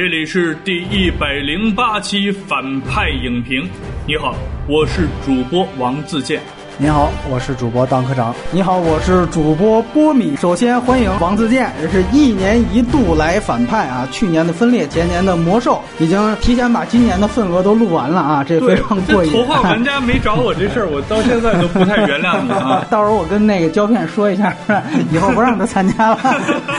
这里是第一百零八期反派影评。你好，我是主播王自健。你好，我是主播当科长。你好，我是主播波米。首先欢迎王自健，这是一年一度来反派啊！去年的分裂，前年的魔兽，已经提前把今年的份额都录完了啊！这非常过瘾。头号玩家没找我这事儿，我到现在都不太原谅你啊！到时候我跟那个胶片说一下，以后不让他参加了。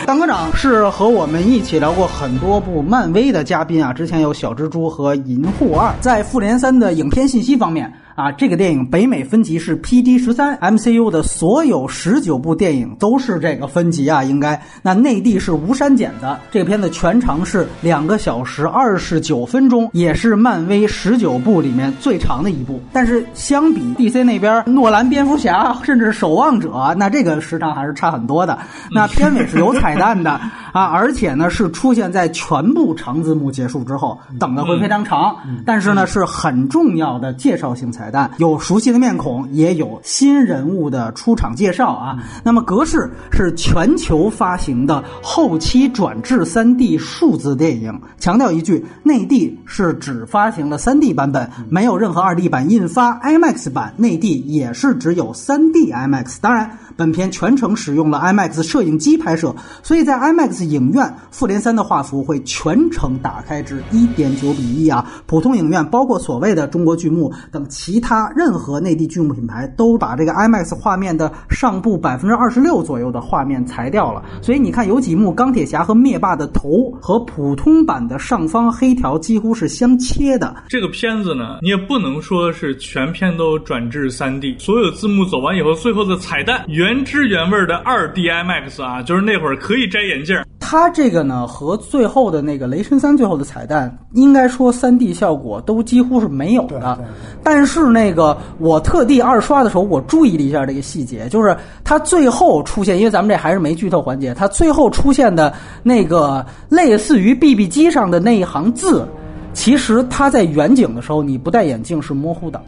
当科长是和我们一起聊过很多部漫威的嘉宾啊，之前有小蜘蛛和银护二，在复联三的影片信息方面。啊，这个电影北美分级是 PG 十三，MCU 的所有十九部电影都是这个分级啊，应该。那内地是无删减的，这个片子全长是两个小时二十九分钟，也是漫威十九部里面最长的一部。但是相比 DC 那边诺兰蝙蝠侠甚至守望者，那这个时长还是差很多的。那片尾是有彩蛋的 啊，而且呢是出现在全部长字幕结束之后，等的会非常长，但是呢是很重要的介绍性彩。有熟悉的面孔，也有新人物的出场介绍啊。那么格式是全球发行的后期转制三 D 数字电影。强调一句，内地是只发行了三 D 版本，没有任何二 D 版印发。IMAX 版内地也是只有三 D IMAX。当然。本片全程使用了 IMAX 摄影机拍摄，所以在 IMAX 影院，《复联三》的画幅会全程打开至一点九比一啊。普通影院，包括所谓的中国剧目等其他任何内地剧目品牌，都把这个 IMAX 画面的上部百分之二十六左右的画面裁掉了。所以你看，有几幕钢铁侠和灭霸的头和普通版的上方黑条几乎是相切的。这个片子呢，你也不能说是全片都转至三 D，所有字幕走完以后，最后的彩蛋。原汁原味的二 D IMAX 啊，就是那会儿可以摘眼镜。它这个呢，和最后的那个雷神三最后的彩蛋，应该说三 D 效果都几乎是没有的。但是那个我特地二刷的时候，我注意了一下这个细节，就是它最后出现，因为咱们这还是没剧透环节，它最后出现的那个类似于 BB 机上的那一行字，其实它在远景的时候你不戴眼镜是模糊的。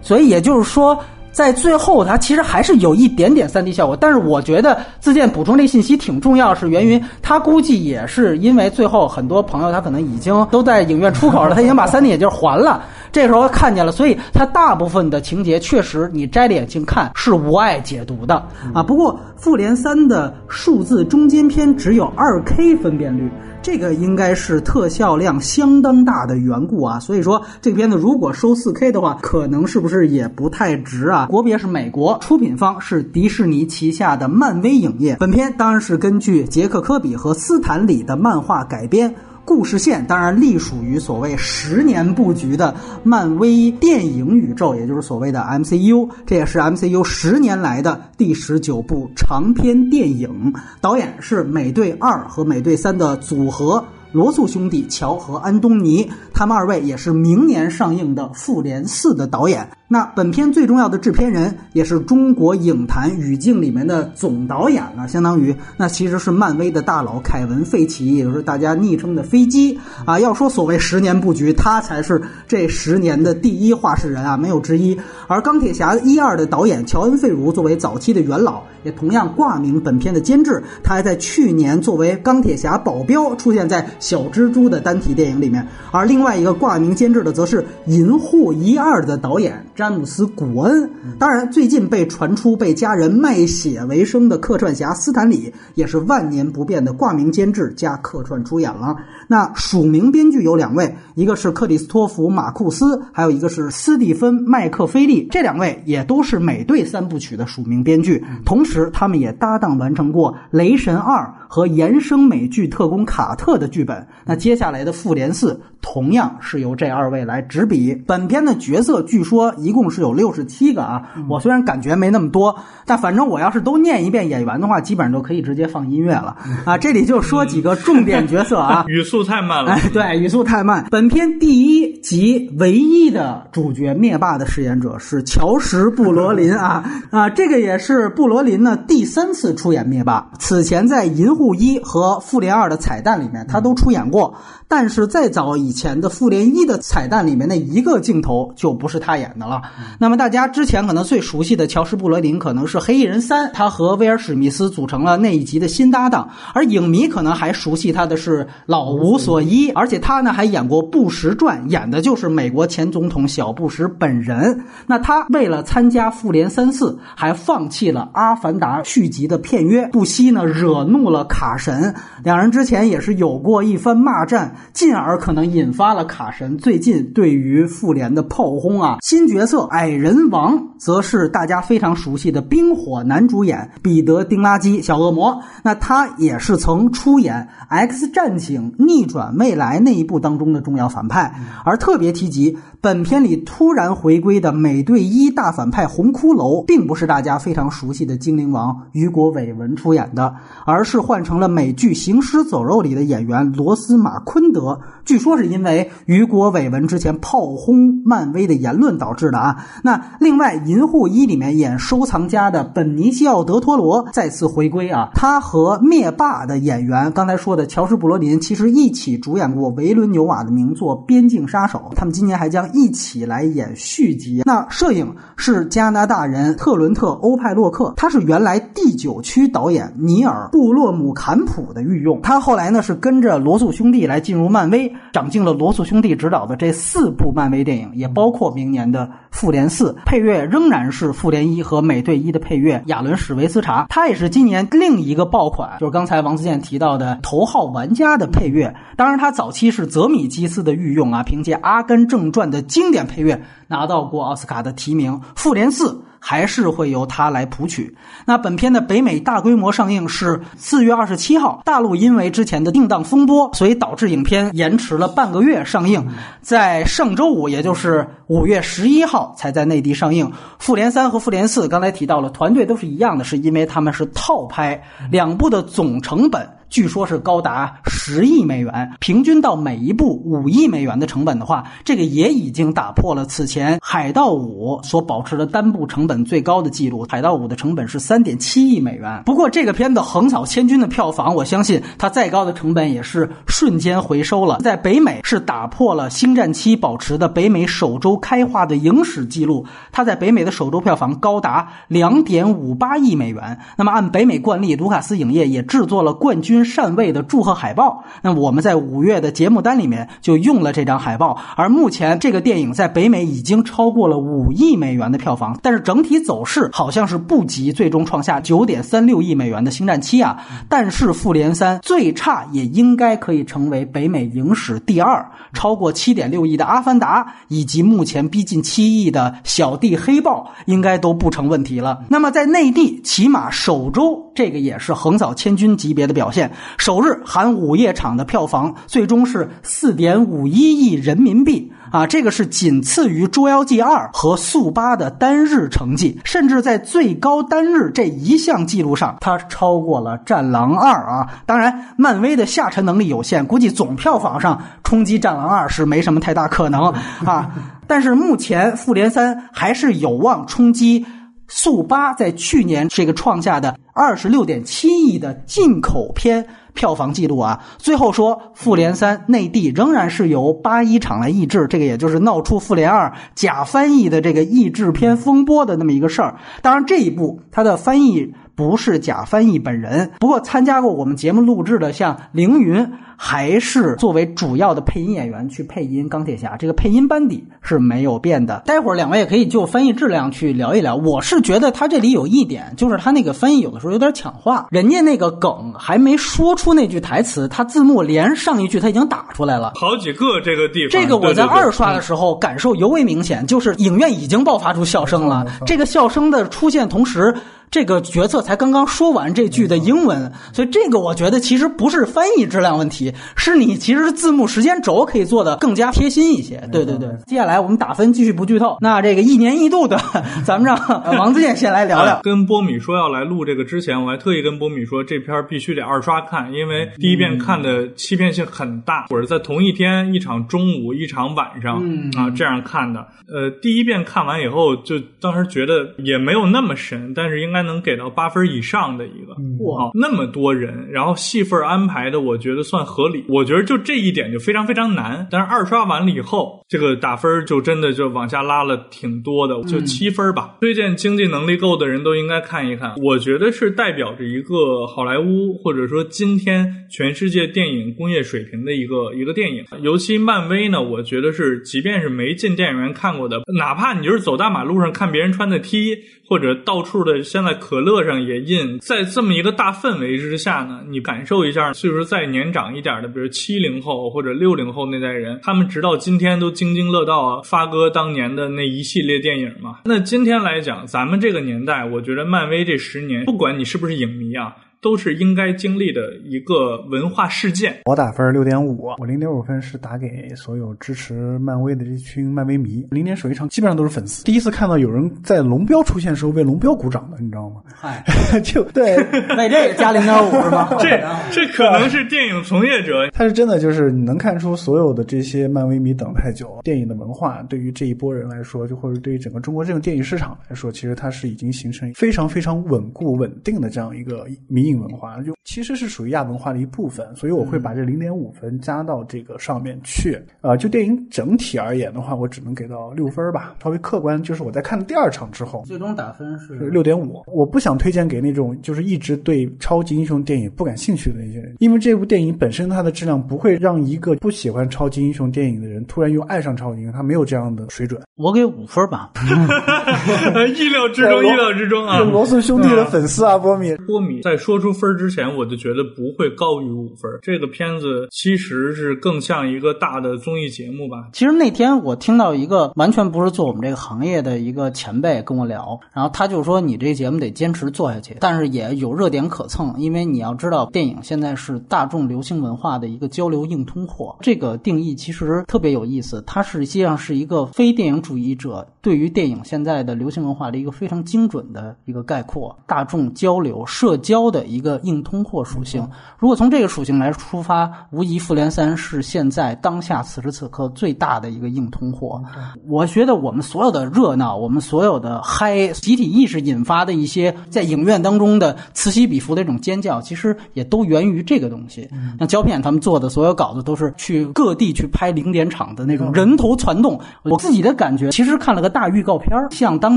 所以也就是说。在最后，它其实还是有一点点三 D 效果，但是我觉得自建补充这信息挺重要，是源于他估计也是因为最后很多朋友他可能已经都在影院出口了，他已经把三 D 眼镜还了，这时候看见了，所以他大部分的情节确实你摘了眼镜看是无碍解读的啊。不过复联三的数字中间篇只有二 K 分辨率。这个应该是特效量相当大的缘故啊，所以说这个片子如果收 4K 的话，可能是不是也不太值啊？国别是美国，出品方是迪士尼旗下的漫威影业。本片当然是根据杰克·科比和斯坦李的漫画改编。故事线当然隶属于所谓十年布局的漫威电影宇宙，也就是所谓的 MCU，这也是 MCU 十年来的第十九部长篇电影。导演是美队二和美队三的组合。罗素兄弟乔和安东尼，他们二位也是明年上映的《复联四》的导演。那本片最重要的制片人，也是中国影坛语境里面的总导演呢，相当于那其实是漫威的大佬凯文·费奇，也就是大家昵称的飞机啊。要说所谓十年布局，他才是这十年的第一话事人啊，没有之一。而钢铁侠一二的导演乔恩·费如作为早期的元老，也同样挂名本片的监制。他还在去年作为钢铁侠保镖出现在小蜘蛛的单体电影里面。而另外另外一个挂名监制的，则是银护一二的导演。詹姆斯·古恩，当然，最近被传出被家人卖血为生的客串侠斯坦李，也是万年不变的挂名监制加客串出演了。那署名编剧有两位，一个是克里斯托弗·马库斯，还有一个是斯蒂芬·麦克菲利，这两位也都是美队三部曲的署名编剧，同时他们也搭档完成过《雷神二》和衍生美剧《特工卡特》的剧本。那接下来的《复联四》同样是由这二位来执笔。本片的角色据说。一共是有六十七个啊！我虽然感觉没那么多，但反正我要是都念一遍演员的话，基本上就可以直接放音乐了啊！这里就说几个重点角色啊，语速太慢了。哎，对，语速太慢。本片第一集唯一的主角灭霸的饰演者是乔什·布罗林啊啊！这个也是布罗林呢第三次出演灭霸。此前在《银护一》和《复联二》的彩蛋里面，他都出演过。但是再早以前的《复联一》的彩蛋里面那一个镜头就不是他演的了。了。那么大家之前可能最熟悉的乔什·布罗林可能是《黑衣人三》，他和威尔·史密斯组成了那一集的新搭档。而影迷可能还熟悉他的是老无所依，而且他呢还演过《布什传》，演的就是美国前总统小布什本人。那他为了参加《复联三四》，还放弃了《阿凡达》续集的片约，不惜呢惹怒了卡神。两人之前也是有过一番骂战，进而可能引发了卡神最近对于复联的炮轰啊。新角色矮人王则是大家非常熟悉的冰火男主演彼得·丁拉基小恶魔，那他也是曾出演《X 战警：逆转未来》那一部当中的重要反派，而特别提及本片里突然回归的美队一大反派红骷髅，并不是大家非常熟悉的精灵王雨果·韦文出演的，而是换成了美剧《行尸走肉》里的演员罗斯马昆德。据说是因为雨果·韦文之前炮轰漫威的言论导致的啊。那另外，《银护一》里面演收藏家的本尼西奥·德托罗再次回归啊，他和灭霸的演员刚才说的乔什·布罗林其实一起主演过维伦纽瓦的名作《边境杀手》，他们今年还将一起来演续集。那摄影是加拿大人特伦特·欧派洛克，他是原来第九区导演尼尔·布洛姆坎普的御用，他后来呢是跟着罗素兄弟来进入漫威。掌镜了罗素兄弟执导的这四部漫威电影，也包括明年的《复联四》，配乐仍然是《复联一》和《美队一》的配乐亚伦史维斯查，他也是今年另一个爆款，就是刚才王自健提到的《头号玩家》的配乐。当然，他早期是泽米基斯的御用啊，凭借《阿甘正传》的经典配乐拿到过奥斯卡的提名，《复联四》。还是会由他来谱曲。那本片的北美大规模上映是四月二十七号，大陆因为之前的定档风波，所以导致影片延迟了半个月上映，在上周五，也就是五月十一号才在内地上映。复联三和复联四刚才提到了，团队都是一样的，是因为他们是套拍，两部的总成本。据说是高达十亿美元，平均到每一部五亿美元的成本的话，这个也已经打破了此前《海盗五》所保持的单部成本最高的记录。《海盗五》的成本是三点七亿美元。不过这个片子横扫千军的票房，我相信它再高的成本也是瞬间回收了。在北美是打破了《星战七》保持的北美首周开画的影史记录，它在北美的首周票房高达两点五八亿美元。那么按北美惯例，卢卡斯影业也制作了冠军。上位的祝贺海报，那我们在五月的节目单里面就用了这张海报。而目前这个电影在北美已经超过了五亿美元的票房，但是整体走势好像是不及最终创下九点三六亿美元的《星战七》啊。但是《复联三》最差也应该可以成为北美影史第二，超过七点六亿的《阿凡达》以及目前逼近七亿的小弟黑豹，应该都不成问题了。那么在内地，起码首周这个也是横扫千军级别的表现。首日含午夜场的票房最终是四点五一亿人民币啊，这个是仅次于《捉妖记二》和《速八》的单日成绩，甚至在最高单日这一项记录上，它超过了《战狼二》啊。当然，漫威的下沉能力有限，估计总票房上冲击《战狼二》是没什么太大可能啊。但是目前《复联三》还是有望冲击。速八在去年这个创下的二十六点七亿的进口片票房记录啊，最后说《复联三》内地仍然是由八一厂来译制，这个也就是闹出《复联二》假翻译的这个译制片风波的那么一个事儿。当然，这一部它的翻译不是假翻译本人，不过参加过我们节目录制的像凌云。还是作为主要的配音演员去配音钢铁侠，这个配音班底是没有变的。待会儿两位也可以就翻译质量去聊一聊。我是觉得他这里有一点，就是他那个翻译有的时候有点抢话，人家那个梗还没说出那句台词，他字幕连上一句他已经打出来了。好几个这个地方，这个我在二刷的时候感受尤为明显，就是影院已经爆发出笑声了。这个笑声的出现同时。这个角色才刚刚说完这句的英文，所以这个我觉得其实不是翻译质量问题，是你其实字幕时间轴可以做的更加贴心一些。对对对，接下来我们打分继续不剧透。那这个一年一度的，咱们让王自健先来聊聊。跟波米说要来录这个之前，我还特意跟波米说这片必须得二刷看，因为第一遍看的欺骗性很大。我是在同一天一场中午一场晚上啊这样看的。呃，第一遍看完以后，就当时觉得也没有那么神，但是应该。该能给到八分以上的一个。哇，那么多人，然后戏份安排的，我觉得算合理。我觉得就这一点就非常非常难。但是二刷完了以后，这个打分就真的就往下拉了挺多的，就七分吧。推荐经济能力够的人都应该看一看。我觉得是代表着一个好莱坞或者说今天全世界电影工业水平的一个一个电影。尤其漫威呢，我觉得是即便是没进电影院看过的，哪怕你就是走大马路上看别人穿的 T，或者到处的现在可乐上也印，在这么一个大氛围之下呢，你感受一下岁数再年长一点的，比如七零后或者六零后那代人，他们直到今天都津津乐道啊，发哥当年的那一系列电影嘛。那今天来讲，咱们这个年代，我觉得漫威这十年，不管你是不是影迷啊。都是应该经历的一个文化事件。我打分六点五，我零点五分是打给所有支持漫威的这群漫威迷。零点首一场基本上都是粉丝，第一次看到有人在龙标出现的时候为龙标鼓掌的，你知道吗？嗨，就对，为这个加零点五是吗？这这可能是电影从业者，他是真的就是你能看出所有的这些漫威迷等太久，电影的文化对于这一波人来说，就或者对于整个中国这种电影市场来说，其实它是已经形成非常非常稳固稳定的这样一个迷影。文化就其实是属于亚文化的一部分，所以我会把这零点五分加到这个上面去。呃，就电影整体而言的话，我只能给到六分吧，稍微客观。就是我在看了第二场之后，最终打分是六点五。我不想推荐给那种就是一直对超级英雄电影不感兴趣的那些人，因为这部电影本身它的质量不会让一个不喜欢超级英雄电影的人突然又爱上超级英雄，他没有这样的水准。我给五分吧，意料之中，意料之中啊！罗素兄弟的粉丝啊，波米，波米在说出分之前，我就觉得不会高于五分。这个片子其实是更像一个大的综艺节目吧。其实那天我听到一个完全不是做我们这个行业的一个前辈跟我聊，然后他就说：“你这节目得坚持做下去，但是也有热点可蹭，因为你要知道，电影现在是大众流行文化的一个交流硬通货。这个定义其实特别有意思，它实际上是一个非电影主义者对于电影现在的流行文化的一个非常精准的一个概括，大众交流社交的一个硬通货属性。如果从这个属性来出发，无疑《复联三》是现在当下此时此刻最大的一个硬通货。我觉得我们所有的热闹，我们所有的嗨，集体意识引发的一些在影院当中的此起彼伏的这种尖叫，其实也都源于这个东西。像胶片他们做的所有稿子，都是去各地去拍零点场的那种人头攒动。我自己的感觉，其实看了个大预告片像当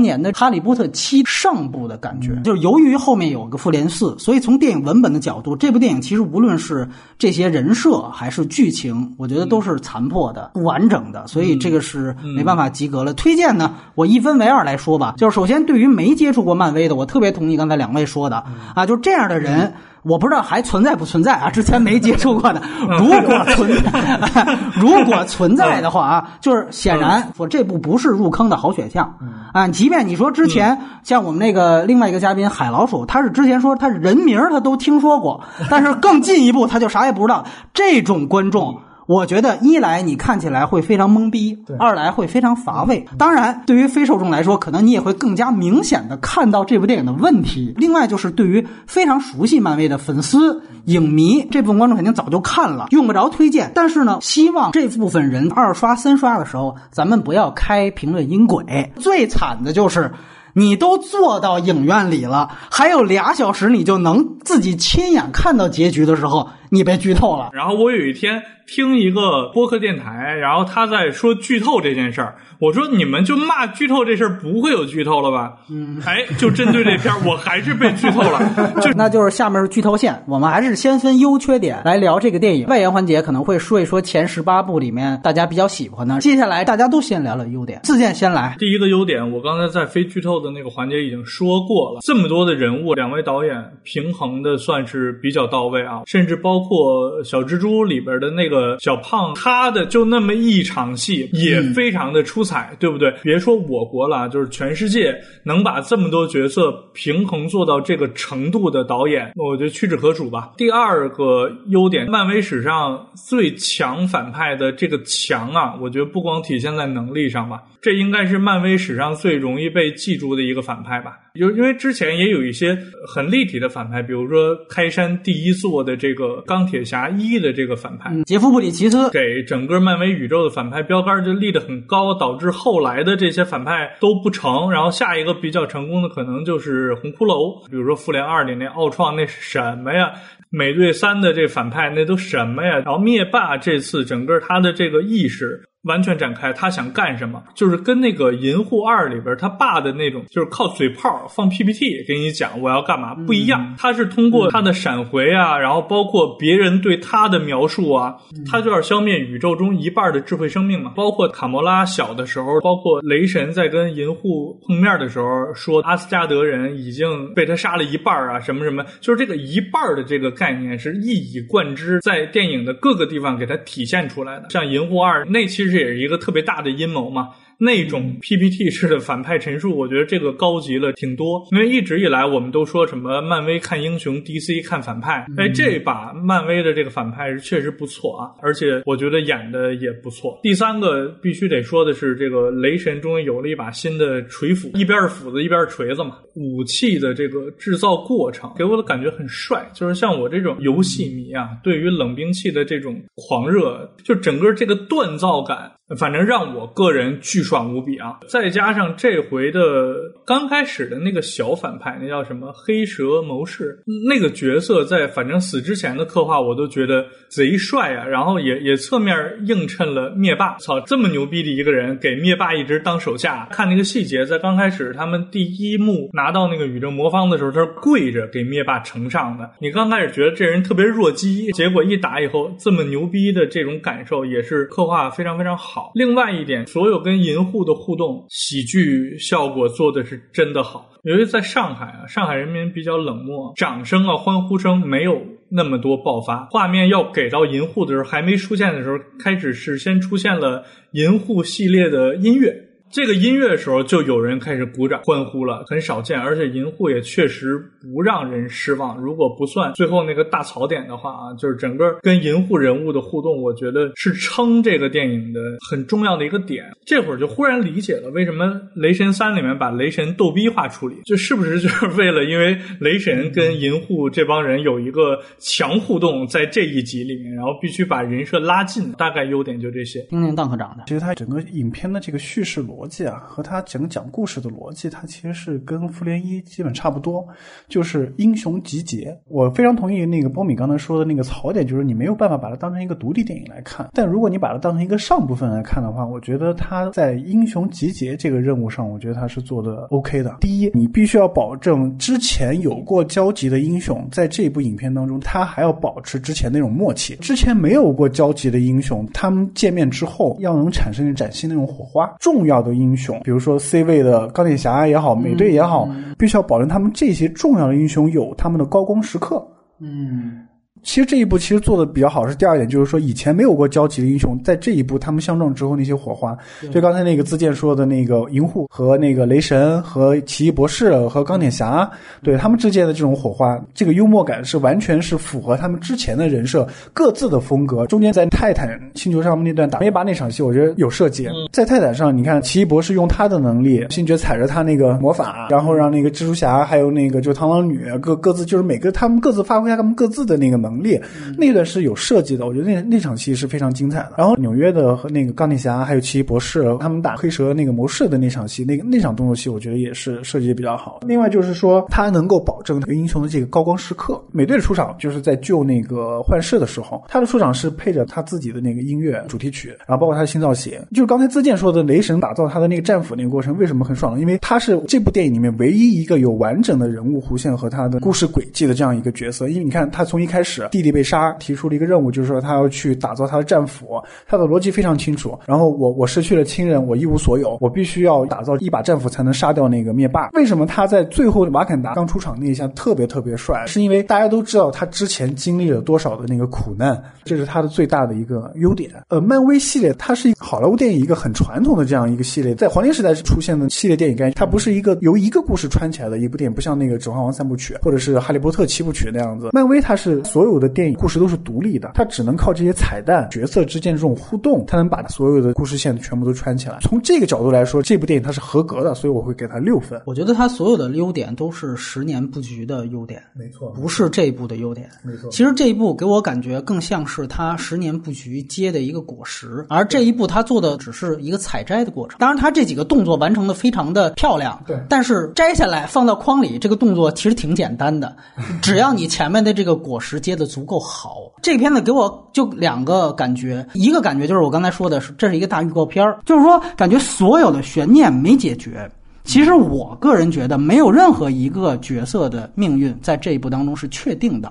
年的《哈利波特七》上部的感觉。就是由于后面有个《复联四》，所以从电影文本的角度，这部电影其实无论是这些人设还是剧情，我觉得都是残破的、不完整的，所以这个是没办法及格了。推荐呢，我一分为二来说吧。就是首先，对于没接触过漫威的，我特别同意刚才两位说的啊，就这样的人。我不知道还存在不存在啊？之前没接触过的，如果存在，如果存在的话啊，就是显然说这部不是入坑的好选项啊。即便你说之前像我们那个另外一个嘉宾海老鼠，他是之前说他人名他都听说过，但是更进一步他就啥也不知道。这种观众。我觉得一来你看起来会非常懵逼，二来会非常乏味。当然，对于非受众来说，可能你也会更加明显的看到这部电影的问题。另外，就是对于非常熟悉漫威的粉丝、影迷，这部分观众肯定早就看了，用不着推荐。但是呢，希望这部分人二刷、三刷的时候，咱们不要开评论音轨。最惨的就是。你都坐到影院里了，还有俩小时，你就能自己亲眼看到结局的时候，你被剧透了。然后我有一天听一个播客电台，然后他在说剧透这件事儿。我说你们就骂剧透这事儿不会有剧透了吧？嗯，哎，就针对这片儿，我还是被剧透了。就那就是下面是剧透线，我们还是先分优缺点来聊这个电影。外延环节可能会说一说前十八部里面大家比较喜欢的。接下来大家都先聊聊优点，自荐先来。第一个优点，我刚才在非剧透的那个环节已经说过了。这么多的人物，两位导演平衡的算是比较到位啊，甚至包包括小蜘蛛里边的那个小胖，他的就那么一场戏也非常的出。彩对不对？别说我国了，就是全世界能把这么多角色平衡做到这个程度的导演，我觉得屈指可数吧。第二个优点，漫威史上最强反派的这个强啊，我觉得不光体现在能力上吧，这应该是漫威史上最容易被记住的一个反派吧。就因为之前也有一些很立体的反派，比如说开山第一座的这个钢铁侠一的这个反派，杰夫·布里奇斯给整个漫威宇宙的反派标杆就立得很高，导致后来的这些反派都不成。然后下一个比较成功的可能就是红骷髅，比如说复联二里那奥创那是什么呀？美队三的这反派那都什么呀？然后灭霸这次整个他的这个意识。完全展开，他想干什么？就是跟那个《银护二》里边他爸的那种，就是靠嘴炮放 PPT 给你讲我要干嘛不一样。他是通过他的闪回啊，然后包括别人对他的描述啊，他就要消灭宇宙中一半的智慧生命嘛。包括卡魔拉小的时候，包括雷神在跟银护碰面的时候说阿斯加德人已经被他杀了一半啊，什么什么，就是这个一半的这个概念是一以贯之，在电影的各个地方给他体现出来的。像《银护二》那其实。这也是一个特别大的阴谋嘛。那种 PPT 式的反派陈述，我觉得这个高级了挺多。因为一直以来我们都说什么漫威看英雄，DC 看反派。哎，这把漫威的这个反派是确实不错啊，而且我觉得演的也不错。第三个必须得说的是，这个雷神终于有了一把新的锤斧，一边是斧子，一边是锤子嘛。武器的这个制造过程给我的感觉很帅，就是像我这种游戏迷啊，对于冷兵器的这种狂热，就整个这个锻造感。反正让我个人巨爽无比啊！再加上这回的刚开始的那个小反派，那叫什么黑蛇谋士，那个角色在反正死之前的刻画，我都觉得贼帅啊！然后也也侧面映衬了灭霸，操，这么牛逼的一个人，给灭霸一直当手下。看那个细节，在刚开始他们第一幕拿到那个宇宙魔方的时候，他是跪着给灭霸呈上的。你刚开始觉得这人特别弱鸡，结果一打以后，这么牛逼的这种感受，也是刻画非常非常好。另外一点，所有跟银护的互动，喜剧效果做的是真的好。由于在上海啊，上海人民比较冷漠，掌声啊、欢呼声没有那么多爆发。画面要给到银护的时候，还没出现的时候，开始是先出现了银护系列的音乐。这个音乐的时候，就有人开始鼓掌欢呼了，很少见。而且银护也确实不让人失望。如果不算最后那个大槽点的话啊，就是整个跟银护人物的互动，我觉得是撑这个电影的很重要的一个点。这会儿就忽然理解了为什么《雷神三》里面把雷神逗逼化处理，这是不是就是为了因为雷神跟银护这帮人有一个强互动，在这一集里面，然后必须把人设拉近。大概优点就这些。听听邓科长的，其实他整个影片的这个叙事逻。逻辑啊，和他整个讲故事的逻辑，它其实是跟复联一基本差不多，就是英雄集结。我非常同意那个波米刚才说的那个槽点，就是你没有办法把它当成一个独立电影来看。但如果你把它当成一个上部分来看的话，我觉得他在英雄集结这个任务上，我觉得他是做的 OK 的。第一，你必须要保证之前有过交集的英雄，在这部影片当中，他还要保持之前那种默契。之前没有过交集的英雄，他们见面之后要能产生崭新那种火花。重要的。英雄，比如说 C 位的钢铁侠也好，美队也好，必须要保证他们这些重要的英雄有他们的高光时刻。嗯。其实这一部其实做的比较好，是第二点，就是说以前没有过交集的英雄，在这一部他们相撞之后那些火花，就刚才那个自荐说的那个银护和那个雷神和奇异博士和钢铁侠，对他们之间的这种火花，这个幽默感是完全是符合他们之前的人设各自的风格。中间在泰坦星球上面那段打灭霸那场戏，我觉得有设计。在泰坦上，你看奇异博士用他的能力，星爵踩着他那个魔法，然后让那个蜘蛛侠还有那个就螳螂女各各自就是每个他们各自发挥他们各自的那个能。能力那段是有设计的，我觉得那那场戏是非常精彩的。然后纽约的和那个钢铁侠还有奇异博士他们打黑蛇那个模式的那场戏，那个那场动作戏，我觉得也是设计的比较好。另外就是说，他能够保证这个英雄的这个高光时刻。美队的出场就是在救那个幻视的时候，他的出场是配着他自己的那个音乐主题曲，然后包括他的新造型。就是刚才自健说的，雷神打造他的那个战斧那个过程为什么很爽呢？因为他是这部电影里面唯一一个有完整的人物弧线和他的故事轨迹的这样一个角色。因为你看，他从一开始。弟弟被杀，提出了一个任务，就是说他要去打造他的战斧。他的逻辑非常清楚。然后我我失去了亲人，我一无所有，我必须要打造一把战斧才能杀掉那个灭霸。为什么他在最后瓦坎达刚出场那一下特别特别帅？是因为大家都知道他之前经历了多少的那个苦难，这是他的最大的一个优点。呃，漫威系列它是一好莱坞电影一个很传统的这样一个系列，在黄金时代出现的系列电影概念，它不是一个由一个故事穿起来的一部电影，不像那个指环王三部曲或者是哈利波特七部曲那样子。漫威它是所有。有的电影故事都是独立的，它只能靠这些彩蛋、角色之间的这种互动，它能把所有的故事线全部都串起来。从这个角度来说，这部电影它是合格的，所以我会给它六分。我觉得它所有的优点都是十年布局的优点，没错，不是这一部的优点。没错，其实这一部给我感觉更像是它十年布局结的一个果实，而这一部它做的只是一个采摘的过程。当然，它这几个动作完成的非常的漂亮，对，但是摘下来放到筐里，这个动作其实挺简单的，只要你前面的这个果实结的足够好。这片子给我就两个感觉，一个感觉就是我刚才说的是，这是一个大预告片就是说感觉所有的悬念没解决。其实我个人觉得，没有任何一个角色的命运在这一部当中是确定的。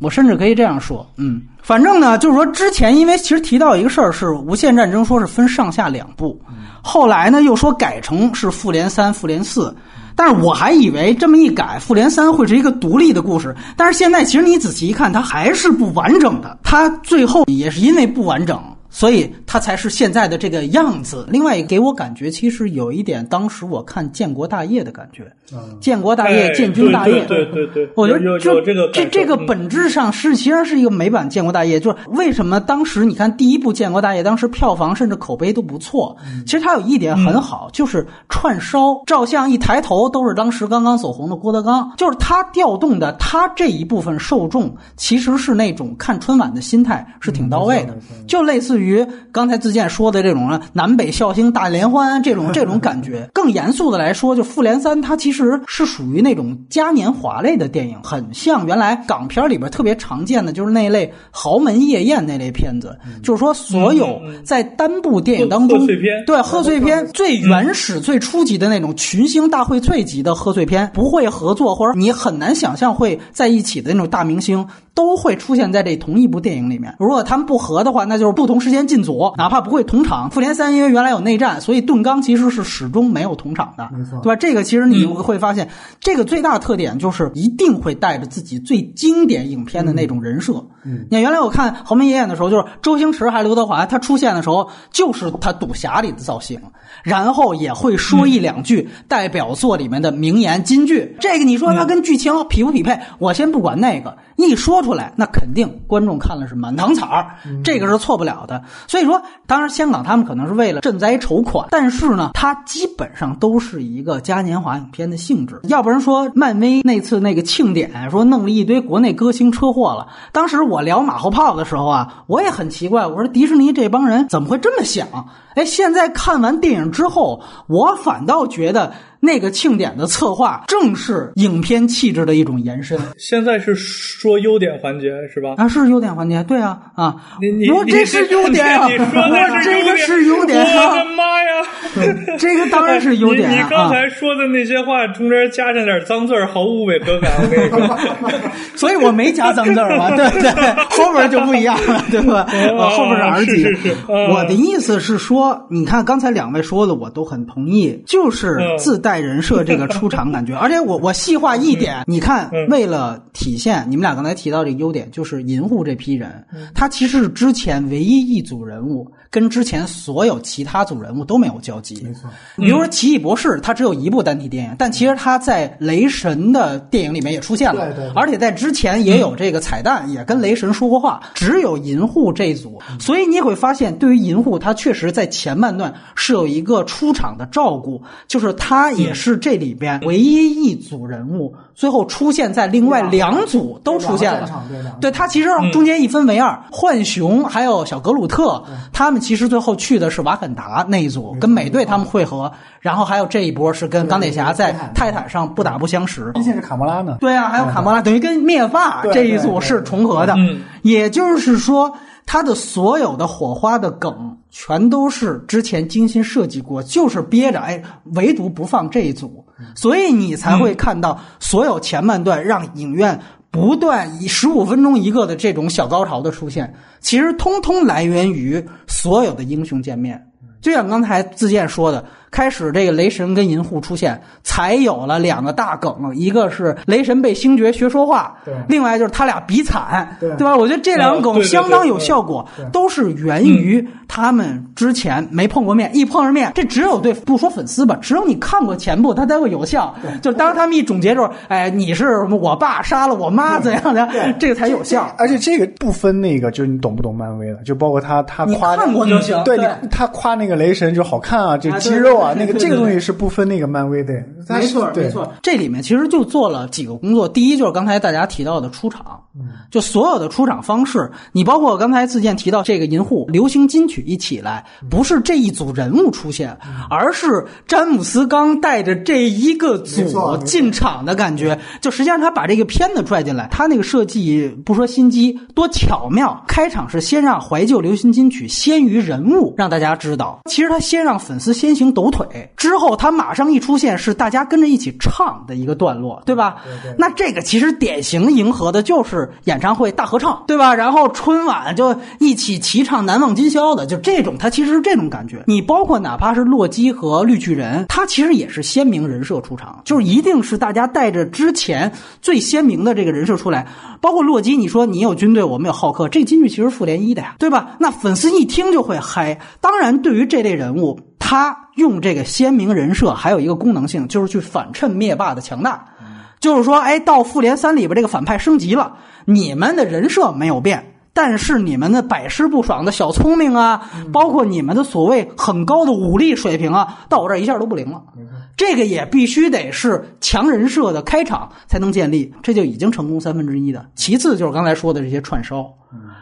我甚至可以这样说，嗯，反正呢，就是说之前因为其实提到一个事儿是《无限战争》，说是分上下两部，后来呢又说改成是《复联三》《复联四》，但是我还以为这么一改，《复联三》会是一个独立的故事，但是现在其实你仔细一看，它还是不完整的，它最后也是因为不完整。所以它才是现在的这个样子。另外，给我感觉其实有一点，当时我看《建国大业》的感觉，《建国大业》《建军大业》，对对对，我觉得就这个这这个本质上是其实是一个美版《建国大业》。就是为什么当时你看第一部《建国大业》，当时票房甚至口碑都不错。其实它有一点很好，就是串烧照相一抬头都是当时刚刚走红的郭德纲。就是他调动的他这一部分受众，其实是那种看春晚的心态是挺到位的，就类似于。于刚才自健说的这种南北笑星大联欢这种 这种感觉，更严肃的来说，就《复联三》它其实是属于那种嘉年华类的电影，很像原来港片里边特别常见的，就是那类豪门夜宴那类片子。就是说，所有在单部电影当中，对贺岁片最原始、最初级的那种群星大荟萃级的贺岁片，不会合作或者你很难想象会在一起的那种大明星，都会出现在这同一部电影里面。如果他们不合的话，那就是不同时。间进组，哪怕不会同场。复联三因为原来有内战，所以盾刚其实是始终没有同场的，没错，对吧？这个其实你会发现，这个最大的特点就是一定会带着自己最经典影片的那种人设。嗯，你看原来我看《豪门夜宴》的时候，就是周星驰还刘德华，他出现的时候就是他赌侠里的造型，然后也会说一两句代表作里面的名言金句。这个你说他跟剧情匹不匹配？我先不管那个，一说出来，那肯定观众看了是满堂彩儿，这个是错不了的。所以说，当然香港他们可能是为了赈灾筹款，但是呢，它基本上都是一个嘉年华影片的性质。要不然说漫威那次那个庆典，说弄了一堆国内歌星车祸了。当时我聊马后炮的时候啊，我也很奇怪，我说迪士尼这帮人怎么会这么想？哎，现在看完电影之后，我反倒觉得。那个庆典的策划正是影片气质的一种延伸。现在是说优点环节是吧？啊，是优点环节，对啊啊！你你这是优点啊！你说的这个是优点啊！我的妈呀！这个当然是优点啊！你刚才说的那些话中间加上点脏字毫无违和感。我跟你说，所以我没加脏字嘛，对不对？后边就不一样了，对吧？后边是是是。我的意思是说，你看刚才两位说的，我都很同意，就是自带。人设这个出场感觉，而且我我细化一点，你看，为了体现你们俩刚才提到这个优点，就是银护这批人，他其实是之前唯一一组人物。跟之前所有其他组人物都没有交集。没错，比如说奇异博士，他只有一部单体电影，但其实他在雷神的电影里面也出现了，对对，而且在之前也有这个彩蛋，也跟雷神说过话。只有银护这一组，所以你也会发现，对于银护，他确实在前半段是有一个出场的照顾，就是他也是这里边唯一一组人物。最后出现在另外两组都出现了，对他其实中间一分为二，浣熊还有小格鲁特，他们其实最后去的是瓦肯达那一组，跟美队他们会合，然后还有这一波是跟钢铁侠在泰坦上不打不相识。关键是卡莫拉呢？对啊，还有卡莫拉，等于跟灭霸这一组是重合的，也就是说。他的所有的火花的梗，全都是之前精心设计过，就是憋着，哎，唯独不放这一组，所以你才会看到所有前半段让影院不断以十五分钟一个的这种小高潮的出现，其实通通来源于所有的英雄见面。就像刚才自健说的。开始，这个雷神跟银护出现，才有了两个大梗，一个是雷神被星爵学说话，对，另外就是他俩比惨，对，对吧？我觉得这两个梗相当有效果，都是源于他们之前没碰过面，一碰上面，这只有对不说粉丝吧，只有你看过前部，他才会有效。就当他们一总结就是，哎，你是我爸杀了我妈，怎样的，这个才有效。而且这个不分那个，就是你懂不懂漫威的，就包括他他夸看过就行，对，他夸那个雷神就好看啊，这肌肉。啊，那个这个东西是不分那个漫威的，没错没错。这里面其实就做了几个工作，第一就是刚才大家提到的出场，就所有的出场方式，你包括刚才自健提到这个银护流行金曲一起来，不是这一组人物出现，而是詹姆斯刚带着这一个组进场的感觉，就实际上他把这个片子拽进来，他那个设计不说心机多巧妙，开场是先让怀旧流行金曲先于人物，让大家知道，其实他先让粉丝先行抖。腿之后，他马上一出现，是大家跟着一起唱的一个段落，对吧？那这个其实典型迎合的就是演唱会大合唱，对吧？然后春晚就一起齐唱《难忘今宵》的，就这种，它其实是这种感觉。你包括哪怕是洛基和绿巨人，他其实也是鲜明人设出场，就是一定是大家带着之前最鲜明的这个人设出来。包括洛基，你说你有军队，我们有浩克，这金句其实复联一的呀，对吧？那粉丝一听就会嗨。当然，对于这类人物。他用这个鲜明人设，还有一个功能性，就是去反衬灭霸的强大。就是说，哎，到复联三里边，这个反派升级了，你们的人设没有变，但是你们的百试不爽的小聪明啊，包括你们的所谓很高的武力水平啊，到我这儿一下都不灵了。这个也必须得是强人设的开场才能建立，这就已经成功三分之一的。其次就是刚才说的这些串烧。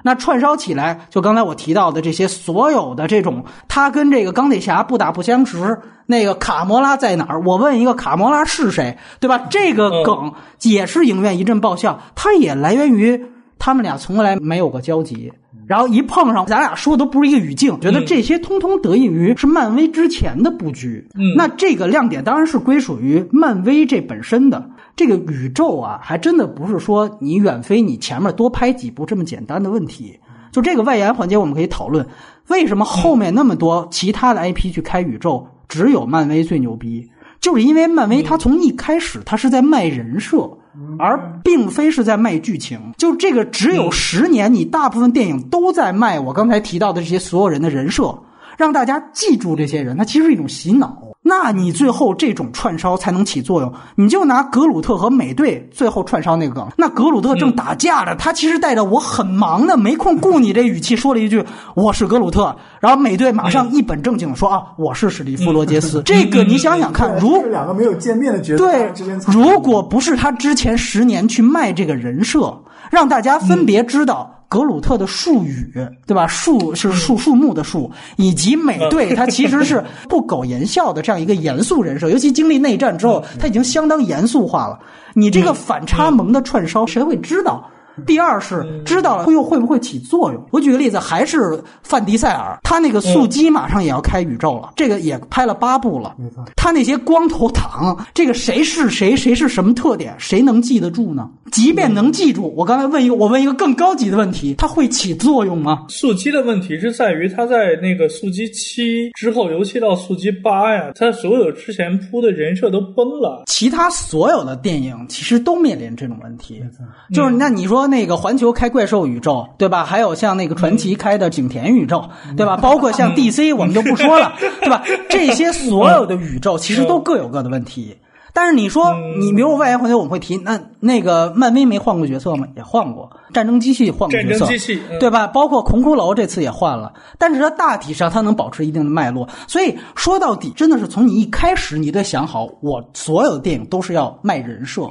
那串烧起来，就刚才我提到的这些所有的这种，他跟这个钢铁侠不打不相识。那个卡魔拉在哪儿？我问一个，卡魔拉是谁？对吧？这个梗也是影院一阵爆笑，它也来源于他们俩从来没有过交集，然后一碰上，咱俩说的都不是一个语境，觉得这些通通得益于是漫威之前的布局。嗯。那这个亮点当然是归属于漫威这本身的。这个宇宙啊，还真的不是说你远非你前面多拍几部这么简单的问题。就这个外延环节，我们可以讨论。为什么后面那么多其他的 IP 去开宇宙，只有漫威最牛逼，就是因为漫威它从一开始它是在卖人设，而并非是在卖剧情。就这个只有十年，你大部分电影都在卖我刚才提到的这些所有人的人设，让大家记住这些人，它其实是一种洗脑。那你最后这种串烧才能起作用。你就拿格鲁特和美队最后串烧那个梗，那格鲁特正打架着，他其实带着我很忙的，没空顾你这语气说了一句我是格鲁特，然后美队马上一本正经说啊我是史蒂夫罗杰斯。这个你想想看，如两个没有见面的角色对，如果不是他之前十年去卖这个人设，让大家分别知道。格鲁特的术语，对吧？树是树树木的树，以及美队，他其实是不苟言笑的这样一个严肃人设。尤其经历内战之后，他已经相当严肃化了。你这个反差萌的串烧，谁会知道？第二是知道了又会不会起作用？我举个例子，还是范迪塞尔，他那个速激马上也要开宇宙了，这个也拍了八部了。他那些光头党，这个谁是谁，谁是什么特点，谁能记得住呢？即便能记住，我刚才问一个，我问一个更高级的问题，它会起作用吗？速激的问题是在于他在那个速激七之后，尤其到速激八呀，他所有之前铺的人设都崩了。其他所有的电影其实都面临这种问题，就是那你说。那个环球开怪兽宇宙，对吧？还有像那个传奇开的景田宇宙，对吧？包括像 DC，我们就不说了，对吧？这些所有的宇宙其实都各有各的问题。但是你说，你比如外延环球，我们会提那那个漫威没换过角色吗？也换过，战争机器换过角色，对吧？包括孔骷髅这次也换了，但是它大体上它能保持一定的脉络。所以说到底，真的是从你一开始你得想好，我所有的电影都是要卖人设。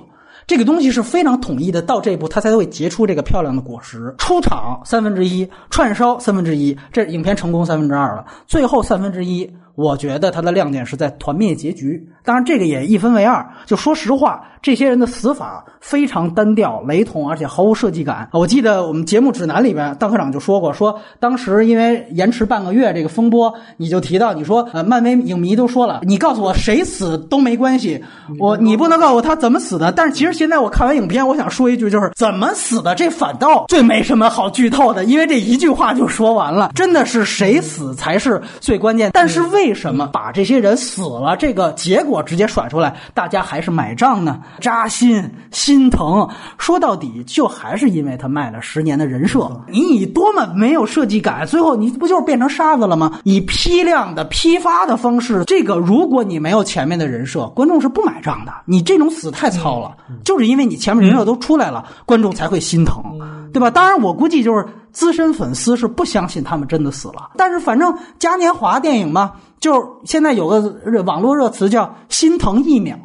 这个东西是非常统一的，到这一步它才会结出这个漂亮的果实。出场三分之一，串烧三分之一，这影片成功三分之二了。最后三分之一。我觉得它的亮点是在团灭结局，当然这个也一分为二。就说实话，这些人的死法非常单调、雷同，而且毫无设计感。我记得我们节目指南里边，邓科长就说过，说当时因为延迟半个月这个风波，你就提到你说，呃，漫威影迷都说了，你告诉我谁死都没关系，我你不能告诉我他怎么死的。但是其实现在我看完影片，我想说一句，就是怎么死的，这反倒最没什么好剧透的，因为这一句话就说完了。真的是谁死才是最关键。但是为什么把这些人死了这个结果直接甩出来，大家还是买账呢？扎心心疼。说到底，就还是因为他卖了十年的人设。你以多么没有设计感，最后你不就是变成沙子了吗？以批量的批发的方式，这个如果你没有前面的人设，观众是不买账的。你这种死太糙了，就是因为你前面人设都出来了，观众才会心疼，对吧？当然，我估计就是资深粉丝是不相信他们真的死了。但是反正嘉年华电影嘛，就是现在有个热网络热词叫“心疼一秒”，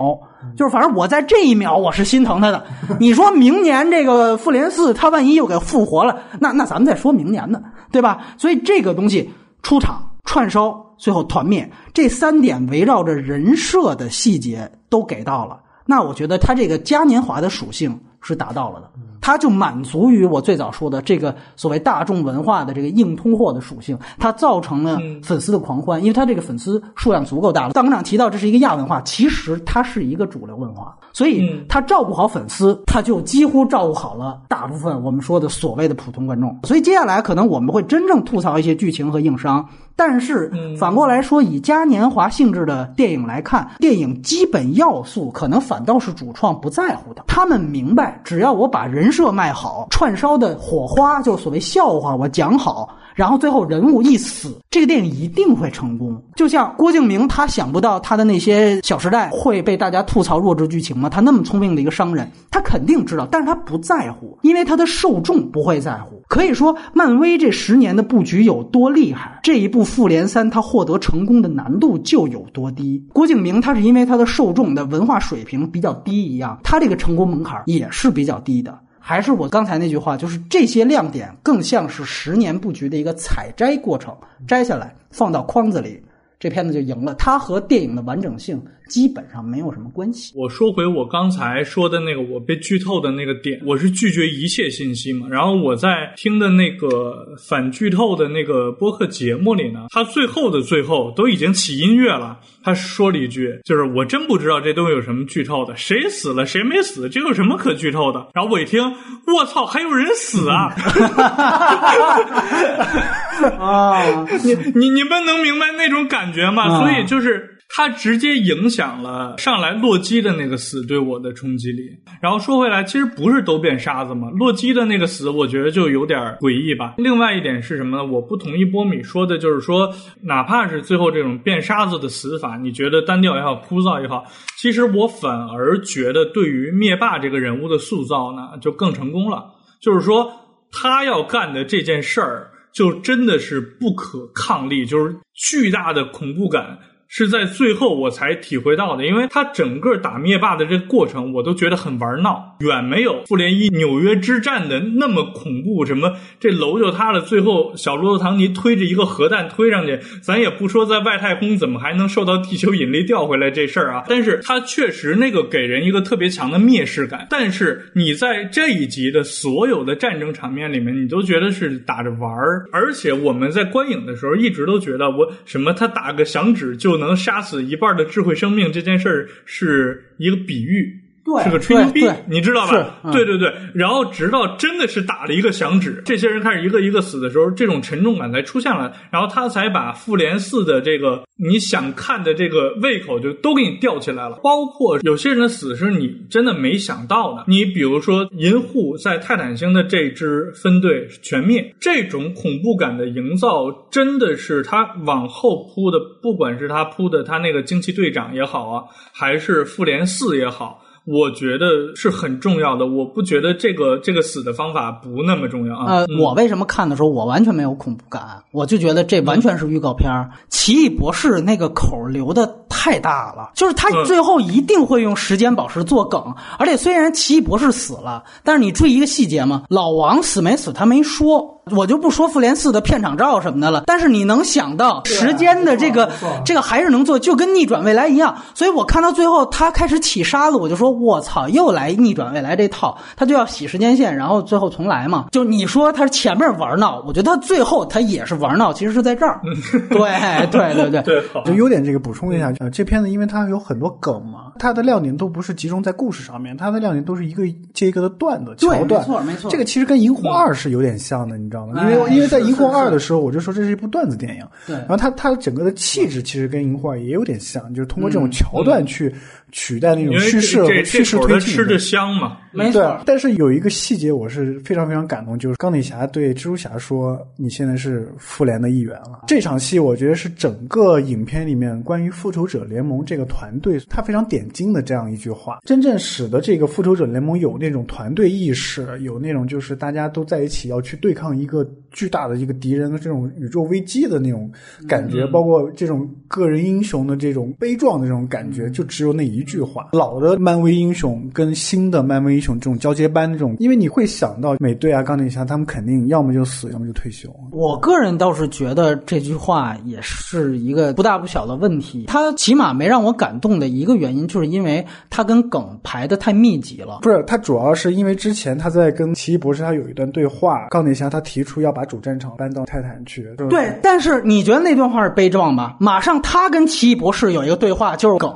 就是反正我在这一秒我是心疼他的。你说明年这个复联四他万一又给复活了，那那咱们再说明年的，对吧？所以这个东西出场串烧。最后团灭，这三点围绕着人设的细节都给到了，那我觉得他这个嘉年华的属性是达到了的。它就满足于我最早说的这个所谓大众文化的这个硬通货的属性，它造成了粉丝的狂欢，因为它这个粉丝数量足够大了。大工长提到这是一个亚文化，其实它是一个主流文化，所以它照顾好粉丝，它就几乎照顾好了大部分我们说的所谓的普通观众。所以接下来可能我们会真正吐槽一些剧情和硬伤，但是反过来说，以嘉年华性质的电影来看，电影基本要素可能反倒是主创不在乎的，他们明白只要我把人。设卖好，串烧的火花就所谓笑话，我讲好，然后最后人物一死，这个电影一定会成功。就像郭敬明，他想不到他的那些《小时代》会被大家吐槽弱智剧情吗？他那么聪明的一个商人，他肯定知道，但是他不在乎，因为他的受众不会在乎。可以说，漫威这十年的布局有多厉害，这一部《复联三》它获得成功的难度就有多低。郭敬明他是因为他的受众的文化水平比较低一样，他这个成功门槛也是比较低的。还是我刚才那句话，就是这些亮点更像是十年布局的一个采摘过程，摘下来放到筐子里。这片子就赢了，它和电影的完整性基本上没有什么关系。我说回我刚才说的那个我被剧透的那个点，我是拒绝一切信息嘛。然后我在听的那个反剧透的那个播客节目里呢，他最后的最后都已经起音乐了，他说了一句，就是我真不知道这东西有什么剧透的，谁死了谁没死，这有什么可剧透的？然后我一听，我操，还有人死啊！啊，你你你们能明白那种感觉吗？所以就是它直接影响了上来洛基的那个死对我的冲击力。然后说回来，其实不是都变沙子吗？洛基的那个死，我觉得就有点诡异吧。另外一点是什么呢？我不同意波米说的，就是说，哪怕是最后这种变沙子的死法，你觉得单调也好，枯燥也好，其实我反而觉得对于灭霸这个人物的塑造呢，就更成功了。就是说，他要干的这件事儿。就真的是不可抗力，就是巨大的恐怖感。是在最后我才体会到的，因为他整个打灭霸的这个过程，我都觉得很玩闹，远没有复联一纽约之战的那么恐怖。什么这楼就塌了，最后小罗伯特唐尼推着一个核弹推上去，咱也不说在外太空怎么还能受到地球引力调回来这事儿啊。但是他确实那个给人一个特别强的蔑视感。但是你在这一集的所有的战争场面里面，你都觉得是打着玩儿，而且我们在观影的时候一直都觉得我什么他打个响指就能。能杀死一半的智慧生命这件事儿是一个比喻。是个吹牛逼，你知道吧？对对对，然后直到真的是打了一个响指，这些人开始一个一个死的时候，这种沉重感才出现了，然后他才把复联四的这个你想看的这个胃口就都给你吊起来了。包括有些人的死是你真的没想到的，你比如说银护在泰坦星的这支分队全灭，这种恐怖感的营造真的是他往后铺的，不管是他铺的他那个惊奇队长也好啊，还是复联四也好。我觉得是很重要的，我不觉得这个这个死的方法不那么重要啊。呃，我为什么看的时候我完全没有恐怖感？我就觉得这完全是预告片奇异博士那个口留的太大了，就是他最后一定会用时间宝石做梗。而且虽然奇异博士死了，但是你注意一个细节嘛？老王死没死他没说。我就不说复联四的片场照什么的了，但是你能想到时间的这个这个还是能做，就跟逆转未来一样。所以我看到最后他开始起沙子，我就说我操，又来逆转未来这套，他就要洗时间线，然后最后重来嘛。就你说他前面玩闹，我觉得他最后他也是玩闹，其实是在这儿。对对对对就优点这个补充一下，呃，这片子因为它有很多梗嘛，它的亮点都不是集中在故事上面，它的亮点都是一个接一个的段子对桥段。没错没错这个其实跟《银魂二》是有点像的，你知道吗？因为哎因为在《是银魂二》的时候，我就说这是一部段子电影。对然后它它整个的气质其实跟《银魂二》也有点像，就是通过嗯这种桥段去取代那种叙事叙事推进吃着香嘛，没对错，，但是有一个细节我是非常非常感动，就是钢铁侠对蜘蛛侠说：“你现在是复联的一员了。”这场戏我觉得是整个影片里面关于复仇者联盟这个团队，他非常点睛的这样一句话，真正使得这个复仇者联盟有那种团队意识，有那种就是大家都在一起要去对抗一个巨大的一个敌人的这种宇宙危机的那种感觉，包括这种个人英雄的这种悲壮的这种感觉，就只有那一句话。老的漫威英雄跟新的漫威英雄这种交接班这种，因为你会想到美队啊、钢铁侠，他们肯定要么就死，要么就退休。我个人倒是觉得这句话也是一个不大不小的问题。他起码没让我感动的一个原因，就是因为他跟梗排的太密集了。不是，他主要是因为之前他在跟奇异博士他有一段对话，钢铁侠他提出要把主战场搬到泰坦去。就是对，但是你觉得那段话是悲壮吧？马上他跟奇异博士有一个对话，就是梗，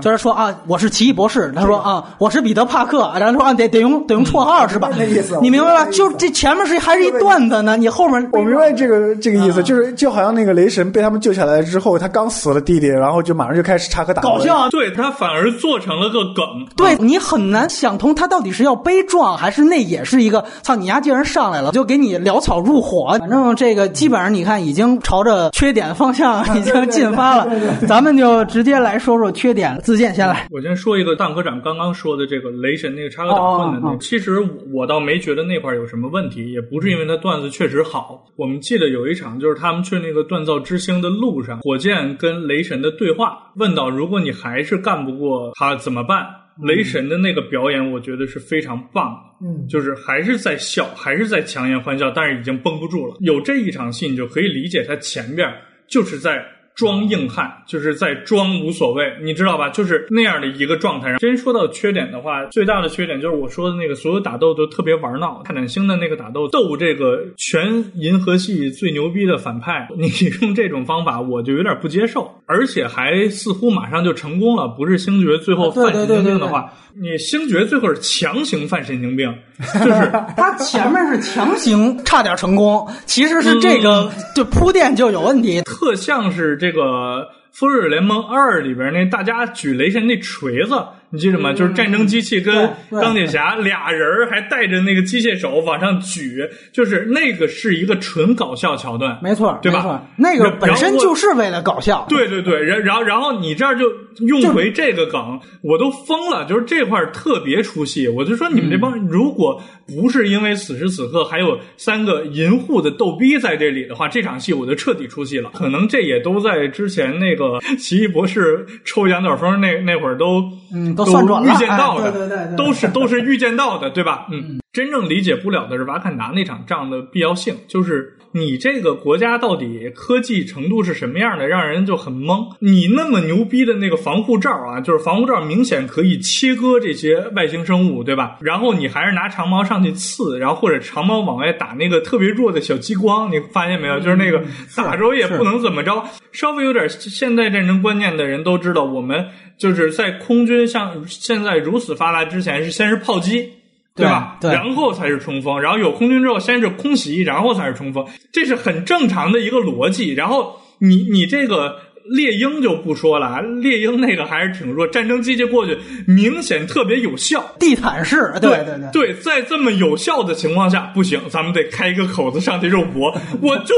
就是说啊，我是奇异博士，他说啊，我是彼得帕克，然后说啊，得得用得用绰号是吧嗯 那意思？你明白吧？我明白那意思就这前面是还是一段子呢，你后面我明白这个这个意思，啊就是就好像那个雷神被他们救下来之后，他刚死了弟弟，然后就马上就开始插科打诨搞笑。对他反而做成了个梗。对你很难想通，他到底是要悲壮，还是那也是一个操你丫竟然上来了，就给你潦草入伙。反正这个基本上你看已经朝着缺点方向已经进发了，咱们就直接来说说缺点。自荐先来，我先说一个蛋科长刚刚说的这个雷神那个插科打诨的那哦哦哦其实我倒没觉得那块儿有什么问题，也不是因为他段子确实好。我们记得有一场就是他们去那个锻造之星的路上，火箭跟雷神的对话，问到如果你还是干不过他怎么办？雷神的那个表演，我觉得是非常棒的，嗯就是还是在笑，还是在强颜欢笑，但是已经绷不住了。有这一场戏，你就可以理解他前边就是在装硬汉，就是在装无所谓，你知道吧？就是那样的一个状态。真说到缺点的话，最大的缺点就是我说的那个，所有打斗都特别玩闹。泰坦星的那个打斗斗这个全银河系最牛逼的反派，你用这种方法，我就有点不接受，而且还似乎马上就成功了。不是星爵最后犯神经病的话，你星爵最后是强行犯神经病，就是他前面是强行差点成功，其实是这个就铺垫就有问题。特像是这个《复仇者联盟二》里边那大家举雷神那锤子，你记得吗？就是战争机器跟钢铁侠俩人儿还带着那个机械手往上举，就是那个是一个纯搞笑桥段，没错，对吧，那个然本身就是为了搞笑。对对对，然然后然后你这儿就用回这个梗，我都疯了，就是这块儿特别出戏。我就说你们这帮，如果不是因为此时此刻还有三个银护的逗逼在这里的话，这场戏我就彻底出戏了。可能这也都在之前那个 奇异博士抽羊角风那那会儿都嗯都算准了预见到的，哎对对对对都是都是预见到的，对吧？嗯，真正理解不了的是瓦坎达那场仗的必要性，就是你这个国家到底科技程度是什么样的，让人就很懵。你那么牛逼的那个防护罩啊，就是防护罩明显可以切割这些外星生物，对吧？然后你还是拿长矛上去刺，然后或者长矛往外打那个特别弱的小激光，你发现没有？就是那个打着也不能怎么着，稍微有点现代战争观念的人都知道，我们就是在空军像现在如此发达之前，是先是炮击。对吧？对对然后才是冲锋，然后有空军之后，先是空袭，然后才是冲锋，这是很正常的一个逻辑。然后你你这个猎鹰就不说了，猎鹰那个还是挺弱，战争机器过去明显特别有效。地毯式，对对对。对，在这么有效的情况下，不行，咱们得开一个口子上去肉搏。我就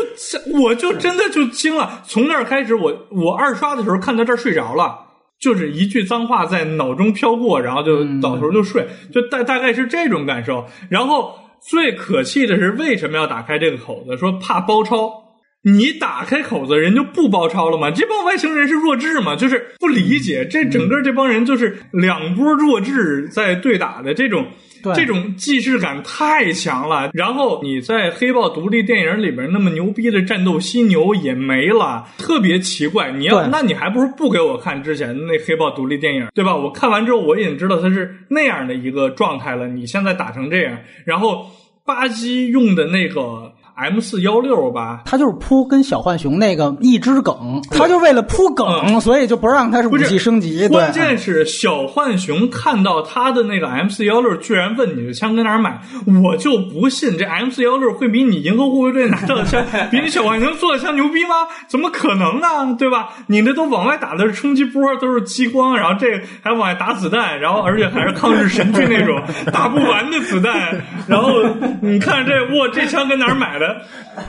我就真的就惊了，从那儿开始，我我二刷的时候看到这儿睡着了。就是一句脏话在脑中飘过，然后就倒头就睡，就大大概是这种感受。然后最可气的是，为什么要打开这个口子？说怕包抄。你打开口子，人就不包抄了吗？这帮外星人是弱智吗？就是不理解，这整个这帮人就是两波弱智在对打的这种。这种既视感太强了，然后你在黑豹独立电影里边那么牛逼的战斗犀牛也没了，特别奇怪。你要那你还不如不给我看之前那黑豹独立电影，对吧？我看完之后我已经知道它是那样的一个状态了。你现在打成这样，然后巴基用的那个。M 四幺六吧，他就是铺跟小浣熊那个一支梗，他就为了铺梗，所以就不让他是武器升级。关键是小浣熊看到他的那个 M 四幺六，居然问你的枪搁哪儿买，我就不信这 M 四幺六会比你银河护卫队拿到的枪，比你小浣熊做的枪牛逼吗？怎么可能呢？对吧？你那都往外打的是冲击波，都是激光，然后这个还往外打子弹，然后而且还是抗日神剧那种打不完的子弹，然后你看这哇，这枪搁哪儿买的？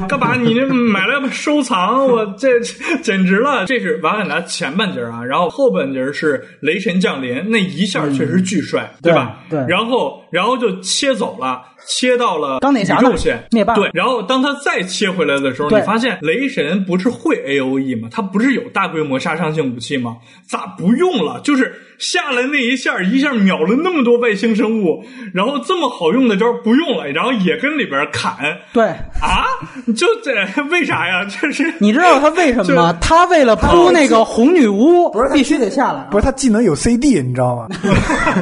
干嘛？你这买来收藏？我这简直了！这是瓦坎达前半截啊，然后后半截是雷神降临，那一下确实巨帅，对吧？对。然后，然后就切走了，切到了钢铁侠肉线灭霸。对。然后当他再切回来的时候，你发现雷神不是会 A O E 吗？他不是有大规模杀伤性武器吗？咋不用了？就是。下来那一下，一下秒了那么多外星生物，然后这么好用的招不用了，然后也跟里边砍。对啊，就这为啥呀？这是 你知道他为什么吗？他为了扑那个红女巫，不是必须得下来。不是他技能有 CD，你知道吗？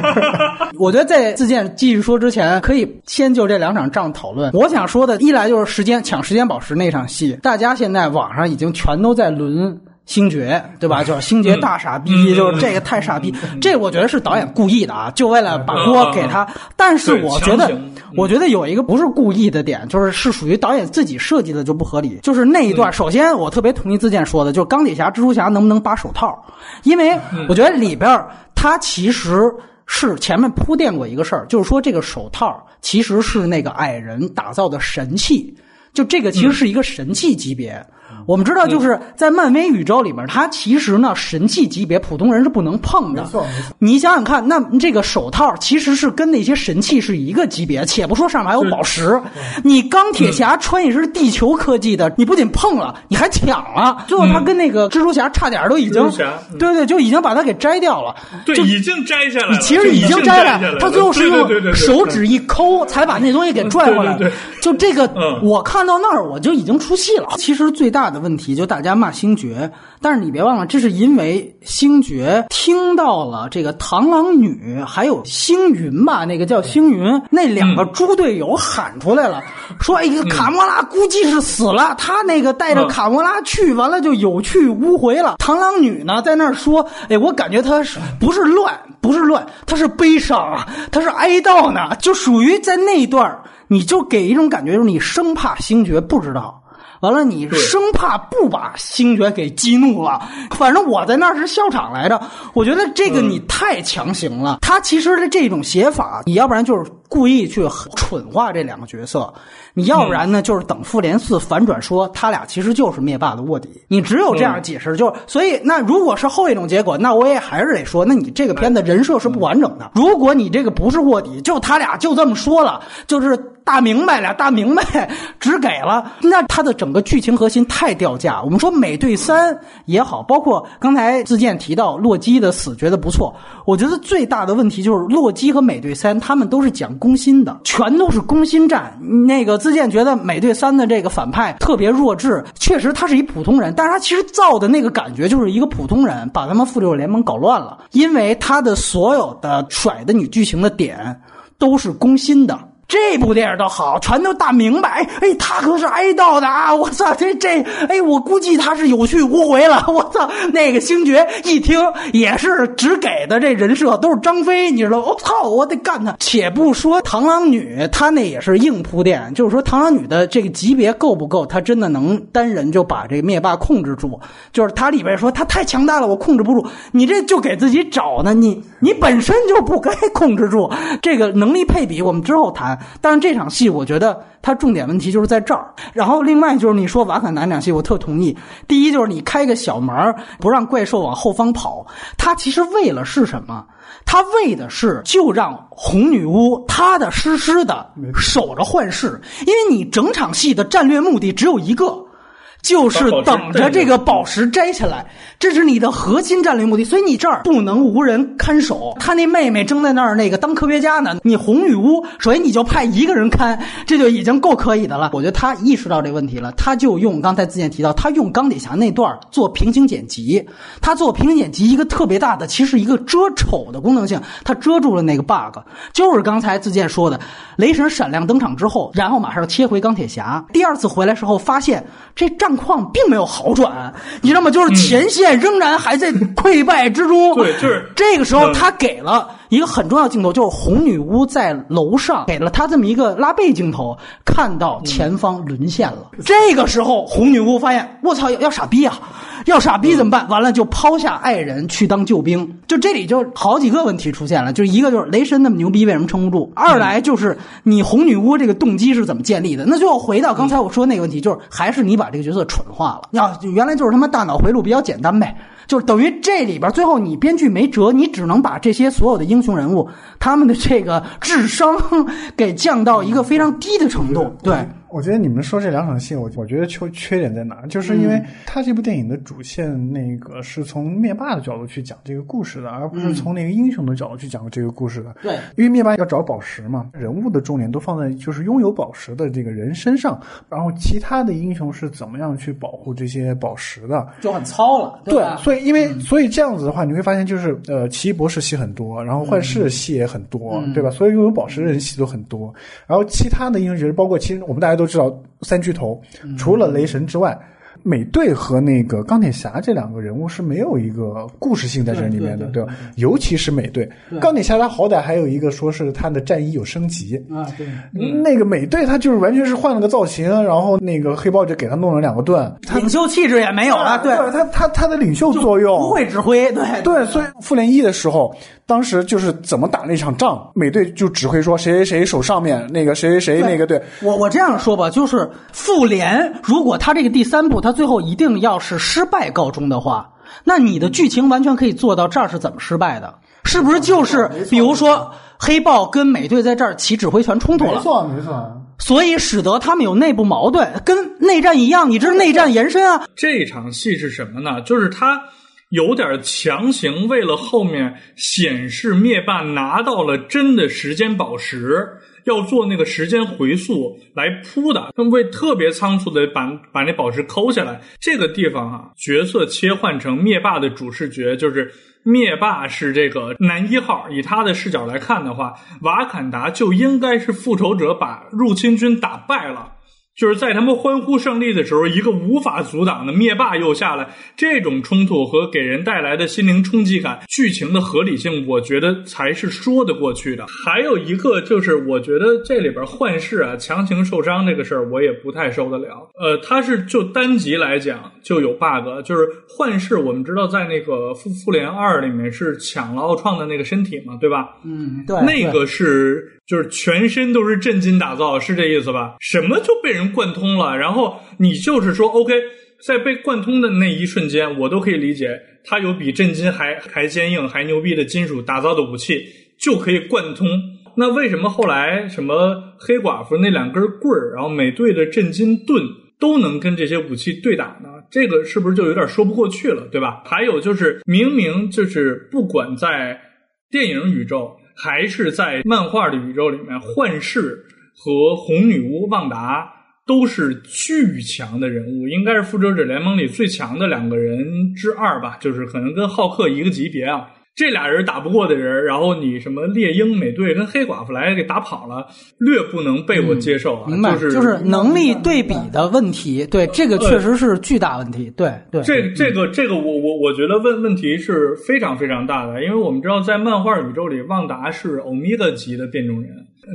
我觉得在自荐继续说之前，可以先就这两场仗讨论。我想说的，一来就是时间抢时间宝石那场戏，大家现在网上已经全都在轮。星爵对吧？就是星爵大傻逼，就是这个太傻逼。这我觉得是导演故意的啊，就为了把锅给他。但是我觉得，我觉得有一个不是故意的点，就是是属于导演自己设计的就不合理。就是那一段，首先我特别同意自健说的，就是钢铁侠、蜘蛛侠能不能扒手套？因为我觉得里边他其实是前面铺垫过一个事儿，就是说这个手套其实是那个矮人打造的神器，就这个其实是一个神器级别。我们知道，就是在漫威宇宙里面，它其实呢，神器级别普通人是不能碰的。没错，没错。你想想看，那这个手套其实是跟那些神器是一个级别，且不说上面还有宝石。你钢铁侠穿一身地球科技的，你不仅碰了，你还抢了。最后他跟那个蜘蛛侠差点都已经，对对，就已经把它给摘掉了。对，已经摘下来了。其实已经摘了，他最后是用手指一抠，才把那东西给拽回来。就这个，我看到那儿我就已经出戏了。其实最大的问题就大家。骂星爵，但是你别忘了，这是因为星爵听到了这个螳螂女还有星云吧，那个叫星云那两个猪队友喊出来了，说：“哎，卡莫拉估计是死了，他那个带着卡莫拉去，完了就有去无回了。”螳螂女呢，在那儿说：“哎，我感觉他是不是乱，不是乱，他是悲伤啊，他是哀悼呢，就属于在那一段你就给一种感觉，就是你生怕星爵不知道。”完了，你生怕不把星爵给激怒了。反正我在那儿是笑场来着。我觉得这个你太强行了。他其实的这种写法，你要不然就是故意去蠢化这两个角色，你要不然呢就是等复联四反转说他俩其实就是灭霸的卧底。你只有这样解释，就所以那如果是后一种结果，那我也还是得说，那你这个片子人设是不完整的。如果你这个不是卧底，就他俩就这么说了，就是。大明白俩大明白，只给了那他的整个剧情核心太掉价。我们说美队三也好，包括刚才自健提到洛基的死，觉得不错。我觉得最大的问题就是洛基和美队三他们都是讲攻心的，全都是攻心战。那个自荐觉得美队三的这个反派特别弱智，确实他是一普通人，但是他其实造的那个感觉就是一个普通人把他们复仇者联盟搞乱了，因为他的所有的甩的女剧情的点都是攻心的。这部电影倒好，全都大明白。哎，他可是哀悼的啊！我操，这这，哎，我估计他是有去无回了。我操，那个星爵一听也是只给的这人设都是张飞，你知道？我操，我得干他！且不说螳螂女，她那也是硬铺垫，就是说螳螂女的这个级别够不够？她真的能单人就把这个灭霸控制住？就是他里边说他太强大了，我控制不住。你这就给自己找呢？你你本身就不该控制住。这个能力配比，我们之后谈。但是这场戏，我觉得它重点问题就是在这儿。然后另外就是你说瓦坎达那场戏，我特同意。第一就是你开个小门不让怪兽往后方跑，他其实为了是什么？他为的是就让红女巫踏踏实实的守着幻视，因为你整场戏的战略目的只有一个。就是等着这个宝石摘下来，这是你的核心战略目的。所以你这儿不能无人看守。他那妹妹正在那儿那个当科学家呢，你红女巫，首先你就派一个人看，这就已经够可以的了。我觉得他意识到这个问题了，他就用刚才自健提到，他用钢铁侠那段做平行剪辑，他做平行剪辑一个特别大的，其实一个遮丑的功能性，他遮住了那个 bug，就是刚才自健说的，雷神闪亮登场之后，然后马上切回钢铁侠，第二次回来时候发现这战况并没有好转，你知道吗？就是前线仍然还在溃败之中。对，就是这个时候他给了一个很重要的镜头，就是红女巫在楼上给了他这么一个拉背镜头，看到前方沦陷了。这个时候，红女巫发现，我操，要要傻逼啊！要傻逼怎么办？完了就抛下爱人去当救兵。就这里就好几个问题出现了，就一个就是雷神那么牛逼，为什么撑不住？二来就是你红女巫这个动机是怎么建立的？那就要回到刚才我说那个问题，就是还是你把这个角色蠢化了。要原来就是他妈大脑回路比较简单呗。就是等于这里边最后你编剧没辙，你只能把这些所有的英雄人物他们的这个智商 给降到一个非常低的程度。对。我觉得你们说这两场戏，我我觉得缺缺点在哪儿？就是因为他这部电影的主线那个是从灭霸的角度去讲这个故事的，而不是从那个英雄的角度去讲这个故事的。对，因为灭霸要找宝石嘛，人物的重点都放在就是拥有宝石的这个人身上，然后其他的英雄是怎么样去保护这些宝石的，就很糙了。对，所以因为所以这样子的话，你会发现就是呃，奇异博士戏很多，然后幻视戏也很多，对吧？所以拥有宝石的人戏都很多，然后其他的英雄包括其实我们大家都。知道三巨头，除了雷神之外。美队和那个钢铁侠这两个人物是没有一个故事性在这里面的，对吧？尤其是美队，钢铁侠他好歹还有一个说是他的战衣有升级啊，对。那个美队他就是完全是换了个造型，然后那个黑豹就给他弄了两个盾，领袖气质也没有了，对。他他他的领袖作用不会指挥，对对。所以复联一的时候，当时就是怎么打那场仗，美队就指挥说谁谁谁守上面，那个谁谁谁那个对。我我这样说吧，就是复联如果他这个第三部他。最后一定要是失败告终的话，那你的剧情完全可以做到这儿是怎么失败的？是不是就是比如说黑豹跟美队在这儿起指挥权冲突了？没错，没错。所以使得他们有内部矛盾，跟内战一样。你这是内战延伸啊！这场戏是什么呢？就是他有点强行为了后面显示灭霸拿到了真的时间宝石。要做那个时间回溯来铺的，他们会特别仓促的把把那宝石抠下来。这个地方啊，角色切换成灭霸的主视觉，就是灭霸是这个男一号。以他的视角来看的话，瓦坎达就应该是复仇者把入侵军打败了。就是在他们欢呼胜利的时候，一个无法阻挡的灭霸又下来，这种冲突和给人带来的心灵冲击感，剧情的合理性，我觉得才是说得过去的。还有一个就是，我觉得这里边幻视啊强行受伤这个事儿，我也不太受得了。呃，他是就单集来讲就有 bug，就是幻视，我们知道在那个复复联二里面是抢了奥创的那个身体嘛，对吧？嗯，对，那个是。就是全身都是震金打造，是这意思吧？什么就被人贯通了？然后你就是说，OK，在被贯通的那一瞬间，我都可以理解，它有比震金还还坚硬、还牛逼的金属打造的武器就可以贯通。那为什么后来什么黑寡妇那两根棍儿，然后美队的震金盾都能跟这些武器对打呢？这个是不是就有点说不过去了，对吧？还有就是，明明就是不管在电影宇宙。还是在漫画的宇宙里面，幻视和红女巫旺达都是巨强的人物，应该是复仇者联盟里最强的两个人之二吧，就是可能跟浩克一个级别啊。这俩人打不过的人，然后你什么猎鹰、美队跟黑寡妇来给打跑了，略不能被我接受啊。明白，就是能力对比的问题。对，这个确实是巨大问题。对对，这这个这个，我我我觉得问问题是非常非常大的，因为我们知道在漫画宇宙里，旺达是欧米伽级的变种人，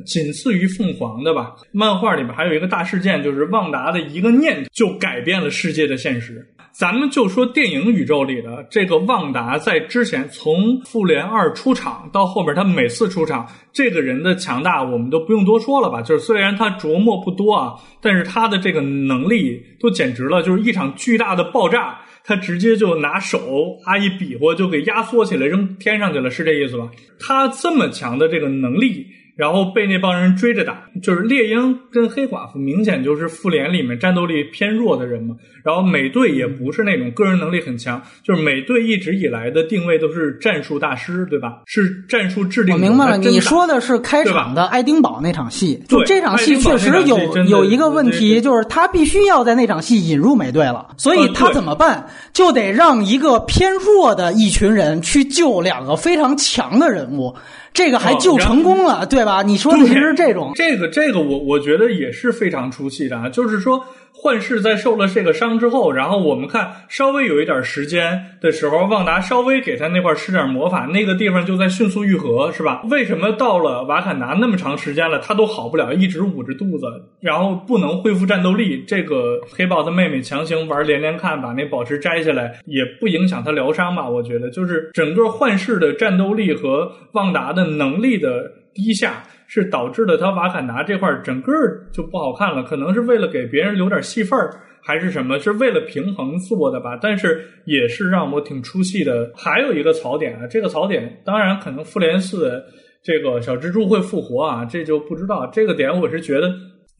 仅次于凤凰的吧。漫画里面还有一个大事件，就是旺达的一个念头就改变了世界的现实。咱们就说电影宇宙里的这个旺达，在之前从复联二出场到后面，他每次出场，这个人的强大我们都不用多说了吧？就是虽然他琢磨不多啊，但是他的这个能力都简直了，就是一场巨大的爆炸，他直接就拿手啊一比划就给压缩起来扔天上去了，是这意思吧？他这么强的这个能力。然后被那帮人追着打。就是猎鹰跟黑寡妇明显就是复联里面战斗力偏弱的人嘛。然后美队也不是那种个人能力很强，就是美队一直以来的定位都是战术大师，对吧？是战术制定。我明白了，你说的是开场的爱丁堡那场戏，就这场戏确实有有一个问题，就是他必须要在那场戏引入美队了，所以他怎么办？就得让一个偏弱的一群人去救两个非常强的人物，这个还救成功了，对吧？你说的其实这种，这个这个我我觉得也是非常出戏的啊，就是说。幻视在受了这个伤之后，然后我们看稍微有一点时间的时候，旺达稍微给他那块施点魔法，那个地方就在迅速愈合，是吧？为什么到了瓦坎达那么长时间了，他都好不了，一直捂着肚子，然后不能恢复战斗力？这个黑豹的妹妹强行玩连连看，把那宝石摘下来，也不影响他疗伤吧？我觉得，就是整个幻视的战斗力和旺达的能力的低下。是导致了他瓦坎达这块整个就不好看了，可能是为了给别人留点戏份儿，还是什么？是为了平衡做的吧？但是也是让我挺出戏的。还有一个槽点啊，这个槽点当然可能复联四这个小蜘蛛会复活啊，这就不知道。这个点我是觉得。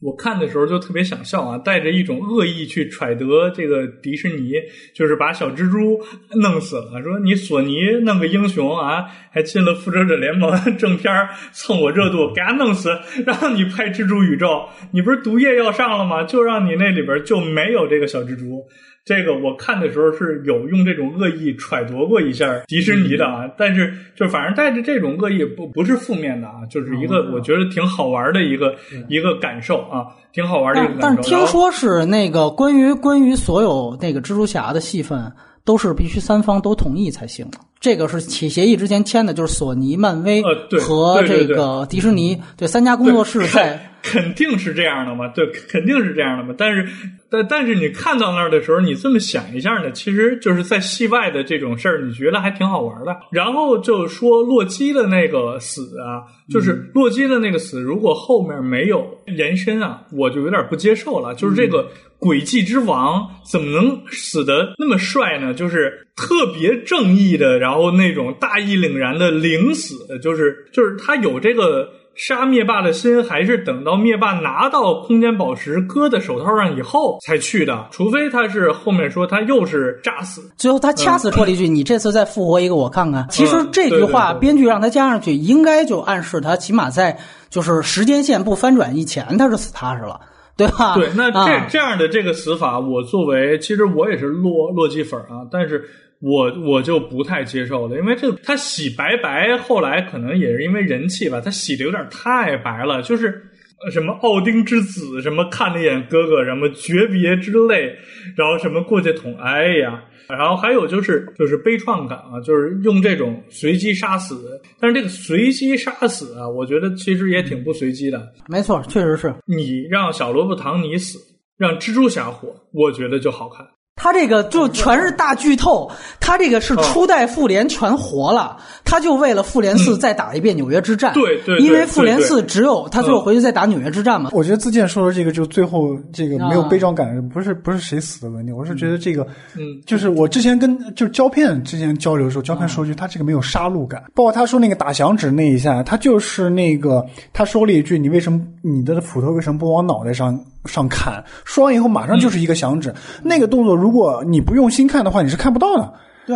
我看的时候就特别想笑啊，带着一种恶意去揣得这个迪士尼，就是把小蜘蛛弄死了。说你索尼弄个英雄啊，还进了复仇者联盟正片蹭我热度，给他弄死，让你拍蜘蛛宇宙，你不是毒液要上了吗？就让你那里边就没有这个小蜘蛛。这个我看的时候是有用这种恶意揣度过一下迪士尼的啊，但是就反正带着这种恶意不不是负面的啊，就是一个我觉得挺好玩的一个一个感受啊，挺好玩的一个感受。但听说是那个关于关于所有那个蜘蛛侠的戏份都是必须三方都同意才行，这个是起协议之前签的，就是索尼、漫威和这个迪士尼对三家工作室在。肯定是这样的嘛？对，肯定是这样的嘛。但是，但但是你看到那儿的时候，你这么想一下呢，其实就是在戏外的这种事儿，你觉得还挺好玩的。然后就说洛基的那个死啊，就是洛基的那个死，如果后面没有延伸啊，我就有点不接受了。就是这个诡计之王怎么能死的那么帅呢？就是特别正义的，然后那种大义凛然的领死，就是就是他有这个。杀灭霸的心还是等到灭霸拿到空间宝石搁在手套上以后才去的，除非他是后面说他又是炸死，最后他掐死说了一句：“你这次再复活一个我看看。”其实这句话编剧让他加上去，应该就暗示他起码在就是时间线不翻转以前他是死踏实了，对吧？对，那这这样的这个死法，我作为其实我也是洛洛基粉啊，但是。我我就不太接受了，因为这他洗白白，后来可能也是因为人气吧，他洗的有点太白了，就是什么奥丁之子，什么看了一眼哥哥，什么诀别之泪，然后什么过去捅，哎呀，然后还有就是就是悲怆感啊，就是用这种随机杀死，但是这个随机杀死啊，我觉得其实也挺不随机的。没错，确实是你让小萝卜唐尼死，让蜘蛛侠活，我觉得就好看。他这个就全是大剧透，他这个是初代复联全活了，他就为了复联四再打一遍纽约之战。对对，因为复联四只有他最后回去再打纽约之战嘛。我觉得自健说的这个就最后这个没有悲壮感，不是不是谁死的问题，我是觉得这个，嗯，就是我之前跟就是胶片之前交流的时候，胶片说句他这个没有杀戮感，包括他说那个打响指那一下，他就是那个他说了一句：“你为什么你的斧头为什么不往脑袋上？”上看，说完以后马上就是一个响指，那个动作如果你不用心看的话，你是看不到的。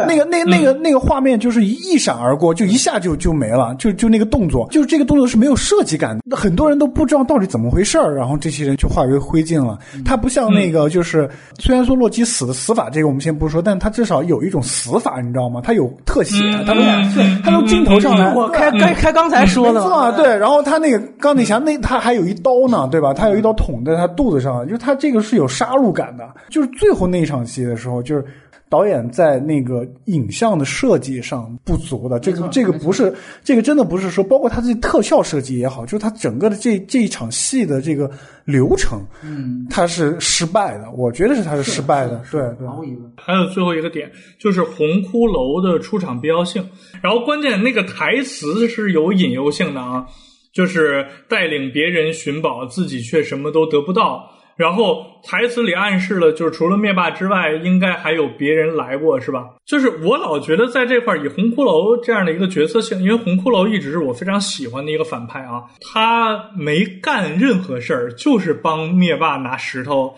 那个那那个那个画面就是一闪而过，就一下就就没了，就就那个动作，就是这个动作是没有设计感的，很多人都不知道到底怎么回事儿，然后这些人就化为灰烬了。他不像那个，就是虽然说洛基死的死法这个我们先不说，但他至少有一种死法，你知道吗？他有特写，他从他从镜头上来，我开开开刚才说的，对，然后他那个钢铁侠那他还有一刀呢，对吧？他有一刀捅在他肚子上，就是他这个是有杀戮感的，就是最后那一场戏的时候，就是。导演在那个影像的设计上不足的，这个这个不是，这个真的不是说，包括他这特效设计也好，就是他整个的这这一场戏的这个流程，嗯，他是失败的，我觉得是他是失败的，对对。还有最后一个点就是红骷髅的出场必要性，然后关键那个台词是有引诱性的啊，就是带领别人寻宝，自己却什么都得不到。然后台词里暗示了，就是除了灭霸之外，应该还有别人来过，是吧？就是我老觉得在这块儿以红骷髅这样的一个角色性，因为红骷髅一直是我非常喜欢的一个反派啊，他没干任何事儿，就是帮灭霸拿石头。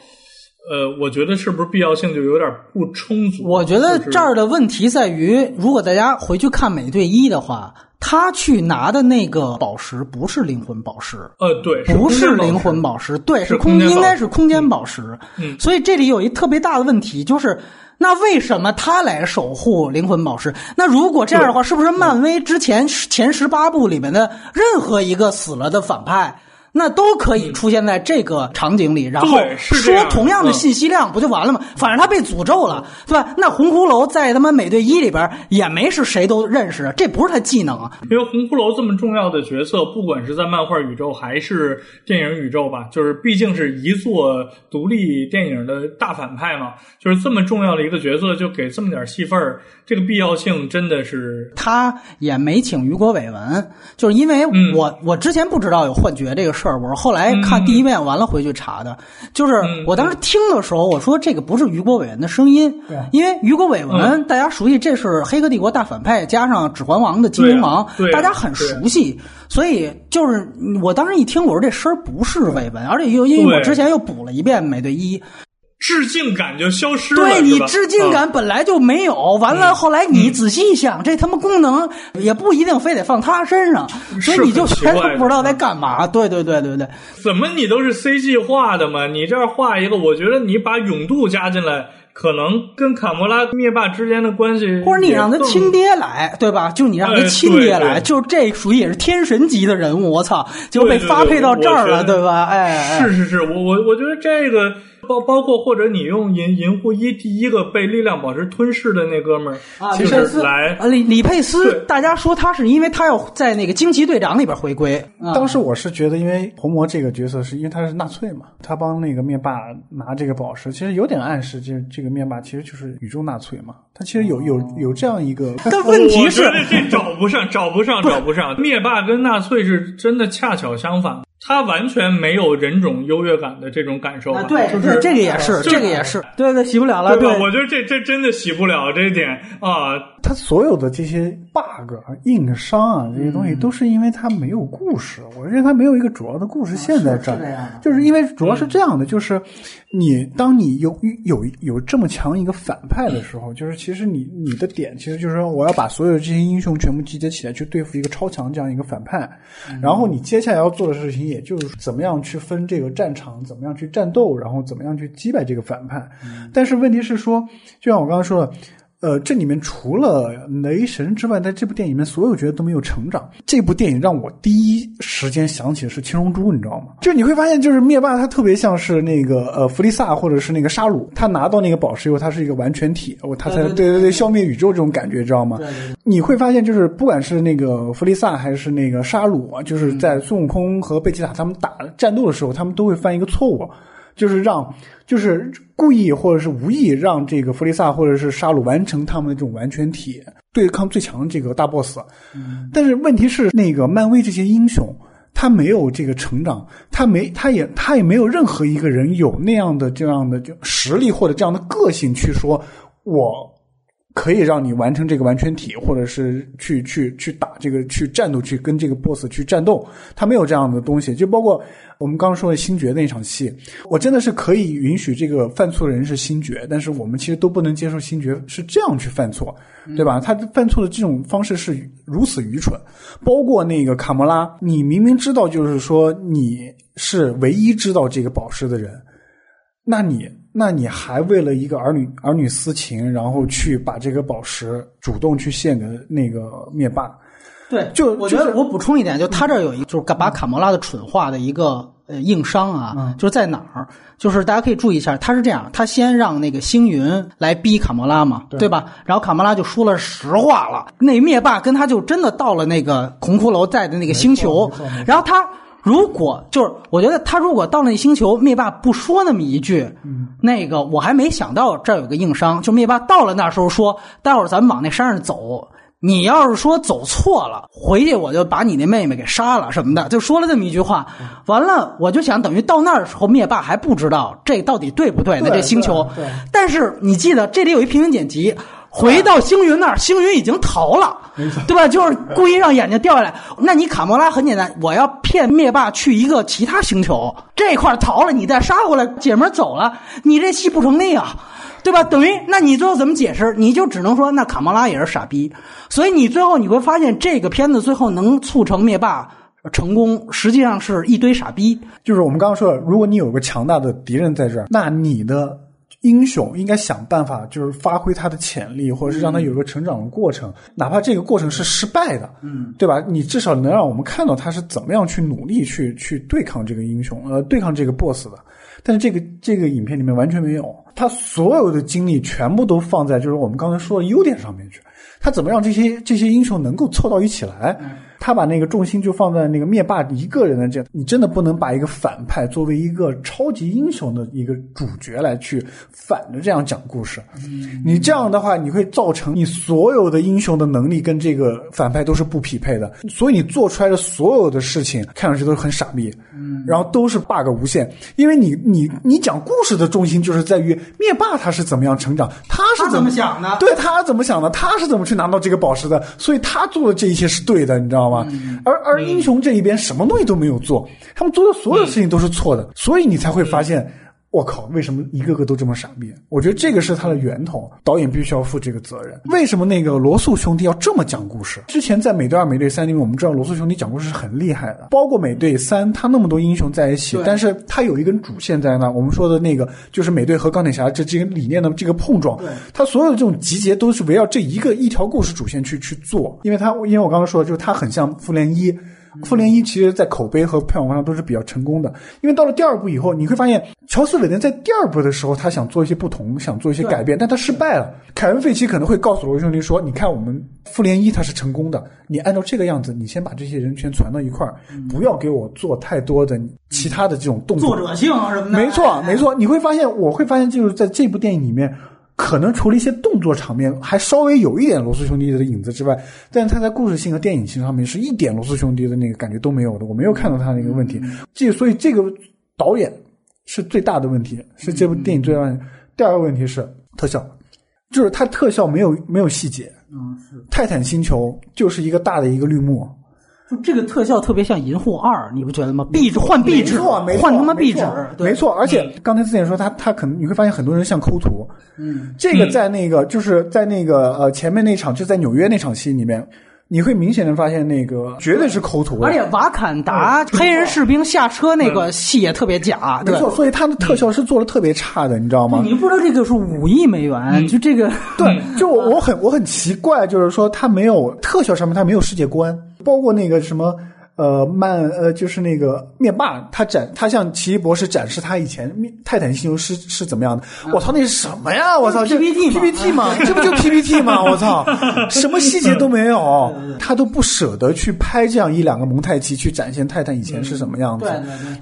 呃，我觉得是不是必要性就有点不充足？我觉得这儿的问题在于，如果大家回去看美队一的话，他去拿的那个宝石不是灵魂宝石。呃，对，不是灵魂宝石，对，是空间应该是空间宝石。嗯所以这里有一特别大的问题，就是那为什么他来守护灵魂宝石？那如果这样的话，是不是漫威之前前十八部里面的任何一个死了的反派？那都可以出现在这个场景里，然后说同样的嗯信息量，不就完了吗？反正他被诅咒了，对吧？那红骷髅在他妈美队一里边也没是谁都认识，这不是他技能啊。因为红骷髅这么重要的角色，不管是在漫画宇宙还是电影宇宙吧，就是毕竟是一座独立电影的大反派嘛，就是这么重要的一个角色，就给这么点戏份儿，这个必要性真的是他也没请雨果·伟文，就是因为嗯我、我之前不知道有幻觉这个事儿，我是后来看第一遍完了回去查的。就是嗯我当时听的时候，我说这个不是于国·伟文的声音，对。因为于国·伟文、嗯。大家熟悉，这是《黑客帝国》大反派加上《指环王》的精灵王，大家很熟悉，所以就是我当时一听，我说这声儿不是伟文，而且又因为我之前又补了一遍《美队一》，致敬感就消失了，对你致敬感本来就没有，完了后来你仔细一想，这他妈功能也不一定非得放他身上，所以你就全都不知道在干嘛。对对对对对，怎么你都是 CG 画的嘛？你这儿画一个，我觉得你把永度加进来，可能跟卡魔拉灭霸之间的关系，或者你让他亲，爹来，对吧？就你让他哎亲爹来，就这属于也是天神级的人物，我操，就被发配到这儿了，对吧？哎，哎是是是，我我我觉得这个包包括或者你用银银护一第一个被力量宝石吞噬的那哥们儿啊，就李佩斯是来啊李李佩斯，大家说他是因为他要在那个惊奇队长里边回归，啊当时我是觉得，因为红魔这个角色是因为他是纳粹嘛，他帮那个灭霸拿这个宝石，其实有点暗示，就是这个灭霸其实就是宇宙纳粹嘛。他其实有有有这样一个，但问题是我觉得这找不上，找不上，找不上。灭霸跟纳粹是真的恰巧相反，他完全没有人种优越感的这种感受吧。啊，对，就是对这个也是，这个也是，对对，洗不了了，对？对。我觉得这这真的洗不了这一点啊。他所有的这些 bug 啊、硬伤啊这些东西，嗯都是因为他没有故事。我认为他没有一个主要的故事线在这儿，就是因为主要是这样的，就是你当你有有有这么强一个反派的时候，就是其实你你的点其实就是说，我要把所有这些英雄全部集结起来去对付一个超强这样一个反派，然后你接下来要做的事情，也就是怎么样去分这个战场，怎么样去战斗，然后怎么样去击败这个反派。但是问题是说，就像我刚刚说的。呃，这里面除了雷神之外，在这部电影里面，所有角色都没有成长。这部电影让我第一时间想起的是青龙珠，你知道吗？就你会发现，就是灭霸他特别像是那个呃弗利萨或者是那个沙鲁，他拿到那个宝石以后，他是一个完全体，哦，他才对对对消灭宇宙这种感觉，知道吗？你会发现，就是不管是那个弗利萨还是那个沙鲁啊，就是在孙悟空和贝吉塔他们打战斗的时候，他们都会犯一个错误，就是让就是故意或者是无意让这个弗利萨或者是沙鲁完成他们的这种完全体对抗最强的这个大 boss。但是问题是，那个漫威这些英雄。他没有这个成长，他没，他也，他也没有任何一个人有那样的这样的就实力或者这样的个性去说，我可以让你完成这个完全体，或者是去去去打这个去战斗，去跟这个 boss 去战斗，他没有这样的东西。就包括我们刚刚说的星爵那场戏，我真的是可以允许这个犯错的人是星爵，但是我们其实都不能接受星爵是这样去犯错，对吧？他犯错的这种方式是如此愚蠢。包括那个卡魔拉，你明明知道就是说你是唯一知道这个宝石的人，那你那你还为了一个儿女儿女私情，然后去把这个宝石主动去献给那个灭霸，对，就就是我觉得我补充一点，就他这儿有一个就是把卡魔拉的蠢话的一个呃硬伤啊，嗯就是在哪儿？就是大家可以注意一下，他是这样，他先让那个星云来逼卡魔拉嘛，对吧？然后卡魔拉就说了实话了，那灭霸跟他就真的到了那个红骷髅在的那个星球然后他。如果就是，我觉得他如果到那星球，灭霸不说那么一句，那个我还没想到这儿有个硬伤，就灭霸到了那时候说，待会儿咱们往那山上走，你要是说走错了，回去我就把你那妹妹给杀了什么的，就说了这么一句话。完了，我就想，等于到那儿时候，灭霸还不知道这到底对不对呢？这星球。但是你记得，这里有一平行剪辑。回到星云那儿，星云已经逃了，对吧？就是故意让眼睛掉下来。那你卡魔拉很简单，我要骗灭霸去一个其他星球，这块儿逃了，你再杀回来，姐们儿走了，你这戏不成立啊。对吧？等于那你最后怎么解释？你就只能说那卡莫拉也是傻逼。所以你最后你会发现，这个片子最后能促成灭霸成功，实际上是一堆傻逼。就是我们刚刚说的，如果你有个强大的敌人在这儿，那你的英雄应该想办法，就是发挥他的潜力，或者是让他有一个成长的过程，哪怕这个过程是失败的，嗯，对吧？你至少能让我们看到他是怎么样去努力去去对抗这个英雄，呃，对抗这个 BOSS 的。但是这个这个影片里面完全没有，他所有的精力全部都放在就是我们刚才说的优点上面去。他怎么让这些这些英雄能够凑到一起来？他把那个重心就放在那个灭霸一个人的这，你真的不能把一个反派作为一个超级英雄的一个主角来去反着这样讲故事。你这样的话，你会造成你所有的英雄的能力跟这个反派都是不匹配的，所以你做出来的所有的事情看上去都是很傻逼，然后都是 bug 无限，因为你你你讲故事的重心就是在于灭霸他是怎么样成长，他是怎么想的？对他怎么想的，他是怎么去拿到这个宝石的，所以他做的这一切是对的，你知道吗？而而英雄这一边什么东西都没有做，他们做的所有事情都是错的，所以你才会发现。我靠，为什么一个个都这么傻逼？我觉得这个是他的源头，导演必须要负这个责任。为什么那个罗素兄弟要这么讲故事？之前在美队二、美队三里面，我们知道罗素兄弟讲故事是很厉害的，包括美队三，他那么多英雄在一起，但是他有一根主线在那。我们说的那个就是美队和钢铁侠这这个理念的这个碰撞，他所有的这种集结都是围绕这一个一条故事主线去去做，因为他因为我刚刚说的就是他很像复联一。复联一其实，在口碑和票房上都是比较成功的，因为到了第二部以后，你会发现乔斯韦登在第二部的时候，他想做一些不同，想做一些改变，但他失败了。凯文费奇可能会告诉罗兄弟说：“你看，我们复联一它是成功的，你按照这个样子，你先把这些人全攒到一块儿，不要给我做太多的其他的这种动作。”作者性什么的，没错，没错，你会发现，我会发现，就是在这部电影里面。可能除了一些动作场面还稍微有一点罗素兄弟的影子之外，但是他在故事性和电影性上面是一点罗素兄弟的那个感觉都没有的。我没有看到他那个问题，这所以这个导演是最大的问题，是这部电影最大的。第二个问题是特效，就是它特效没有没有细节。嗯，是泰坦星球就是一个大的一个绿幕。就这个特效特别像《银护二》，你不觉得吗？壁纸换壁纸，换他妈壁纸，没错。而且刚才之前说他他可能你会发现很多人像抠图，嗯，这个在那个就是在那个呃前面那场就在纽约那场戏里面，你会明显的发现那个绝对是抠图。而且瓦坎达黑人士兵下车那个戏也特别假，没错。所以他的特效是做的特别差的，你知道吗？你不知道这个是五亿美元，就这个对，就我我很我很奇怪，就是说他没有特效上面他没有世界观。包括那个什么，呃，曼呃，就是那个灭霸，他展他向奇异博士展示他以前泰坦星球是是怎么样的。我操，那是什么呀？我操，PPT PPT 吗？这不就 PPT 吗？我操，什么细节都没有，他都不舍得去拍这样一两个蒙太奇去展现泰坦以前是什么样子。对，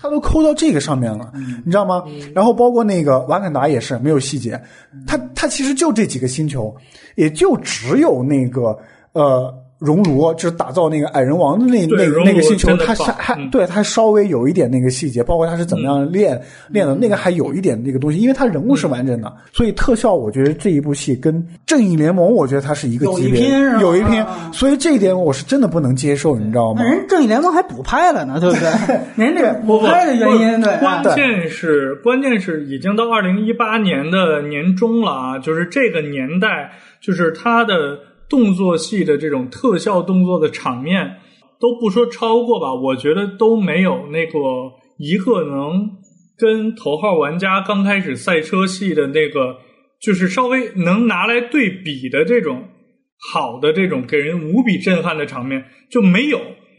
他都抠到这个上面了，你知道吗？然后包括那个瓦坎达也是没有细节，他他其实就这几个星球，也就只有那个呃。熔炉就是打造那个矮人王的那那那个星球，它还对它稍微有一点那个细节，包括它是怎么样练练的，那个还有一点那个东西，因为它人物是完整的，所以特效我觉得这一部戏跟正义联盟我觉得它是一个级别，有一拼，所以这一点我是真的不能接受，你知道吗？人正义联盟还补拍了呢，对不对？人这补拍的原因，对，关键是关键是已经到二零一八年的年中了啊，就是这个年代，就是它的。动作戏的这种特效动作的场面，都不说超过吧，我觉得都没有那个一个能跟头号玩家刚开始赛车戏的那个，就是稍微能拿来对比的这种好的这种给人无比震撼的场面就没有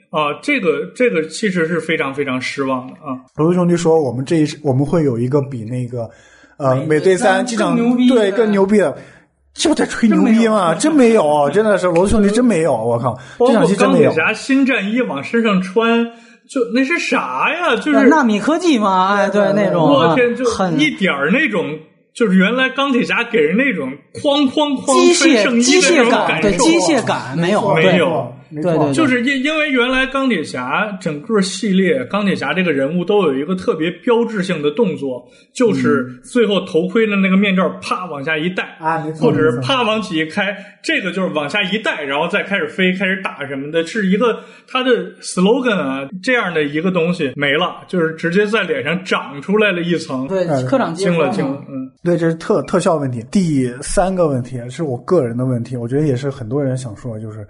啊。这个这个其实是非常非常失望的啊。罗兄弟说，我们这一我们会有一个比那个呃美队三机场对更牛逼的。这不在吹牛逼吗？真没有，真的是罗兄弟真没有，我靠！这场戏真没有。钢铁侠新战衣往身上穿，就那是啥呀？就是纳米科技嘛，哎，对，那种我天，就一点那种就是原来钢铁侠给人那种哐哐哐机械机械感，对机械感没有，对没有没错对对对就是因因为原来钢铁侠整个系列，钢铁侠这个人物都有一个特别标志性的动作，就是最后头盔的那个面罩啪往下一戴啊没错或者是啪往起一开，这个就是往下一戴，然后再开始飞，开始打什么的，是一个他的 slogan 啊，这样的一个东西没了，就是直接在脸上长出来了一层，对科长接惊了说嘛惊了，嗯。对，这是特特效问题。第三个问题是我个人的问题，我觉得也是很多人想说，就是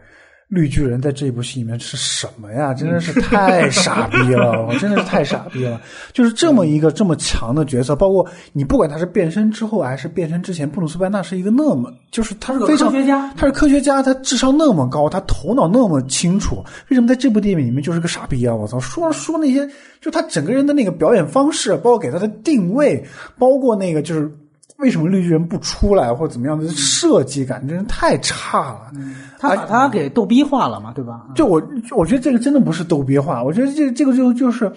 绿巨人在这部戏里面是什么呀？真的是太傻逼了，我真的是太傻逼了。就是这么一个这么强的角色，包括你不管他是变身之后还是变身之前，布鲁斯班纳是一个那么，就是他是非常科学家他是科学家，他智商那么高，他头脑那么清楚，为什么在这部电影里面就是个傻逼啊？我操，说说那些，就他整个人的那个表演方式，包括给他的定位，包括那个就是。为什么绿巨人不出来，或者怎么样的设计感，真是太差了。他把他给逗逼化了嘛，对吧？就我，我觉得这个真的不是逗逼化，我觉得这这个就就是。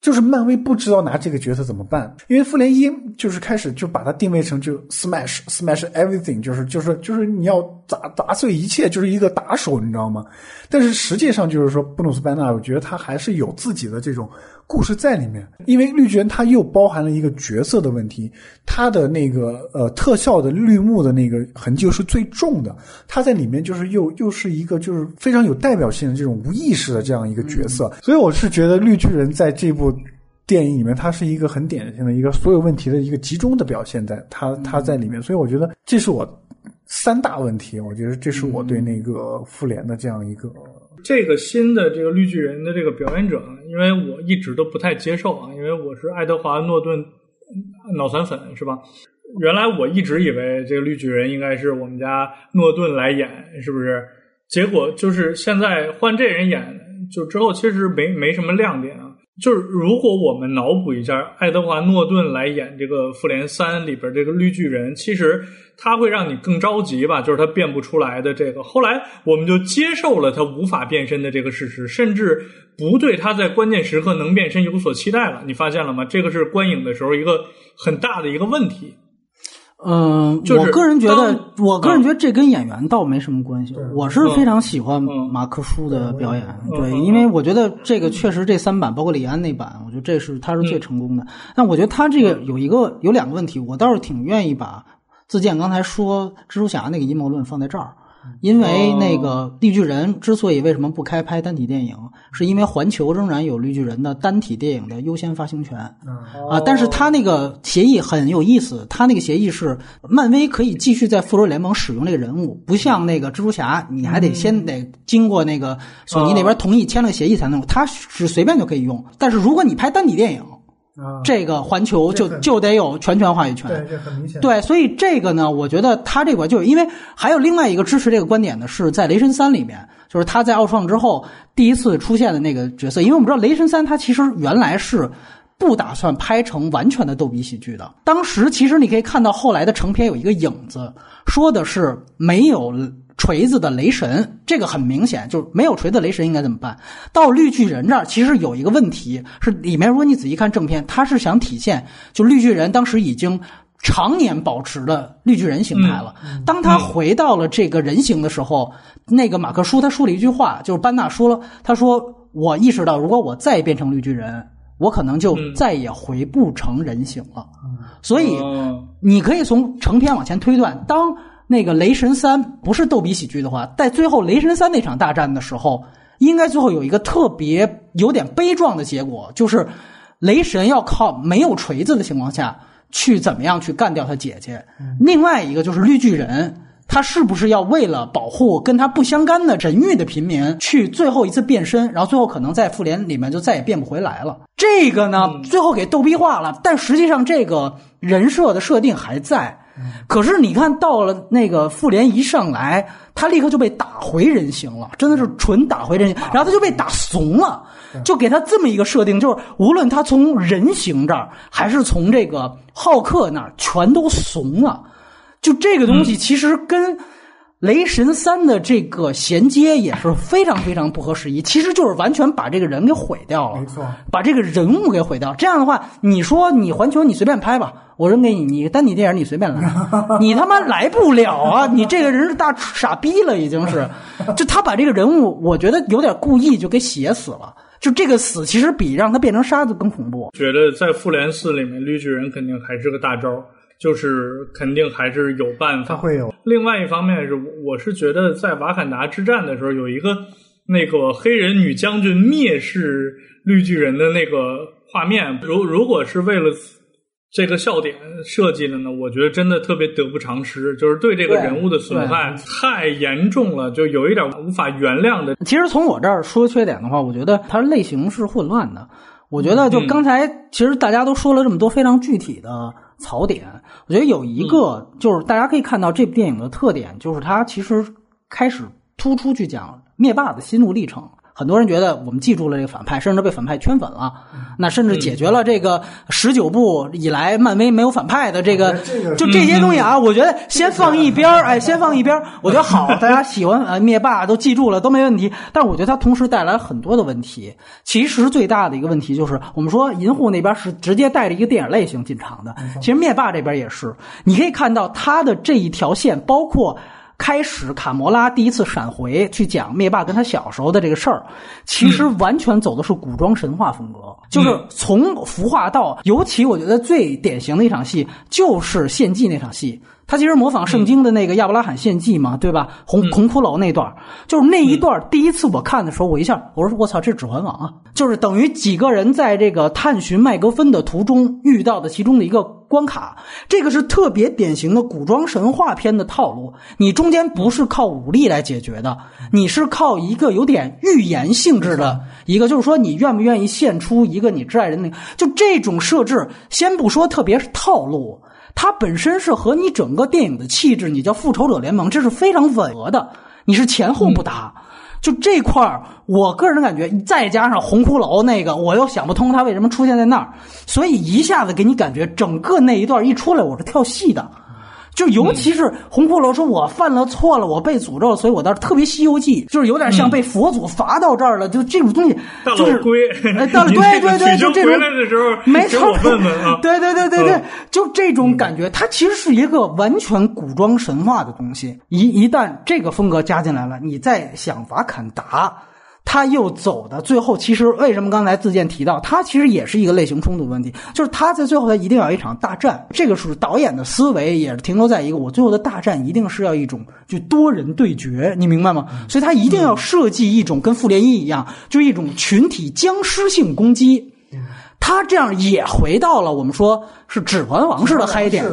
就是漫威不知道拿这个角色怎么办，因为复联一就是开始就把它定位成就 smash smash everything，就是就是就是你要砸砸碎一切，就是一个打手，你知道吗？但是实际上就是说，布鲁斯班纳，我觉得他还是有自己的这种故事在里面，因为绿巨人他又包含了一个角色的问题，他的那个呃特效的绿幕的那个痕迹又是最重的，他在里面就是又又是一个就是非常有代表性的这种无意识的这样一个角色，所以我是觉得绿巨人在这部。电影里面，它是一个很典型的一个所有问题的一个集中的表现，在它它在里面，所以我觉得这是我三大问题。我觉得这是我对那个复联的这样一个这个新的这个绿巨人的这个表演者，因为我一直都不太接受啊，因为我是爱德华诺顿脑残粉，是吧？原来我一直以为这个绿巨人应该是我们家诺顿来演，是不是？结果就是现在换这人演，就之后其实没没什么亮点啊。就是如果我们脑补一下，爱德华诺顿来演这个《复联三》里边这个绿巨人，其实他会让你更着急吧？就是他变不出来的这个。后来我们就接受了他无法变身的这个事实，甚至不对他在关键时刻能变身有所期待了。你发现了吗？这个是观影的时候一个很大的一个问题。嗯，就是我个人觉得，我个人觉得这跟演员倒没什么关系。我是非常喜欢嗯马克舒的表演，对，因为我觉得这个确实这三版，包括李安那版，我觉得这是他是嗯最成功的。但我觉得他这个有一个有两个问题，我倒是挺愿意把自建刚才说蜘蛛侠那个阴谋论放在这儿。因为那个绿巨人之所以为什么不开拍单体电影，是因为环球仍然有绿巨人的单体电影的优先发行权。啊，但是他那个协议很有意思，他那个协议是漫威可以继续在复仇者联盟使用这个人物，不像那个蜘蛛侠，你还得先得经过那个索尼那边同意签了个协议才能用，他是随便就可以用。但是如果你拍单体电影，啊，这个环球就就得有全权话语权。这很明显。对，所以这个呢，我觉得他这个就是因为还有另外一个支持这个观点的是在《雷神三》里面，就是他在奥创之后第一次出现的那个角色，因为我们知道《雷神三》它其实原来是。不打算拍成完全的逗比喜剧的。当时其实你可以看到后来的成片有一个影子，说的是没有锤子的雷神，这个很明显就是没有锤子雷神应该怎么办？到绿巨人这儿其实有一个问题是里面，如果你仔细看正片，他是想体现就绿巨人当时已经。常年保持的绿巨人形态了。当他回到了这个人形的时候，那个马克舒他说了一句话，就是班纳说了，他说：“我意识到，如果我再变成绿巨人，我可能就再也回不成人形了。所以，哦你可以从成片往前推断，当那个雷神三不是逗比喜剧的话，在最后雷神三那场大战的时候，应该最后有一个特别有点悲壮的结果，就是雷神要靠没有锤子的情况下去怎么样去干掉他姐姐。另外一个就是绿巨人。他是不是要为了保护跟他不相干的神域的平民，去最后一次变身，然后最后可能在复联里面就再也变不回来了？这个呢，最后给逗逼化了，但实际上这个人设的设定还在。可是你看到了那个复联一上来，他立刻就被打回人形了，真的是纯打回人形，然后他就被打怂了，就给他这么一个设定，就是无论他从人形这儿，还是从这个浩克那儿，全都怂了。就这个东西其实跟雷神三的这个衔接也是非常非常不合时宜，其实就是完全把这个人给毁掉了，没错，把这个人物给毁掉。这样的话，你说你环球你随便拍吧，我扔给你，你单体电影你随便来，你他妈来不了啊！你这个人是大傻逼了，已经是，就他把这个人物，我觉得有点故意就给写死了。就这个死，其实比让他变成沙子更恐怖。觉得在复联四里面，绿巨人肯定还是个大招。就是肯定还是有办法，他会有。另外一方面是，我是觉得在瓦坎达之战的时候，有一个那个黑人女将军蔑视绿巨人的那个画面，如如果是为了这个笑点设计的呢，我觉得真的特别得不偿失，就是对这个人物的损害太严重了，就有一点无法原谅的。其实从我这儿说缺点的话，我觉得它类型是混乱的。我觉得就刚才其实大家都说了这么多非常具体的。槽点，我觉得有一个就是大家可以看到这部电影的特点，就是它其实开始突出去讲灭霸的心路历程。很多人觉得我们记住了这个反派，甚至被反派圈粉了。那甚至解决了这个十九部以来漫威没有反派的这个，就这些东西啊，我觉得先放一边儿，哎，先放一边儿。我觉得好，大家喜欢呃灭霸都记住了都没问题。但是我觉得它同时带来很多的问题。其实最大的一个问题就是，我们说银护那边是直接带着一个电影类型进场的，其实灭霸这边也是。你可以看到他的这一条线，包括。开始，卡魔拉第一次闪回去讲灭霸跟他小时候的这个事儿，其实完全走的是古装神话风格，就是从服化到，尤其我觉得最典型的一场戏就是献祭那场戏。他其实模仿圣经的那个亚伯拉罕献祭嘛，对吧？红红骷髅那段，就是那一段。第一次我看的时候，我一下我说我操，这是指环王啊！就是等于几个人在这个探寻麦格芬的途中遇到的其中的一个关卡。这个是特别典型的古装神话片的套路。你中间不是靠武力来解决的，你是靠一个有点预言性质的一个，就是说你愿不愿意献出一个你挚爱人那，就这种设置。先不说特别是套路。它本身是和你整个电影的气质，你叫复仇者联盟，这是非常吻合的。你是前后不搭，就这块儿，我个人感觉，再加上红骷髅那个，我又想不通他为什么出现在那儿，所以一下子给你感觉，整个那一段一出来，我是跳戏的。就尤其是红骷髅说：“我犯了错了，我被诅咒，所以我倒是特别《西游记》，就是有点像被佛祖罚到这儿了。就这种东西，就是归，到了对对对，就这种没错，对对对对对，就这种感觉，它其实是一个完全古装神话的东西。一一旦这个风格加进来了，你再想法坎达。他又走的最后，其实为什么刚才自荐提到他，其实也是一个类型冲突问题，就是他在最后他一定要一场大战，这个是导演的思维，也是停留在一个我最后的大战一定是要一种就多人对决，你明白吗？所以他一定要设计一种跟复联一一样，就是一种群体僵尸性攻击，他这样也回到了我们说是指环王式的嗨点，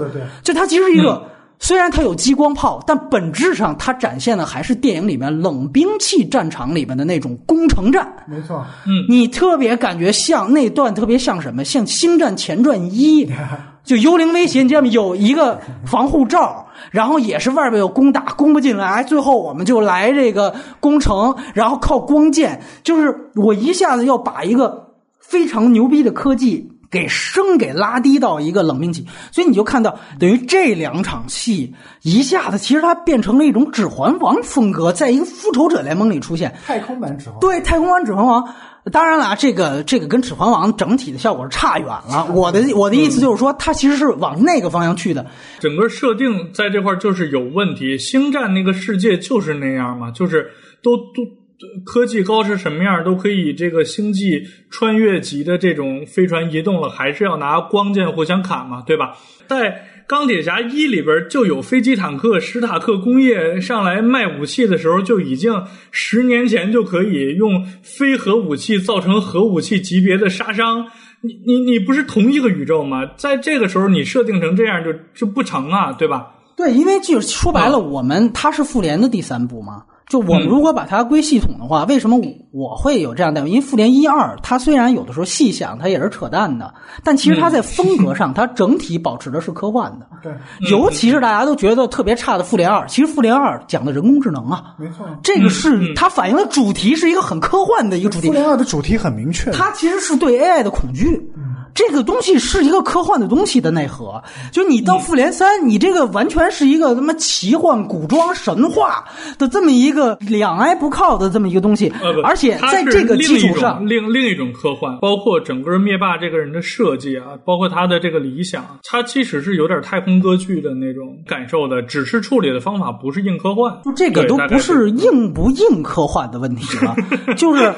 就他其实一个。虽然它有激光炮，但本质上它展现的还是电影里面冷兵器战场里面的那种攻城战。没错，嗯，你特别感觉像那段特别像什么？像《星战前传一》，就幽灵威胁，你知道吗？有一个防护罩，然后也是外边有攻打，攻不进来，最后我们就来这个攻城，然后靠光剑，就是我一下子要把一个非常牛逼的科技。给升给拉低到一个冷兵器，所以你就看到等于这两场戏一下子，其实它变成了一种指环王风格，在一个复仇者联盟里出现。太空版指环王对太空版指环王，当然了，这个这个跟指环王整体的效果是差远了。我的我的意思就是说，它其实是往那个方向去的。整个设定在这块就是有问题。星战那个世界就是那样嘛，就是都都。科技高是什么样，都可以这个星际穿越级的这种飞船移动了，还是要拿光剑互相砍嘛，对吧？在钢铁侠一里边就有飞机坦克，史塔克工业上来卖武器的时候，就已经十年前就可以用非核武器造成核武器级别的杀伤。你你你不是同一个宇宙吗？在这个时候你设定成这样就就不成啊，对吧？对，因为就说白了，我们它是复联的第三部嘛。就我们如果把它归系统的话，为什么我会有这样的？因为复联一二，它虽然有的时候细想它也是扯淡的，但其实它在风格上，它整体保持的是科幻的。对，尤其是大家都觉得特别差的复联二，其实复联二讲的人工智能啊，没错，这个是它反映的主题是一个很科幻的一个主题。复联二的主题很明确，它其实是对 AI 的恐惧。这个东西是一个科幻的东西的内核。就你到复联三，你这个完全是一个他妈奇幻、古装、神话的这么一个两挨不靠的这么一个东西，呃而且在这个基础上，另另一种科幻，包括整个灭霸这个人的设计啊，包括他的这个理想，他其实是有点太空歌剧的那种感受的，只是处理的方法不是硬科幻。就这个都不是硬不硬科幻的问题了，就是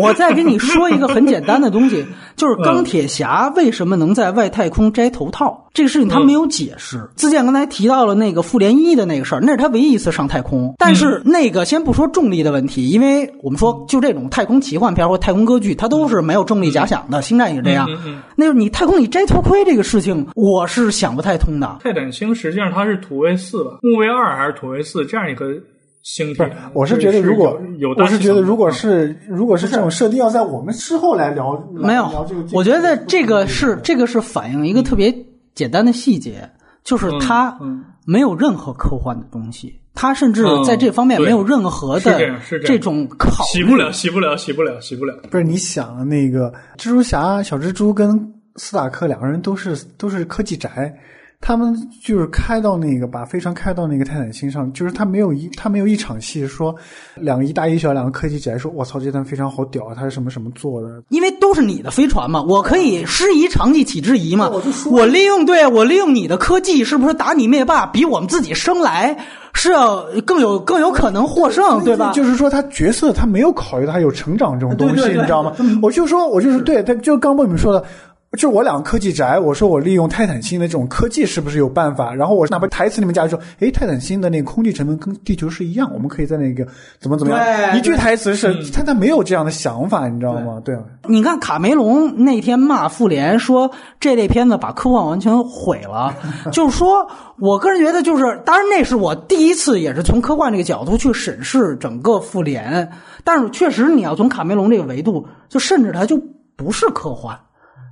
我再给你说一个很简单的东西，就是钢铁侠为什么能在外太空摘头套？这个事情他没有解释。自建刚才提到了那个复联一的那个事儿，那是他唯一一次上太空，但是那个先不说重力的问题，因为我们说就这种太空奇幻片或太空歌剧，它都是没有重力假想的，星战也是这样。那就是你太空里摘头盔这个事情，我是想不太通的。泰坦星实际上它是土卫四吧，木卫二还是土卫四？这样一个星不是，，我是觉得如果有我是觉得如果是如果是这种设定，要在我们之后来聊，没有聊这个，我觉得这个是这个是反映一个特别简单的细节，就是它嗯没有任何科幻的东西，它甚至嗯在这方面没有任何的这样种考洗不了，洗不了，洗不了，洗不了。不是你想那个蜘蛛侠、小蜘蛛跟斯塔克两个人都是都是科技宅，他们就是开到那个把飞船开到那个泰坦星上，就是他没有一他没有一场戏说两个一大一小两个科技宅说我操这台飞船好屌啊，它是什么什么做的，因为都是你的飞船嘛，我可以师夷长技启之夷嘛。我就说我利用对我利用你的科技，是不是打你灭霸比我们自己生来是要更有更有可能获胜，对吧？就是说他角色他没有考虑到他有成长这种东西，对对对你知道吗？我就说我就是对他就刚被你们说的。就我两个科技宅，我说我利用泰坦星的这种科技是不是有办法？然后我哪怕台词里面加说，诶，泰坦星的那个空气成分跟地球是一样，我们可以在那个怎么怎么样？一句台词是，他他没有这样的想法，你知道吗？对。你看卡梅隆那天骂复联说这类片子把科幻完全毁了，就是说我个人觉得就是，当然那是我第一次也是从科幻这个角度去审视整个复联，但是确实你要从卡梅隆这个维度，就甚至它就不是科幻。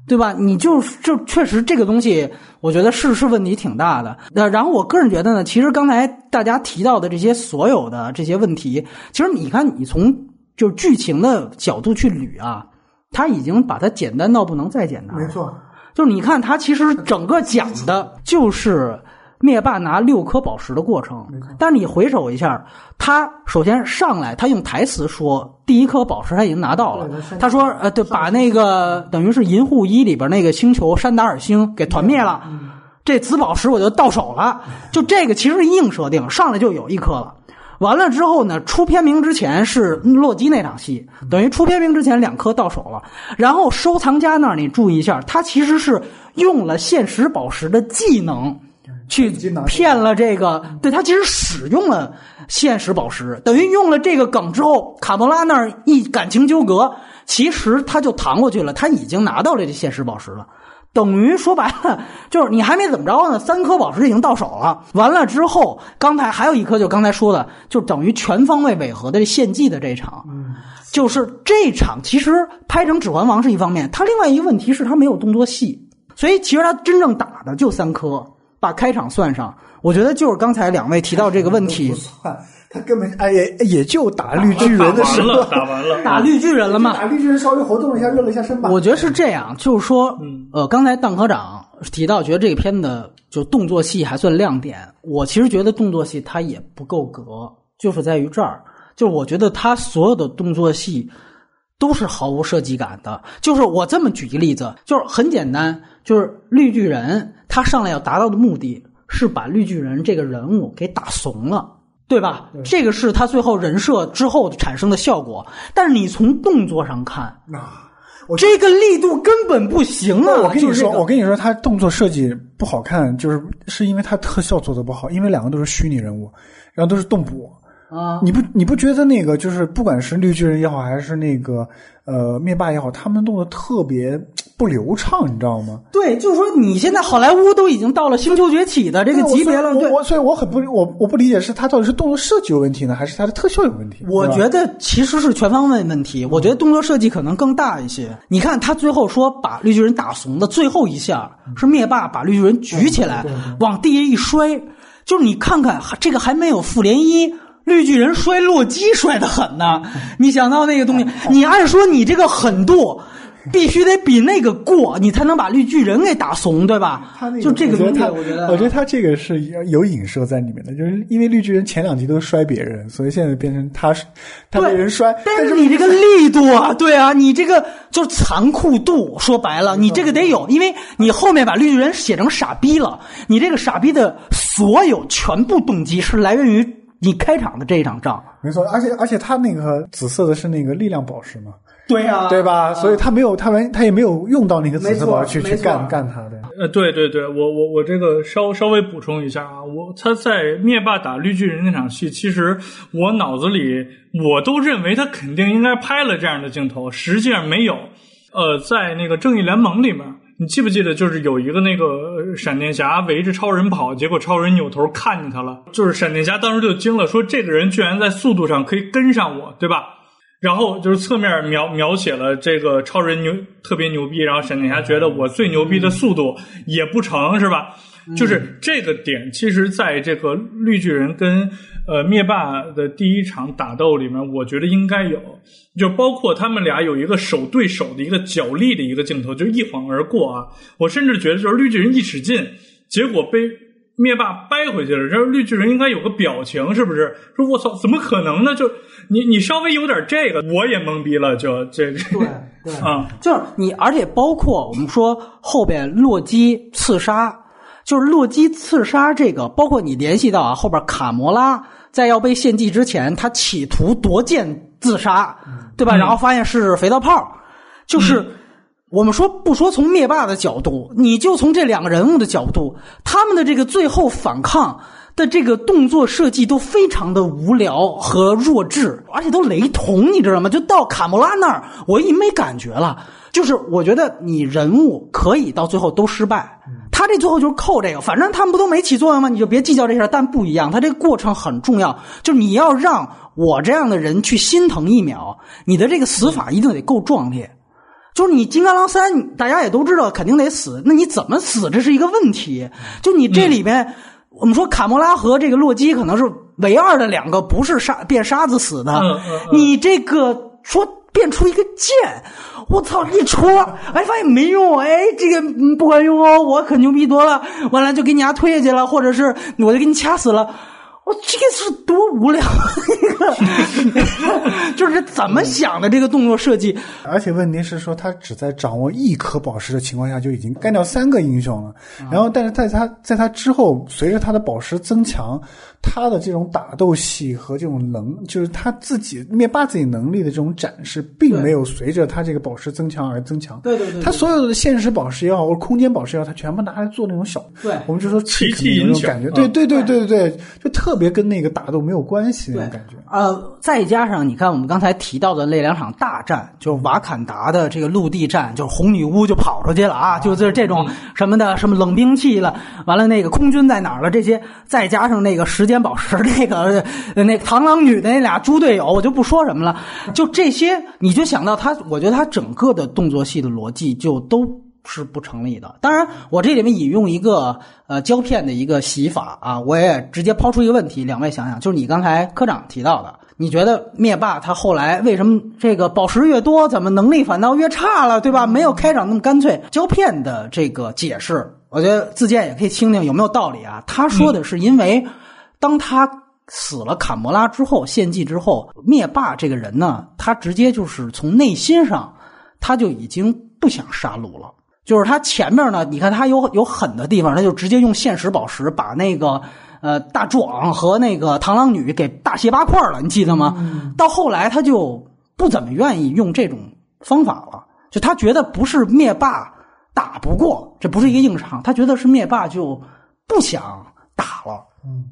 对吧？你就就确实这个东西，我觉得是是问题挺大的。那，然后我个人觉得呢，其实刚才大家提到的这些所有的这些问题，其实你看，你从就是剧情的角度去捋啊，他已经把它简单到不能再简单没。错，就是你看，他其实整个讲的就是灭霸拿六颗宝石的过程。但是你回首一下，他首先上来，他用台词说，第一颗宝石他已经拿到了。他说，呃，对，把那个等于是银护一里边那个星球山达尔星给团灭了，这紫宝石我就到手了。就这个其实是硬设定，上来就有一颗了。完了之后呢，出片名之前是洛基那场戏，等于出片名之前两颗到手了。然后收藏家那儿你注意一下，他其实是用了现实宝石的技能去骗了这个，对他其实使用了现实宝石，等于用了这个梗之后，卡莫拉那儿一感情纠葛，其实他就弹过去了，他已经拿到了这现实宝石了。等于说白了，就是你还没怎么着呢，三颗宝石已经到手了。完了之后，刚才还有一颗，就刚才说的，就等于全方位违和的这献祭的这场，就是这场其实拍成《指环王》是一方面，它另外一个问题是它没有动作戏，所以其实它真正打的就三颗，把开场算上，我觉得就是刚才两位提到这个问题，他根本哎也也就打绿巨人的时候打完了，，打完了，打绿巨人了嘛，打绿巨人稍微活动了一下，热了一下身吧。我觉得是这样，就是说，呃，刚才邓科长提到，觉得这个片子就动作戏还算亮点。我其实觉得动作戏它也不够格，就是在于这儿，就是我觉得他所有的动作戏都是毫无设计感的。就是我这么举一个例子，就是很简单，就是绿巨人他上来要达到的目的是把绿巨人这个人物给打怂了。对吧？这个是他最后人设之后产生的效果。但是你从动作上看，我这个力度根本不行啊！我跟你说，这个我跟你说，他动作设计不好看，就是是因为他特效做的不好，因为两个都是虚拟人物，然后都是动捕。啊，你不你不觉得那个就是不管是绿巨人也好，还是那个呃灭霸也好，他们动作特别不流畅，你知道吗？对，就是说你现在好莱坞都已经到了《星球崛起》的这个级别了，对我。我所以我很不我我不理解，是他到底是动作设计有问题呢，还是他的特效有问题？我觉得其实是全方位问题，我觉得动作设计可能更大一些。你看他最后说把绿巨人打怂的最后一下是灭霸把绿巨人举起来往地下一摔，就是你看看这个还没有复联一。绿巨人摔洛基摔得狠呢，你想到那个东西，你按说你这个狠度，必须得比那个过，你才能把绿巨人给打怂，对吧？他那个就这个东西，我觉得他，我觉得，他这个是有有影射在里面的，就是因为绿巨人前两集都摔别人，所以现在变成他他被人摔，但但是你这个力度啊，对啊，你这个就是残酷度，说白了，你这个得有，因为你后面把绿巨人写成傻逼了，你这个傻逼的所有全部动机是来源于你开场的这一场仗。没错，而且而且他那个紫色的是那个力量宝石嘛，对呀、对吧？所以他没有他完他也没有用到那个紫色宝石去去干干他的。呃，对对对，我我我这个稍稍微补充一下啊，我他在灭霸打绿巨人那场戏，其实我脑子里我都认为他肯定应该拍了这样的镜头，实际上没有。呃，在那个正义联盟里面，你记不记得就是有一个那个呃闪电侠围着超人跑，结果超人扭头看见他了，就是闪电侠当时就惊了，说这个人居然在速度上可以跟上我，对吧？然后就是侧面描描写了这个超人牛特别牛逼，然后闪电侠觉得我最牛逼的速度也不成是吧？就是这个点，其实在这个绿巨人跟呃灭霸的第一场打斗里面，我觉得应该有，就包括他们俩有一个手对手的一个角力的一个镜头，就一晃而过啊。我甚至觉得就是绿巨人一使劲，结果被灭霸掰回去了，然后绿巨人应该有个表情，是不是？说我操，怎么可能呢？就你你稍微有点这个，我也懵逼了，就这个对对 啊，就是你，而且包括我们说后边洛基刺杀，就是洛基刺杀这个，包括你联系到啊后边卡魔拉在要被献祭之前，他企图夺剑自杀，对吧？嗯然后发现是肥皂泡，就是。我们说不说从灭霸的角度，你就从这两个人物的角度，他们的这个最后反抗的这个动作设计都非常的无聊和弱智，而且都雷同，你知道吗？就到卡莫拉那儿，我已经没感觉了。就是我觉得你人物可以到最后都失败，他这最后就是扣这个，反正他们不都没起作用吗？你就别计较这事儿。但不一样，他这个过程很重要，就是你要让我这样的人去心疼一秒，你的这个死法一定得够壮烈。就是你金刚狼三，大家也都知道肯定得死，那你怎么死这是一个问题。就你这里边，我们说卡莫拉和这个洛基可能是唯二的两个不是沙变沙子死的，嗯嗯嗯你这个说变出一个剑，我操一戳，哎发现没用，哎这个嗯不管用哦，我可牛逼多了，完了就给你丫推下去了，或者是我就给你掐死了。我这个是多无聊，就是怎么想的这个动作设计，而且问题是说，他只在掌握一颗宝石的情况下就已经干掉三个英雄了。然后，但是在他在他之后，随着他的宝石增强，他的这种打斗戏和这种能，就是他自己灭霸自己能力的这种展示，并没有随着他这个宝石增强而增强。对对对对他所有的现实宝石也好，或者空间宝石也好，他全部拿来做那种小，对我们就说奇 trick 技淫巧那种感觉。啊对对对对对对，就特别跟那个打斗没有关系那种感觉。呃，再加上你看我们刚才提到的那两场大战，就是瓦坎达的这个陆地战，就是红女巫就跑出去了啊，就是这种什么的，什么冷兵器了，完了那个空军在哪儿了，这些，再加上那个时间宝石那个呃那个螳螂女的那俩猪队友，我就不说什么了，就这些，你就想到他，我觉得他整个的动作戏的逻辑就都。是不成立的。当然，我这里面引用一个呃胶片的一个洗法啊，我也直接抛出一个问题，两位想想，就是你刚才科长提到的，你觉得灭霸他后来为什么这个宝石越多，怎么能力反倒越差了，对吧？没有开场那么干脆。胶片的这个解释，我觉得自荐也可以听听有没有道理啊。他说的是因为当他死了卡魔拉之后，献祭之后，灭霸这个人呢，他直接就是从内心上他就已经不想杀戮了。就是他前面呢，你看他有有狠的地方，他就直接用现实宝石把那个呃大壮和那个螳螂女给大卸八块了，你记得吗？到后来他就不怎么愿意用这种方法了，就他觉得不是灭霸打不过，这不是一个硬伤，他觉得是灭霸就不想打了，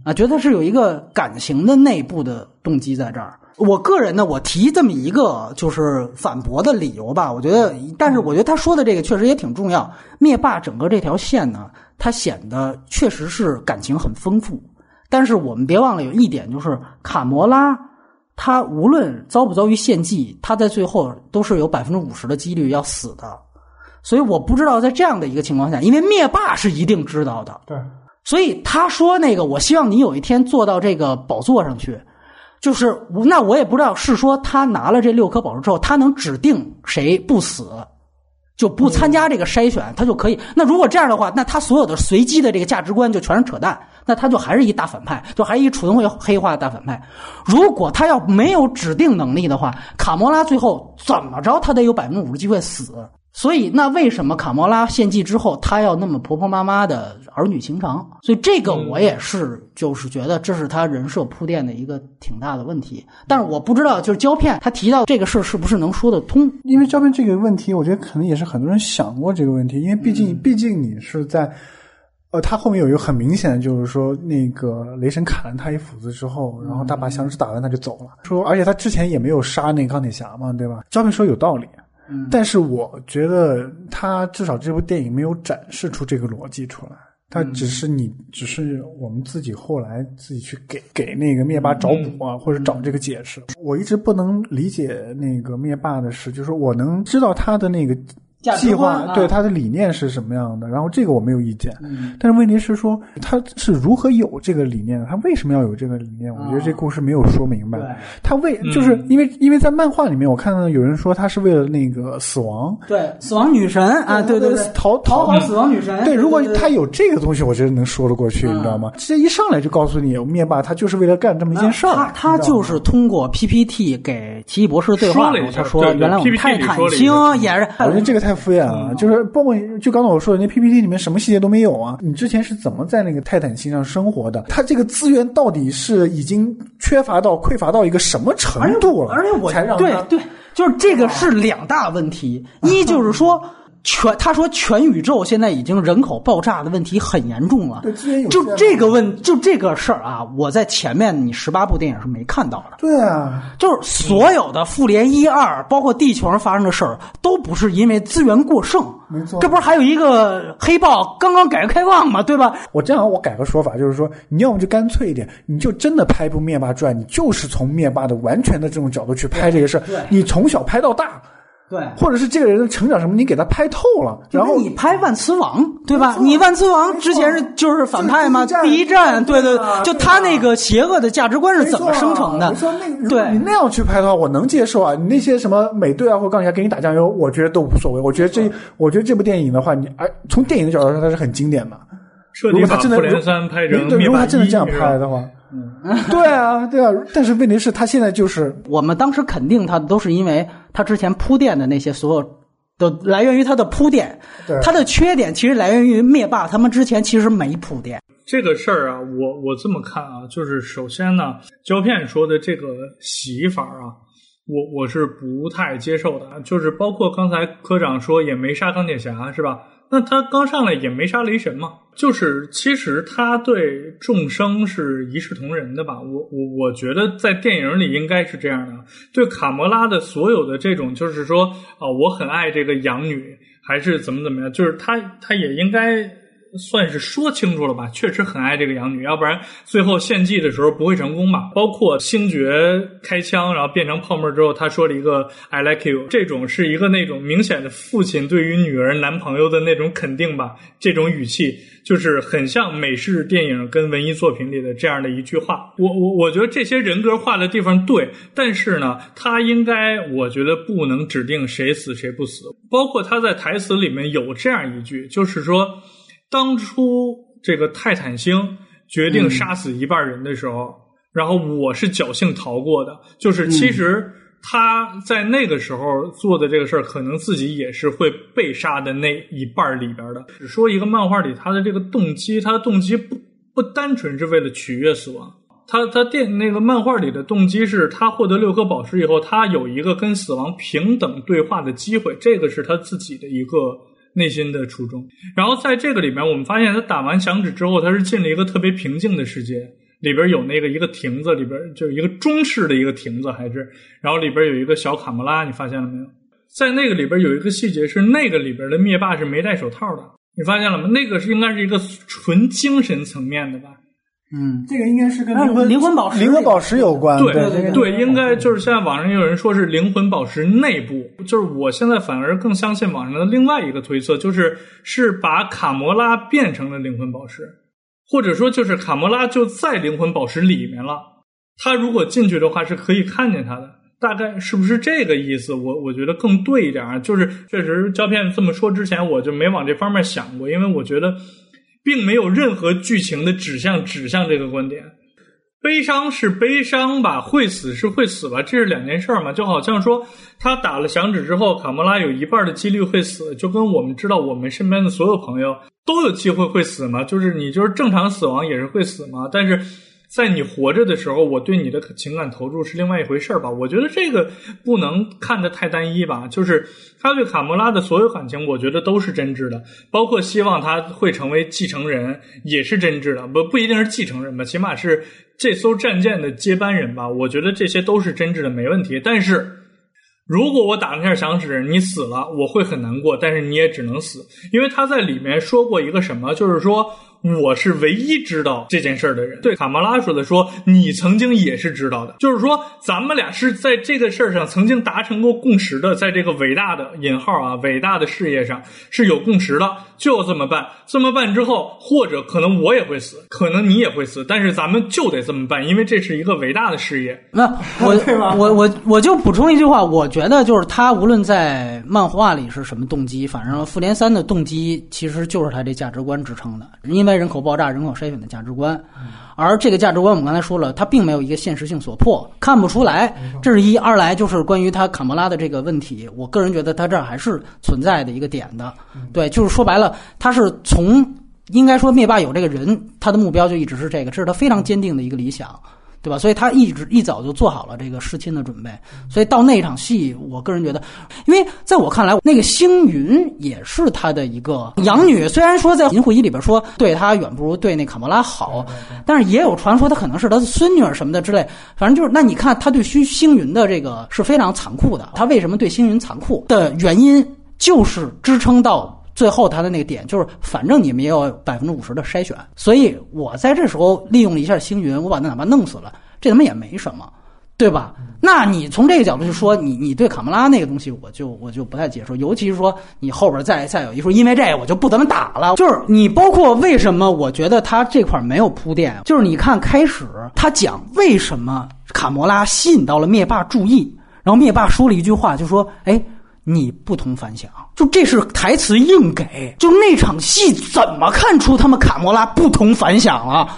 啊，觉得是有一个感情的内部的动机在这儿。我个人呢，我提这么一个就是反驳的理由吧，我觉得，但是我觉得他说的这个确实也挺重要。灭霸整个这条线呢，它显得确实是感情很丰富，但是我们别忘了有一点，就是卡魔拉，他无论遭不遭遇献祭，他在最后都是有百分之五十的几率要死的。所以我不知道在这样的一个情况下，因为灭霸是一定知道的，对，所以他说那个，我希望你有一天坐到这个宝座上去，就是那我也不知道是说他拿了这六颗宝石之后，他能指定谁不死，就不参加这个筛选，他就可以。那如果这样的话，那他所有的随机的这个价值观就全是扯淡，那他就还是一大反派，就还是一纯会黑化的大反派。如果他要没有指定能力的话，卡魔拉最后怎么着，他得有百分之五十机会死。所以，那为什么卡魔拉献祭之后，他要那么婆婆妈妈的儿女情长？所以，这个我也是，就是觉得这是他人设铺垫的一个挺大的问题。但是，我不知道，就是胶片他提到这个事儿是不是能说得通？因为胶片这个问题，我觉得可能也是很多人想过这个问题。因为毕竟，毕竟你是在，呃，他后面有一个很明显的，就是说，那个雷神砍了他一斧子之后，然后他把响指打完，他就走了。说，而且他之前也没有杀那个钢铁侠嘛，对吧？胶片说有道理。但是我觉得他至少这部电影没有展示出这个逻辑出来，他只是你只是我们自己后来自己去给给那个灭霸找补啊，或者找这个解释。我一直不能理解那个灭霸的事，就是我能知道他的那个。计划对他的理念是什么样的？然后这个我没有意见，但是问题是说他是如何有这个理念的？他为什么要有这个理念？我觉得这故事没有说明白。他为就是因为因为在漫画里面，我看到有人说他是为了那个死亡，对死亡女神啊，对对对，逃逃跑死亡女神。对，如果他有这个东西，我觉得能说得过去，你知道吗？直接一上来就告诉你，灭霸他就是为了干这么一件事儿。他他就是通过 PPT 给奇异博士对话，他说原来我们泰坦星也是。我觉得这个太敷衍了，就是。包括就刚才我说的那 PPT 里面什么细节都没有啊！你之前是怎么在那个泰坦星上生活的？它这个资源到底是已经缺乏到匮乏到一个什么程度了？而且我才让对对，就是这个是两大问题，一就是说。全他说全宇宙现在已经人口爆炸的问题很严重了，就这个问就这个事儿啊，我在前面你十八部电影是没看到的。对啊，就是所有的复联一二，包括地球上发生的事儿，都不是因为资源过剩。没错，这不是还有一个黑豹刚刚改革开放嘛？对吧？我这样我改个说法，就是说你要么就干脆一点，你就真的拍一部灭霸传，你就是从灭霸的完全的这种角度去拍这个事儿，你从小拍到大。对，或者是这个人的成长什么，你给他拍透了，然后你拍万磁王，对吧？你万磁王之前是就是反派吗？第一站，对对，就他那个邪恶的价值观是怎么生成的？对，你那样去拍的话，我能接受啊。你那些什么美队啊或钢铁侠给你打酱油，我觉得都无所谓。我觉得这，我觉得这部电影的话，你哎，从电影的角度上，它是很经典的。如果他真的如果他真的这样拍的话。对啊，对啊，但是问题是，他现在就是我们当时肯定他都是因为他之前铺垫的那些所有都来源于他的铺垫，他的缺点其实来源于灭霸他们之前其实没铺垫。这个事儿啊，我我这么看啊，就是首先呢，胶片说的这个洗法啊，我我是不太接受的，就是包括刚才科长说也没杀钢铁侠是吧？那他刚上来也没杀雷神嘛，就是其实他对众生是一视同仁的吧？我我我觉得在电影里应该是这样的。对卡魔拉的所有的这种，就是说啊，我很爱这个养女，还是怎么怎么样，就是他他也应该。算是说清楚了吧，确实很爱这个养女，要不然最后献祭的时候不会成功吧？包括星爵开枪然后变成泡沫之后，他说了一个 “I like you”，这种是一个那种明显的父亲对于女儿男朋友的那种肯定吧？这种语气就是很像美式电影跟文艺作品里的这样的一句话。我我我觉得这些人格化的地方对，但是呢，他应该我觉得不能指定谁死谁不死。包括他在台词里面有这样一句，就是说。当初这个泰坦星决定杀死一半人的时候，然后我是侥幸逃过的。就是其实他在那个时候做的这个事儿，可能自己也是会被杀的那一半里边的。只说一个漫画里他的这个动机，他的动机不不单纯是为了取悦死亡。他他电那个漫画里的动机是他获得六颗宝石以后，他有一个跟死亡平等对话的机会，这个是他自己的一个。内心的初衷，然后在这个里面，我们发现他打完响指之后，他是进了一个特别平静的世界，里边有那个一个亭子，里边就一个中式的一个亭子，还是，然后里边有一个小卡莫拉，你发现了没有？在那个里边有一个细节是，那个里边的灭霸是没戴手套的，你发现了吗？那个是应该是一个纯精神层面的吧？嗯，这个应该是跟灵魂灵魂宝石灵魂宝石有关。对对对，应该就是现在网上也有人说是灵魂宝石内部，就是我现在反而更相信网上的另外一个推测，就是是把卡魔拉变成了灵魂宝石，或者说就是卡魔拉就在灵魂宝石里面了。他如果进去的话是可以看见他的。大概是不是这个意思？我我觉得更对一点啊，就是确实胶片这么说之前，我就没往这方面想过，因为我觉得并没有任何剧情的指向指向这个观点。悲伤是悲伤吧，会死是会死吧，这是两件事儿嘛。就好像说他打了响指之后，卡莫拉有一半的几率会死，就跟我们知道我们身边的所有朋友都有机会会死嘛。就是你就是正常死亡也是会死嘛，但是。在你活着的时候，我对你的情感投入是另外一回事儿吧？我觉得这个不能看得太单一吧。就是他对卡莫拉的所有感情，我觉得都是真挚的，包括希望他会成为继承人也是真挚的。不不一定是继承人吧，起码是这艘战舰的接班人吧。我觉得这些都是真挚的，没问题。但是如果我打了下响指，你死了，我会很难过。但是你也只能死，因为他在里面说过一个什么，就是说。我是唯一知道这件事儿的人。对卡马拉说的说，你曾经也是知道的，就是说咱们俩是在这个事儿上曾经达成过共识的，在这个伟大的引号啊伟大的事业上是有共识的，就要这么办。这么办之后，或者可能我也会死，可能你也会死，但是咱们就得这么办，因为这是一个伟大的事业。那我 我我我就补充一句话，我觉得就是他无论在漫画里是什么动机，反正复联三的动机其实就是他这价值观支撑的，因为。人口爆炸、人口筛选的价值观，而这个价值观我们刚才说了，它并没有一个现实性所迫，看不出来。这是一，二来就是关于他卡莫拉的这个问题，我个人觉得他这儿还是存在的一个点的。对，就是说白了，他是从应该说灭霸有这个人，他的目标就一直是这个，这是他非常坚定的一个理想。对吧？所以他一直一早就做好了这个弑亲的准备。所以到那场戏，我个人觉得，因为在我看来，那个星云也是他的一个养女。虽然说在银护一里边说对他远不如对那卡莫拉好，但是也有传说他可能是他的孙女儿什么的之类。反正就是，那你看他对星星云的这个是非常残酷的。他为什么对星云残酷的原因，就是支撑到。最后他的那个点就是，反正你们也有百分之五十的筛选，所以我在这时候利用了一下星云，我把那哪怕弄死了，这他妈也没什么，对吧？那你从这个角度去说，你你对卡莫拉那个东西，我就我就不太接受，尤其是说你后边再再有一说，因为这个我就不怎么打了。就是你包括为什么我觉得他这块没有铺垫，就是你看开始他讲为什么卡莫拉吸引到了灭霸注意，然后灭霸说了一句话，就说：“哎，你不同凡响。”就这是台词硬给，就那场戏怎么看出他们卡莫拉不同凡响了？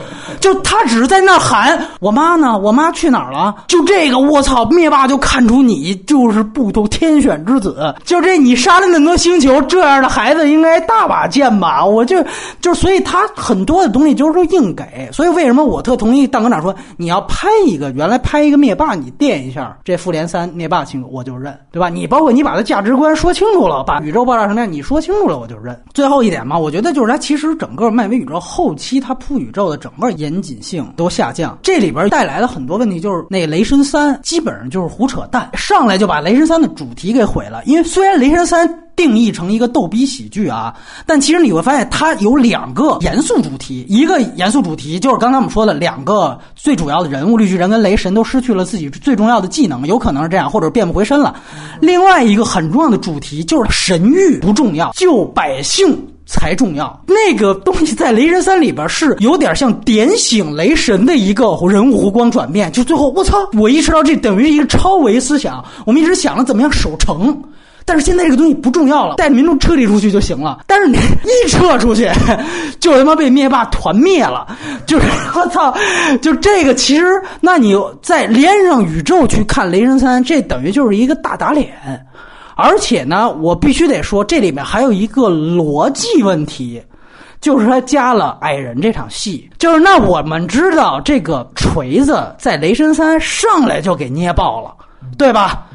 就他只是在那喊我妈呢，我妈去哪儿了？就这个，我操！灭霸就看出你就是不同天选之子。就这，你杀了那么多星球，这样的孩子应该大把见吧？我就就所以他很多的东西就是说硬给。所以为什么我特同意大哥长说你要拍一个原来拍一个灭霸，你垫一下这复联三灭霸清楚我就认，对吧？你包括你把他价值观说清楚了，把。宇宙爆炸成那样，你说清楚了我就认。最后一点嘛，我觉得就是它其实整个漫威宇宙后期它铺宇宙的整个严谨性都下降，这里边带来了很多问题，就是那雷神三基本上就是胡扯淡，上来就把雷神三的主题给毁了。因为虽然雷神三。定义成一个逗逼喜剧啊，但其实你会发现它有两个严肃主题，一个严肃主题就是刚才我们说的两个最主要的人物，绿巨人跟雷神都失去了自己最重要的技能，有可能是这样，或者变不回身了。另外一个很重要的主题就是神域不重要，救百姓才重要。那个东西在雷神三里边是有点像点醒雷神的一个人物弧光转变，就最后我操，我意识到这等于一个超维思想，我们一直想着怎么样守城。但是现在这个东西不重要了，带着民众撤离出去就行了。但是你一撤出去，就他妈被灭霸团灭了。就是我操，就这个其实，那你再连上宇宙去看雷神三，这等于就是一个大打脸。而且呢，我必须得说，这里面还有一个逻辑问题，就是他加了矮人这场戏。就是那我们知道，这个锤子在雷神三上来就给捏爆了，对吧？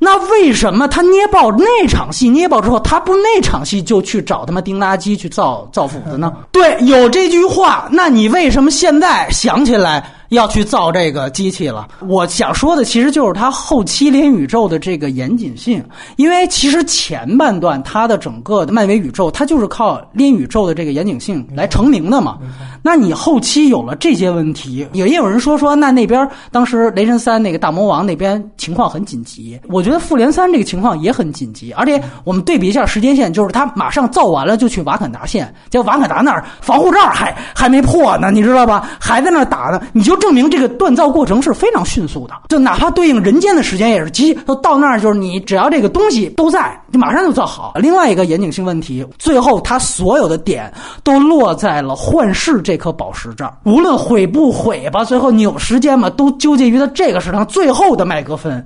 那为什么他捏爆那场戏捏爆之后，他不那场戏就去找他妈丁垃圾去造造斧子呢？对，有这句话。那你为什么现在想起来要去造这个机器了？我想说的其实就是他后期连宇宙的这个严谨性，因为其实前半段他的整个的漫威宇宙，它就是靠连宇宙的这个严谨性来成名的嘛。那你后期有了这些问题，也也有人说说，那那边当时雷神三那个大魔王那边情况很紧急。我觉得复联三这个情况也很紧急，而且我们对比一下时间线，就是他马上造完了就去瓦坎达县，结果瓦坎达那儿防护罩还还没破呢，你知道吧？还在那打呢，你就证明这个锻造过程是非常迅速的，就哪怕对应人间的时间也是极，都到那儿就是你只要这个东西都在，就马上就造好。另外一个严谨性问题，最后他所有的点都落在了幻视这。这颗宝石这，无论毁不毁吧，最后你有时间嘛，都纠结于它这个是它最后的麦克风。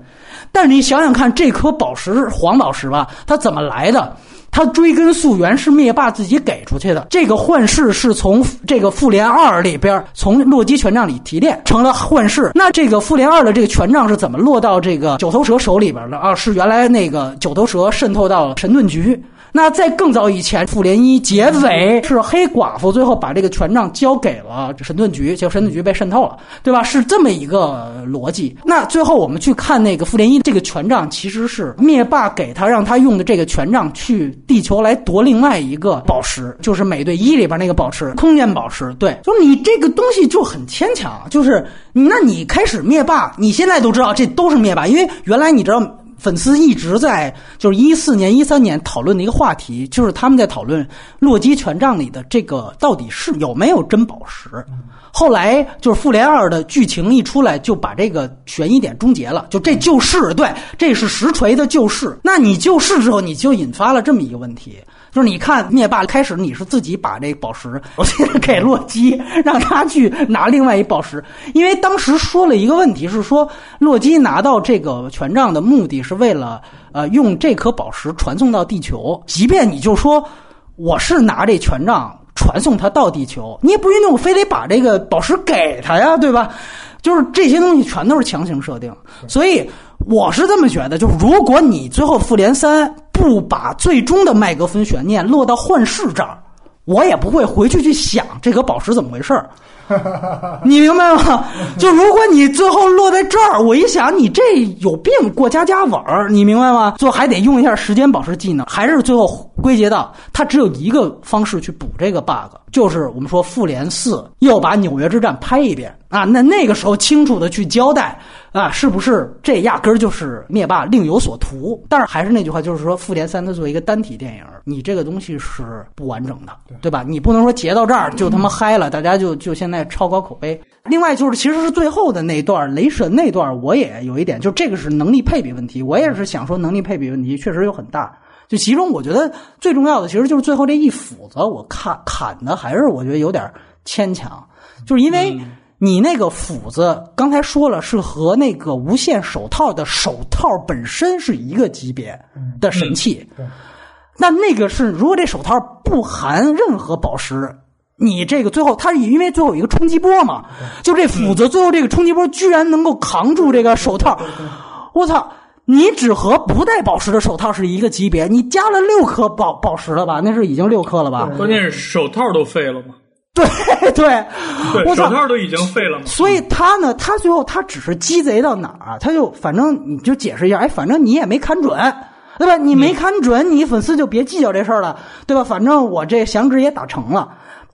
但是你想想看，这颗宝石黄宝石吧，它怎么来的？它追根溯源是灭霸自己给出去的。这个幻视是从这个复联二里边，从洛基权杖里提炼成了幻视。那这个复联二的这个权杖是怎么落到这个九头蛇手里边的啊？是原来那个九头蛇渗透到神盾局。那在更早以前，复联一结尾是黑寡妇最后把这个权杖交给了神盾局，结果神盾局被渗透了，对吧？是这么一个逻辑。那最后我们去看那个复联一，这个权杖其实是灭霸给他让他用的这个权杖去地球来夺另外一个宝石，就是美队一里边那个宝石，空间宝石。对，就你这个东西就很牵强，就是那你开始灭霸，你现在都知道这都是灭霸，因为原来你知道。粉丝一直在就是一四年、一三年讨论的一个话题，就是他们在讨论洛基权杖里的这个到底是有没有真宝石。后来就是复联二的剧情一出来，就把这个悬疑点终结了，就这就是对，这是实锤的就是。那你就是之后，你就引发了这么一个问题。就是你看灭霸开始你是自己把这宝石 给洛基，让他去拿另外一宝石，因为当时说了一个问题是说洛基拿到这个权杖的目的是为了呃用这颗宝石传送到地球，即便你就说我是拿这权杖传送他到地球，你也不一定我非得把这个宝石给他呀，对吧？就是这些东西全都是强行设定，所以我是这么觉得，就是如果你最后复联三。不把最终的麦格芬悬念落到幻视这儿，我也不会回去去想这个宝石怎么回事儿。你明白吗？就如果你最后落在这儿，我一想你这有病，过家家玩儿，你明白吗？最后还得用一下时间宝石技能，还是最后归结到他只有一个方式去补这个 bug，就是我们说复联四又把纽约之战拍一遍啊，那那个时候清楚的去交代。啊，是不是这压根儿就是灭霸另有所图？但是还是那句话，就是说，复联三它作为一个单体电影，你这个东西是不完整的，对吧？你不能说截到这儿就他妈嗨了，大家就就现在超高口碑。另外就是，其实是最后的那段雷神那段，我也有一点，就这个是能力配比问题，我也是想说能力配比问题确实有很大。就其中我觉得最重要的，其实就是最后这一斧子，我看砍的还是我觉得有点牵强，就是因为。你那个斧子刚才说了是和那个无限手套的手套本身是一个级别的神器，那那个是如果这手套不含任何宝石，你这个最后它因为最后有一个冲击波嘛，就这斧子最后这个冲击波居然能够扛住这个手套，我操！你只和不带宝石的手套是一个级别，你加了六颗宝宝石了吧？那是已经六颗了吧？关键是手套都废了吗？对对，我手套都已经废了嘛。所以他呢，他最后他只是鸡贼到哪儿，他就反正你就解释一下，哎，反正你也没看准，对吧？你没看准，你粉丝就别计较这事儿了，对吧？反正我这响指也打成了。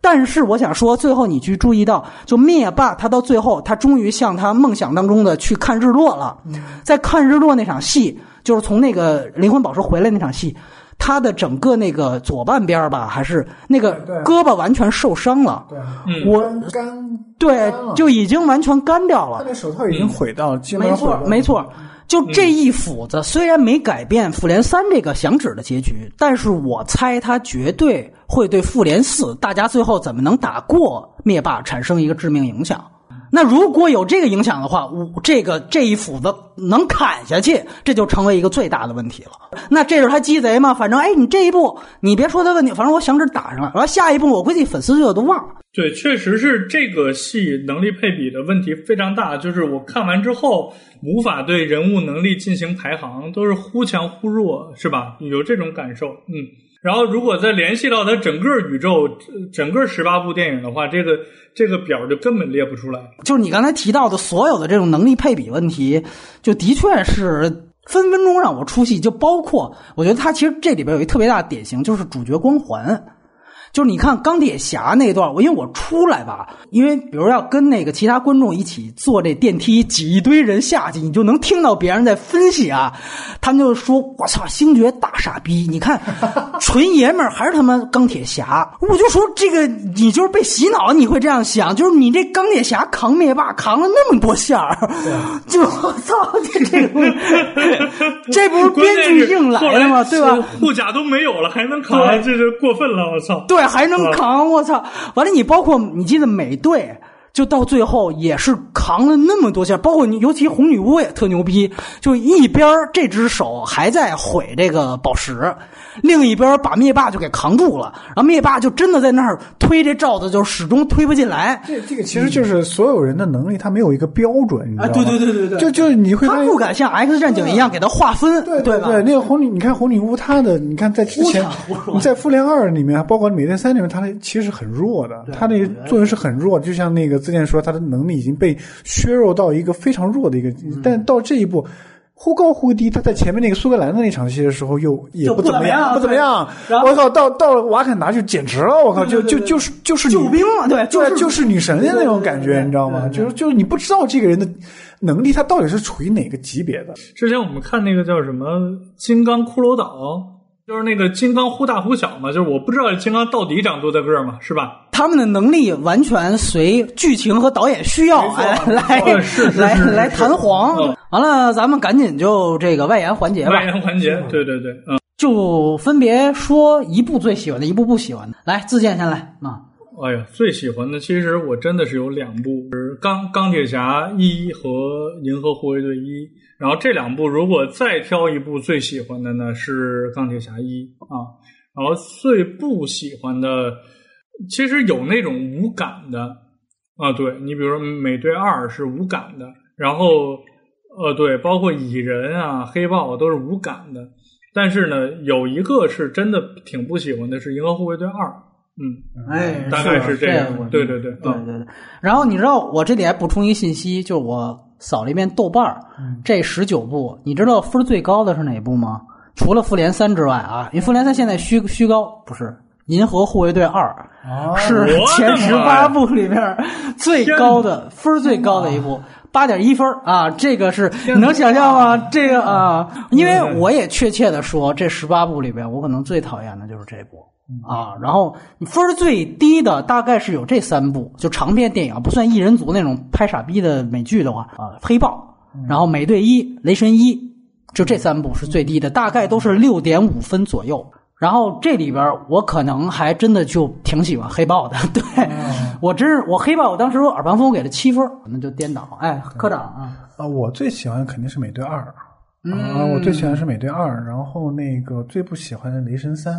但是我想说，最后你去注意到，就灭霸他到最后，他终于向他梦想当中的去看日落了。在看日落那场戏，就是从那个灵魂宝石回来那场戏。他的整个那个左半边吧，还是那个胳膊完全受伤了。对，我干对就已经完全干掉了。他那手套已经毁到了，没错，没错。就这一斧子，虽然没改变复联三这个响指的结局，但是我猜他绝对会对复联四大家最后怎么能打过灭霸产生一个致命影响。那如果有这个影响的话，我这个这一斧子能砍下去，这就成为一个最大的问题了。那这是他鸡贼吗？反正哎，你这一步你别说他问题，反正我响指打上了，然后下一步我估计粉丝就都忘了。对，确实是这个戏能力配比的问题非常大，就是我看完之后无法对人物能力进行排行，都是忽强忽弱，是吧？有这种感受，嗯。然后，如果再联系到它整个宇宙、整个十八部电影的话，这个这个表就根本列不出来。就是你刚才提到的所有的这种能力配比问题，就的确是分分钟让我出戏。就包括，我觉得它其实这里边有一特别大的典型，就是主角光环。就是你看钢铁侠那段，我因为我出来吧，因为比如要跟那个其他观众一起坐这电梯，挤一堆人下去，你就能听到别人在分析啊，他们就说：“我操，星爵大傻逼！你看，纯爷们儿还是他妈钢铁侠。”我就说这个你就是被洗脑，你会这样想，就是你这钢铁侠扛灭霸扛了那么多线儿，就我操，这这个 这不是编剧硬来的吗？对吧？护甲都没有了，还能扛，这是过分了！我操！对，还能扛！我操！完了，你包括你记得美队。就到最后也是扛了那么多下，包括你，尤其红女巫也特牛逼，就一边这只手还在毁这个宝石，另一边把灭霸就给扛住了，然后灭霸就真的在那儿推这罩子，就始终推不进来。这这个其实就是所有人的能力，他没有一个标准，你知道吗？对对对对对，就就你会他不敢像 X 战警一样给他划分，对对对，那个红女，你看红女巫，她的你看在之前你在复联二里面，包括美队三里面，她的其实很弱的，她那个作用是很弱，就像那个之前说他的能力。已经被削弱到一个非常弱的一个，但到这一步，忽高忽低。他在前面那个苏格兰的那场戏的时候，又也不怎么样，不怎么样。我靠，到到了瓦坎达就简直了，我靠，就就就是就是救兵了，对，就是就是女神的那种感觉，你知道吗？就是就是你不知道这个人的能力，他到底是处于哪个级别的。之前我们看那个叫什么《金刚骷髅岛》。就是那个金刚忽大忽小嘛，就是我不知道金刚到底长多大个嘛，是吧？他们的能力完全随剧情和导演需要来来来来弹簧。完了，咱们赶紧就这个外延环节吧。外延环节，对对对，嗯，就分别说一部最喜欢的，一部不喜欢的。来，自荐先来啊。哎呀，最喜欢的其实我真的是有两部，是钢钢铁侠一和银河护卫队一。然后这两部如果再挑一部最喜欢的呢，是钢铁侠一啊。然后最不喜欢的，其实有那种无感的啊。对你比如说美队二是无感的，然后呃对，包括蚁人啊、黑豹都是无感的。但是呢，有一个是真的挺不喜欢的，是银河护卫队二。嗯，哎，大概是这样。对对对，对对对。然后你知道，我这里还补充一个信息，就是我扫了一遍豆瓣儿，这十九部，你知道分最高的是哪部吗？除了复联三之外啊，因为复联三现在虚虚高，不是银河护卫队二，是前十八部里面最高的分最高的一部，八点一分啊！这个是你能想象吗？这个啊，因为我也确切的说，这十八部里边，我可能最讨厌的就是这部。啊，然后你分最低的大概是有这三部，就长篇电影，不算异人族那种拍傻逼的美剧的话啊，黑豹，然后美队一、雷神一，就这三部是最低的，大概都是六点五分左右。然后这里边我可能还真的就挺喜欢黑豹的，对我真是我黑豹，我当时我耳旁风给了七分，那就颠倒。哎，科长啊，啊，我最喜欢肯定是美队二啊，我最喜欢是美队二，然后那个最不喜欢的雷神三。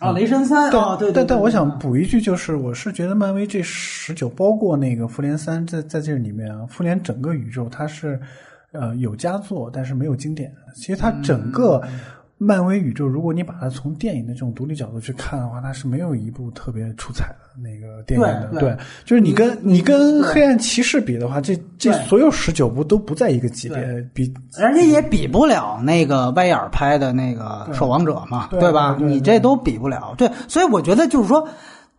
啊，雷神三啊，对，但但我想补一句，就是我是觉得漫威这十九，包括那个复联三，在在这里面啊，复联整个宇宙它是呃有佳作，但是没有经典。其实它整个。漫威宇宙，如果你把它从电影的这种独立角度去看的话，它是没有一部特别出彩的那个电影的。对，就是你跟你跟黑暗骑士比的话，这这所有十九部都不在一个级别，比而且也比不了那个歪眼拍的那个守望者嘛，对吧？你这都比不了。对，所以我觉得就是说，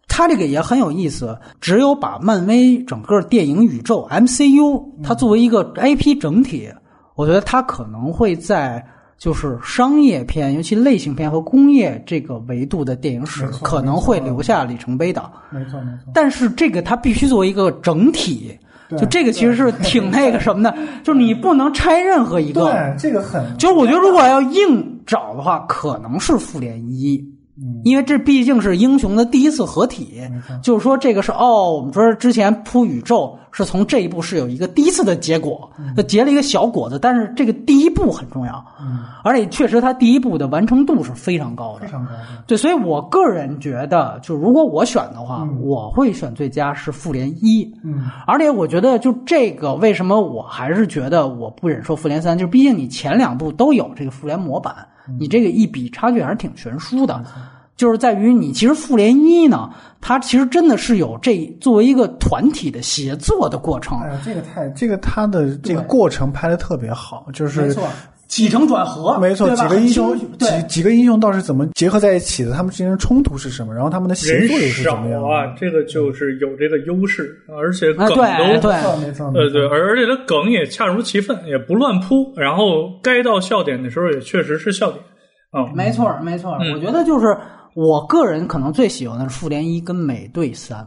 他这个也很有意思。只有把漫威整个电影宇宙 MCU 它作为一个 IP 整体，我觉得它可能会在。就是商业片，尤其类型片和工业这个维度的电影史，可能会留下里程碑的。没错没错。但是这个它必须作为一个整体，就这个其实是挺那个什么的，就是你不能拆任何一个。对，这个很。就是我觉得如果要硬找的话，可能是复联一。因为这毕竟是英雄的第一次合体，就是说这个是哦，我们说之前铺宇宙是从这一步是有一个第一次的结果，就结了一个小果子，但是这个第一步很重要，而且确实它第一步的完成度是非常高的，非常高。对，所以我个人觉得，就如果我选的话，我会选最佳是复联一，嗯，而且我觉得就这个为什么我还是觉得我不忍说复联三，就是毕竟你前两部都有这个复联模板。你这个一比差距还是挺悬殊的，就是在于你其实复联一呢，它其实真的是有这作为一个团体的协作的过程。哎呀，这个太这个它的这个过程拍的特别好，就是起承转合，没错，几个英雄几几个英雄到底是怎么结合在一起的？他们之间的冲突是什么？然后他们的协人作又是少怎么样啊？，这个就是有这个优势，而且梗啊，都对对，没错，呃，对，而而且它梗也恰如其分，也不乱铺，然后该到笑点的时候也确实是笑点啊。没错没错。嗯我觉得就是我个人可能最喜欢的是复联一跟美队三。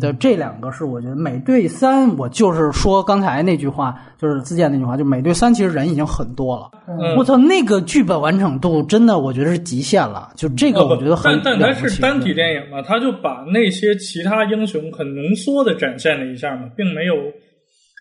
的这两个是我觉得美队三，我就是说刚才那句话，就是自荐那句话，就美队三其实人已经很多了。嗯我操，那个剧本完整度真的我觉得是极限了。就这个我觉得很但但它是单体电影嘛，他就把那些其他英雄很浓缩的展现了一下嘛，并没有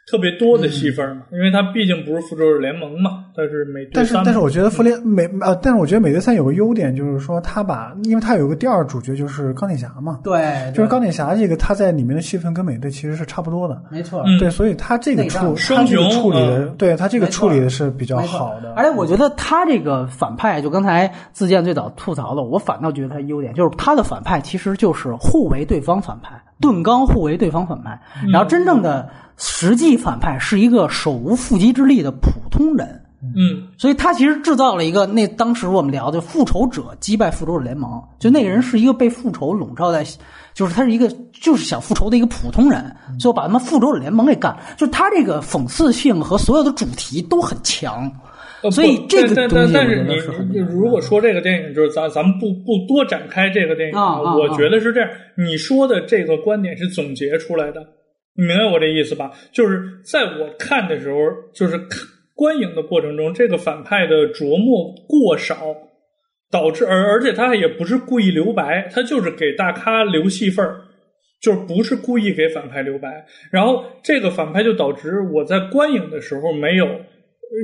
特别多的戏份嘛，因为它毕竟不是复仇者联盟嘛，它是美队但是。但是我觉得复联美呃，但是我觉得美队三有个优点，就是说他把，因为他有个第二主角就是钢铁侠嘛，对，就是钢铁侠这个他在里面的戏份跟美队其实是差不多的。没错。对，所以他这个处，他这个处理的，嗯。对他这个处理的是比较好的。而且我觉得他这个反派，就刚才自建最早吐槽的，我反倒觉得他优点就是他的反派其实就是互为对方反派，盾刚互为对方反派，然后真正的实际反派是一个手无缚鸡之力的普通人。嗯，所以他其实制造了一个那当时我们聊的复仇者击败复仇者联盟，就那个人是一个被复仇笼罩在，就是他是一个就是想复仇的一个普通人，最后把他们复仇者联盟给干了。就他这个讽刺性和所有的主题都很强，呃所以不这个但东西但但是你如果说这个电影，就是咱咱们不不多展开这个电影，我啊觉得是这样。你说的这个观点是总结出来的，你明白我这意思吧？就是在我看的时候，就是看观影的过程中，这个反派的琢磨过少，导致而而且他也不是故意留白，他就是给大咖留戏份儿。就是不是故意给反派留白，然后这个反派就导致我在观影的时候没有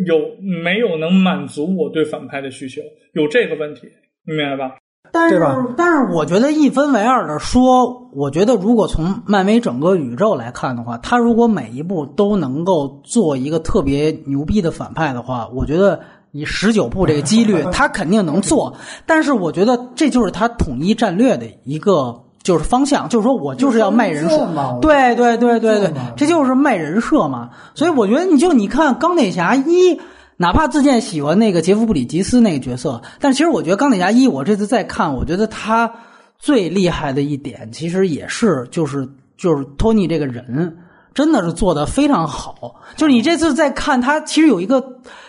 有没有能满足我对反派的需求，有这个问题，你明白吧？但是但是我觉得一分为二的说，我觉得如果从漫威整个宇宙来看的话，他如果每一部都能够做一个特别牛逼的反派的话，我觉得。以十九部这个几率，他肯定能做，但是我觉得这就是他统一战略的一个就是方向，就是说我就是要卖人设嘛，对对对对对这就是卖人设嘛。所以我觉得你就你看钢铁侠一，哪怕自荐喜欢那个杰夫布里吉斯那个角色，但其实我觉得钢铁侠一，我这次再看，我觉得他最厉害的一点，其实也是就是就是托尼这个人。真的是做的非常好，就是你这次再看他，其实有一个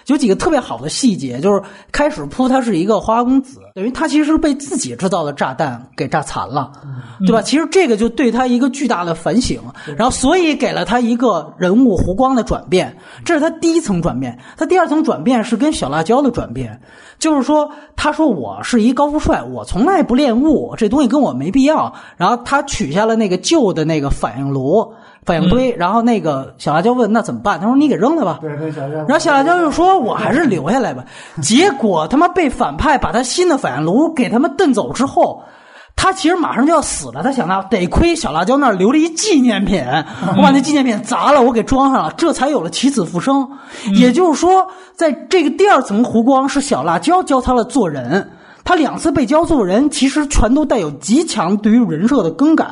有几个特别好的细节，就是开始铺他是一个花花公子，等于他其实是被自己制造的炸弹给炸残了，对吧？其实这个就对他一个巨大的反省，然后所以给了他一个人物弧光的转变，这是他第一层转变。他第二层转变是跟小辣椒的转变，就是说他说我是一高富帅，我从来不恋物，这东西跟我没必要。然后他取下了那个旧的那个反应炉。反应堆，然后那个小辣椒问那怎么办？他说你给扔了吧。对，跟小然后小辣椒就说我还是留下来吧。结果他妈被反派把他新的反应炉给他们蹬走之后。他其实马上就要死了，他想到得亏小辣椒那儿留了一纪念品，我把那纪念品砸了，我给装上了，这才有了起死复生。也就是说，在这个第二层湖光是小辣椒教他了做人。他两次被教做人，其实全都带有极强对于人设的更改。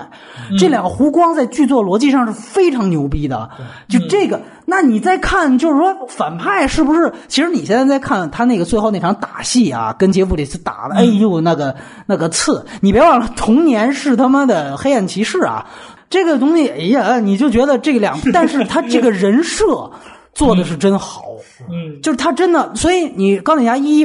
这两个弧光在剧作逻辑上是非常牛逼的。就这个，那你再看，就是说反派是不是？其实你现在在看他那个最后那场打戏啊，跟杰弗里斯打的，哎呦，那个那个刺！你别忘了，童年是他妈的黑暗骑士啊！这个东西，哎呀，你就觉得这两，但是他这个人设做的是真好。嗯，就是他真的，所以你钢铁侠一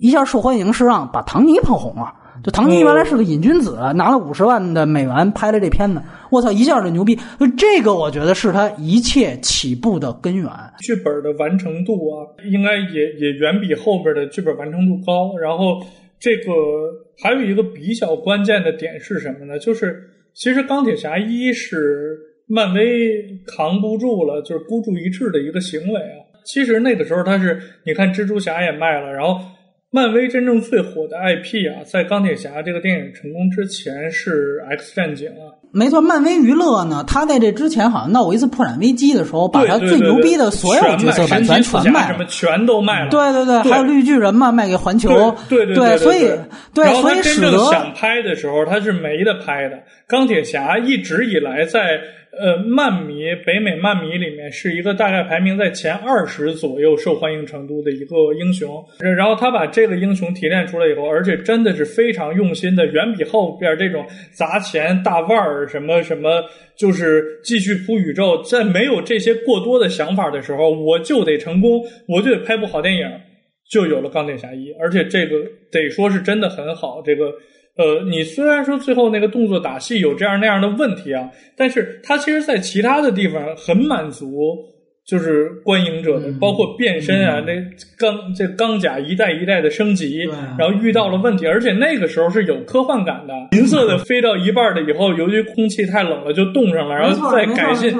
一下受欢迎是让把唐尼捧红了。就唐尼原来是个瘾君子，拿了五十万的美元拍了这片子，我操，一下就牛逼。就这个，我觉得是他一切起步的根源。剧本的完成度啊，应该也也远比后边的剧本完成度高。然后这个还有一个比较关键的点是什么呢？就是其实钢铁侠一是漫威扛不住了，就是孤注一掷的一个行为啊。其实那个时候他是，你看蜘蛛侠也卖了，然后。漫威真正最火的 IP 啊，在钢铁侠这个电影成功之前是 X 战警啊。没错，漫威娱乐呢，他在这之前好像闹过一次破产危机的时候，把他最牛逼的所有角色版权全卖了，什么全都卖了。对对对，还有绿巨人嘛，卖给环球。对对对，所以对，所以使得想拍的时候他是没得拍的。钢铁侠一直以来在呃漫迷北美漫迷里面是一个大概排名在前二十左右受欢迎程度的一个英雄。然后他把这个英雄提炼出来以后，而且真的是非常用心的，远比后边这种砸钱大腕儿什么什么，就是继续铺宇宙，在没有这些过多的想法的时候，我就得成功，我就得拍部好电影，就有了钢铁侠一，而且这个得说是真的很好，这个。呃，你虽然说最后那个动作打戏有这样那样的问题啊，但是它其实，在其他的地方很满足，就是观影者的，包括变身啊，那钢这钢甲一代一代的升级，然后遇到了问题，而且那个时候是有科幻感的，银色的飞到一半的以后，由于空气太冷了就冻上了，然后再改进，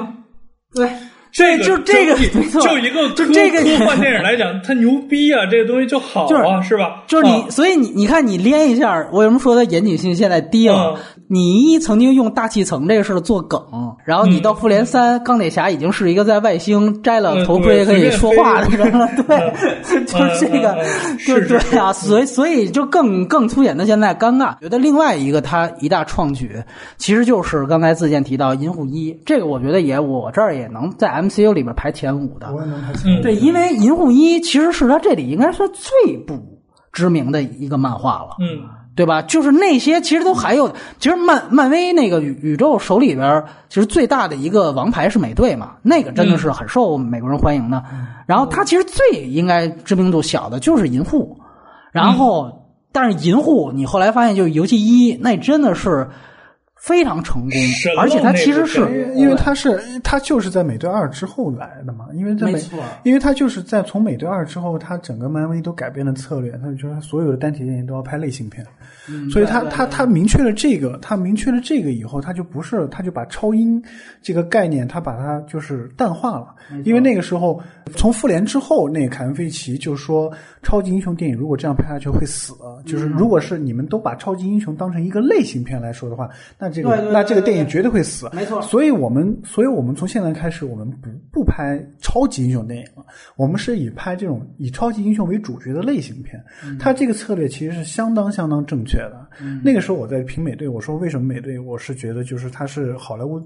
对。这就这个，就一个就这个科幻电影来讲，它牛逼啊！这个东西就好啊，是吧？就是你，所以你你看，你连一下，为什么说它严谨性现在低了？你一曾经用大气层这个事儿做梗，然后你到复联三，钢铁侠已经是一个在外星摘了头盔可以说话的人了，对，就是这个，就是对啊，所以所以就更更凸显的现在尴尬。觉得另外一个他一大创举，其实就是刚才自荐提到银护一，这个我觉得也我这儿也能在。MCU 里边排前五的，对，因为银护一其实是他这里应该说最不知名的一个漫画了，嗯，对吧？就是那些其实都还有，其实漫漫威那个宇宇宙手里边，其实最大的一个王牌是美队嘛，那个真的是很受美国人欢迎的。然后他其实最应该知名度小的就是银护，然后但是银护你后来发现就是游戏一，那真的是。非常成功，而且他其实是因为他是他就是在美队二之后来的嘛，因为在美，因为他就是在从美队二之后，他整个漫威都改变了策略，他就说所有的单体电影都要拍类型片。所以他他他明确了这个，他明确了这个以后，他就不是，他就把超英这个概念，他把它就是淡化了。因为那个时候，从复联之后，那凯文·费奇就说，超级英雄电影如果这样拍下去会死。就是如果是你们都把超级英雄当成一个类型片来说的话，那这个那这个电影绝对会死。没错。所以我们所以我们从现在开始，我们不不拍超级英雄电影了，我们是以拍这种以超级英雄为主角的类型片。他这个策略其实是相当相当正确。觉得那个时候我在评美队，我说为什么美队？我是觉得就是他是好莱坞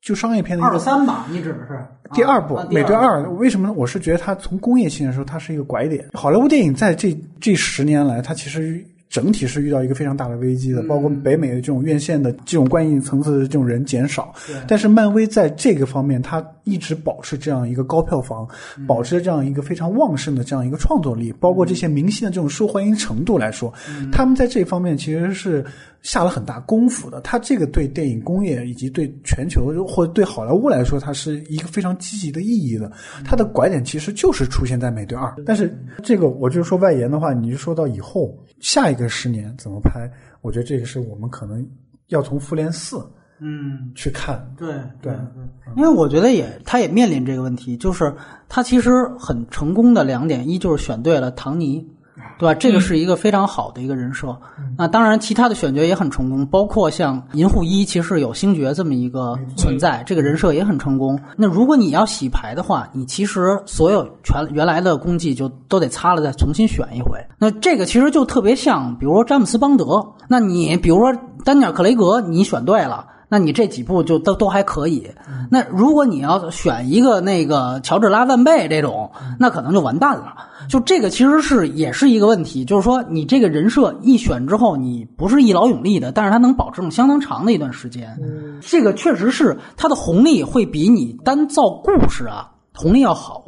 就商业片的二三吧，你指的是第二部美队二？为什么呢？我是觉得它从工业性来说，它是一个拐点。好莱坞电影在这这十年来，它其实。整体是遇到一个非常大的危机的，包括北美的这种院线的这种观影层次的这种人减少。但是漫威在这个方面，它一直保持这样一个高票房，保持这样一个非常旺盛的这样一个创作力，包括这些明星的这种受欢迎程度来说，他们在这方面其实是。下了很大功夫的，他这个对电影工业以及对全球或者对好莱坞来说，它是一个非常积极的意义的。它的拐点其实就是出现在《美队二》，但是这个我就说外延的话，你就说到以后下一个十年怎么拍，我觉得这个是我们可能要从《复联四》嗯去看。对对对，因为我觉得也他也面临这个问题，就是他其实很成功的两点，一就是选对了唐尼。对吧？这个是一个非常好的一个人设。那当然，其他的选角也很成功，包括像银护一，其实有星爵这么一个存在，这个人设也很成功。那如果你要洗牌的话，你其实所有全原来的功绩就都得擦了，再重新选一回。那这个其实就特别像，比如说詹姆斯邦德。那你比如说丹尼尔克雷格，你选对了。那你这几部就都都还可以。那如果你要选一个那个乔治拉万贝这种，那可能就完蛋了。就这个其实是也是一个问题，就是说你这个人设一选之后，你不是一劳永逸的，但是它能保证相当长的一段时间。这个确实是它的红利会比你单造故事啊红利要好。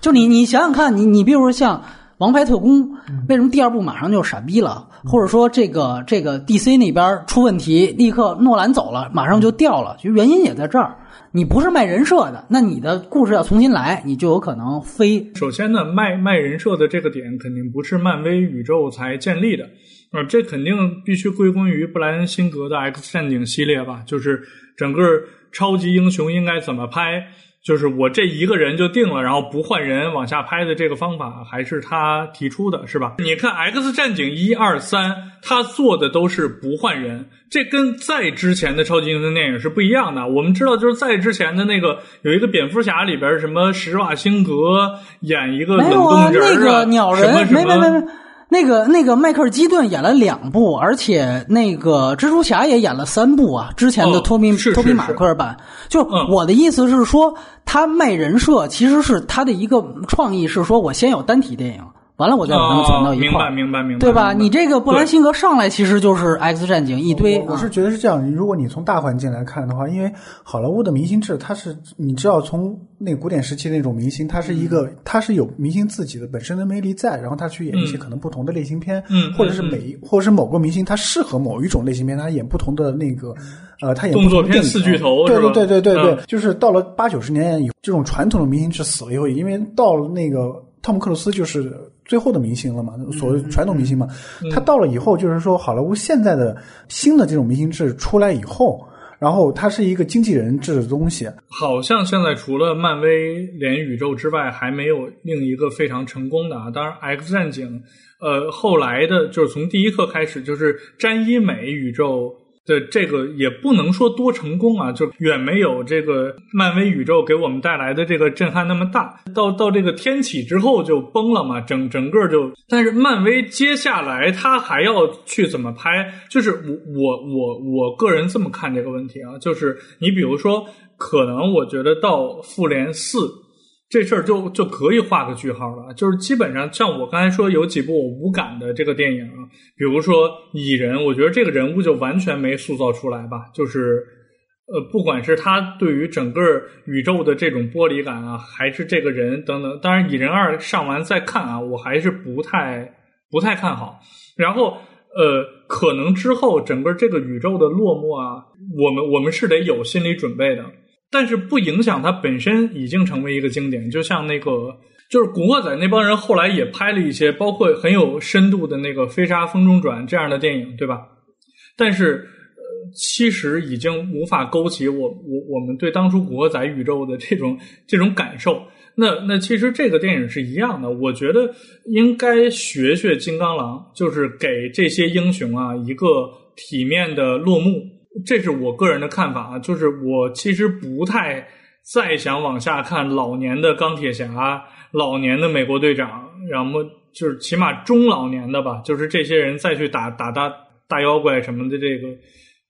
就你你想想看，你你比如说像。王牌特工为什么第二部马上就傻逼了？或者说这个这个 DC 那边出问题，立刻诺兰走了，马上就掉了？其实原因也在这儿。你不是卖人设的，那你的故事要重新来，你就有可能飞。首先呢，卖卖人设的这个点肯定不是漫威宇宙才建立的，呃，这肯定必须归功于布莱恩辛格的 X 战警系列吧？就是整个超级英雄应该怎么拍。就是我这一个人就定了，然后不换人往下拍的这个方法，还是他提出的，是吧？你看《X 战警》一二三，他做的都是不换人，这跟在之前的超级英雄电影是不一样的。我们知道，就是在之前的那个有一个蝙蝠侠里边，什么施瓦辛格演一个冷冻人啊，那个鸟人，没没没没。那个那个迈克尔基顿演了两部，而且那个蜘蛛侠也演了三部啊。之前的托比、托比马克尔版，就我的意思是说，他卖人设其实是他的一个创意，是说我先有单体电影。完了，我再把它们攒到一块儿，明白明白明白，对吧？你这个布兰辛格上来其实就是 X 战警一堆。我是觉得是这样，如果你从大环境来看的话，因为好莱坞的明星制，它是你知道从那个古典时期那种明星，他是一个他是有明星自己的本身的魅力在，然后他去演一些可能不同的类型片，嗯，或者是每或者是某个明星他适合某一种类型片，他演不同的那个呃，他演动作片四巨头，对对对对对对，就是到了八九十年代以后，这种传统的明星制死了以后，因为到了那个汤姆克鲁斯就是。最后的明星了嘛？所谓传统明星嘛，他到了以后，就是说好莱坞现在的新的这种明星制出来以后，然后它是一个经纪人制的东西。好像现在除了漫威连宇宙之外，还没有另一个非常成功的啊。当然，X 战警，呃，后来的就是从第一课开始就是詹伊美宇宙。的这个也不能说多成功啊，就远没有这个漫威宇宙给我们带来的这个震撼那么大。到到这个天启之后就崩了嘛，整整个就。但是漫威接下来他还要去怎么拍？就是我我我我个人这么看这个问题啊，就是你比如说，可能我觉得到复联四。这事儿就就可以画个句号了，就是基本上像我刚才说有几部我无感的这个电影啊，比如说蚁人，我觉得这个人物就完全没塑造出来吧，就是呃，不管是他对于整个宇宙的这种剥离感啊，还是这个人等等，当然蚁人二上完再看啊，我还是不太不太看好。然后呃，可能之后整个这个宇宙的落幕啊，我们我们是得有心理准备的。但是不影响它本身已经成为一个经典，就像那个就是《古惑仔》那帮人后来也拍了一些，包括很有深度的那个《飞沙风中转》这样的电影，对吧？但是呃，其实已经无法勾起我我我们对当初《古惑仔》宇宙的这种 这种感受。那那其实这个电影是一样的，我觉得应该学学《金刚狼》，就是给这些英雄啊一个体面的落幕。这是我个人的看法啊，就是我其实不太再想往下看老年的钢铁侠、老年的美国队长，然后就是起码中老年的吧，就是这些人再去打打大大妖怪什么的，这个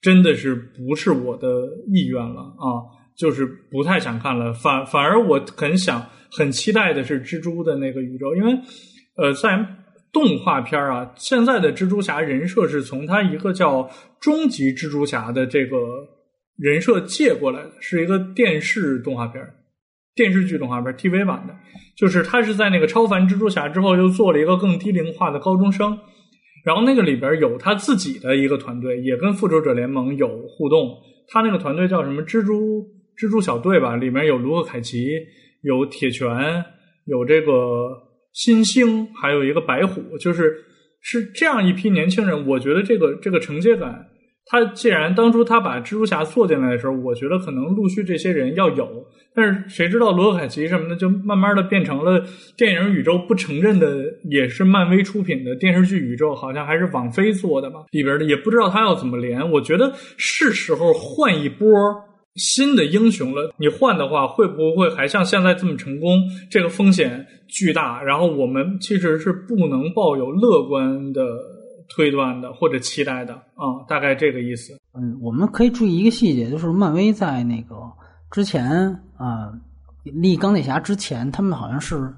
真的是不是我的意愿了啊，就是不太想看了。反反而我很想、很期待的是蜘蛛的那个宇宙，因为呃在。动画片啊，现在的蜘蛛侠人设是从他一个叫终极蜘蛛侠的这个人设借过来的，是一个电视动画片电视剧动画片 TV 版的。就是他是在那个超凡蜘蛛侠之后，又做了一个更低龄化的高中生，然后那个里边有他自己的一个团队，也跟复仇者联盟有互动。他那个团队叫什么蜘蛛蜘蛛小队吧，里面有卢克凯奇，有铁拳，有这个。新星还有一个白虎，就是是这样一批年轻人。我觉得这个这个承接感，他既然当初他把蜘蛛侠做进来的时候，我觉得可能陆续这些人要有。但是谁知道罗凯奇什么的，就慢慢的变成了电影宇宙不承认的，也是漫威出品的电视剧宇宙，好像还是网飞做的吧，里边的也不知道他要怎么连。我觉得是时候换一波。新的英雄了，你换的话会不会还像现在这么成功？这个风险巨大，然后我们其实是不能抱有乐观的推断的或者期待的啊，大概这个意思。嗯，我们可以注意一个细节，就是漫威在那个之前啊立钢铁侠之前，他们好像是。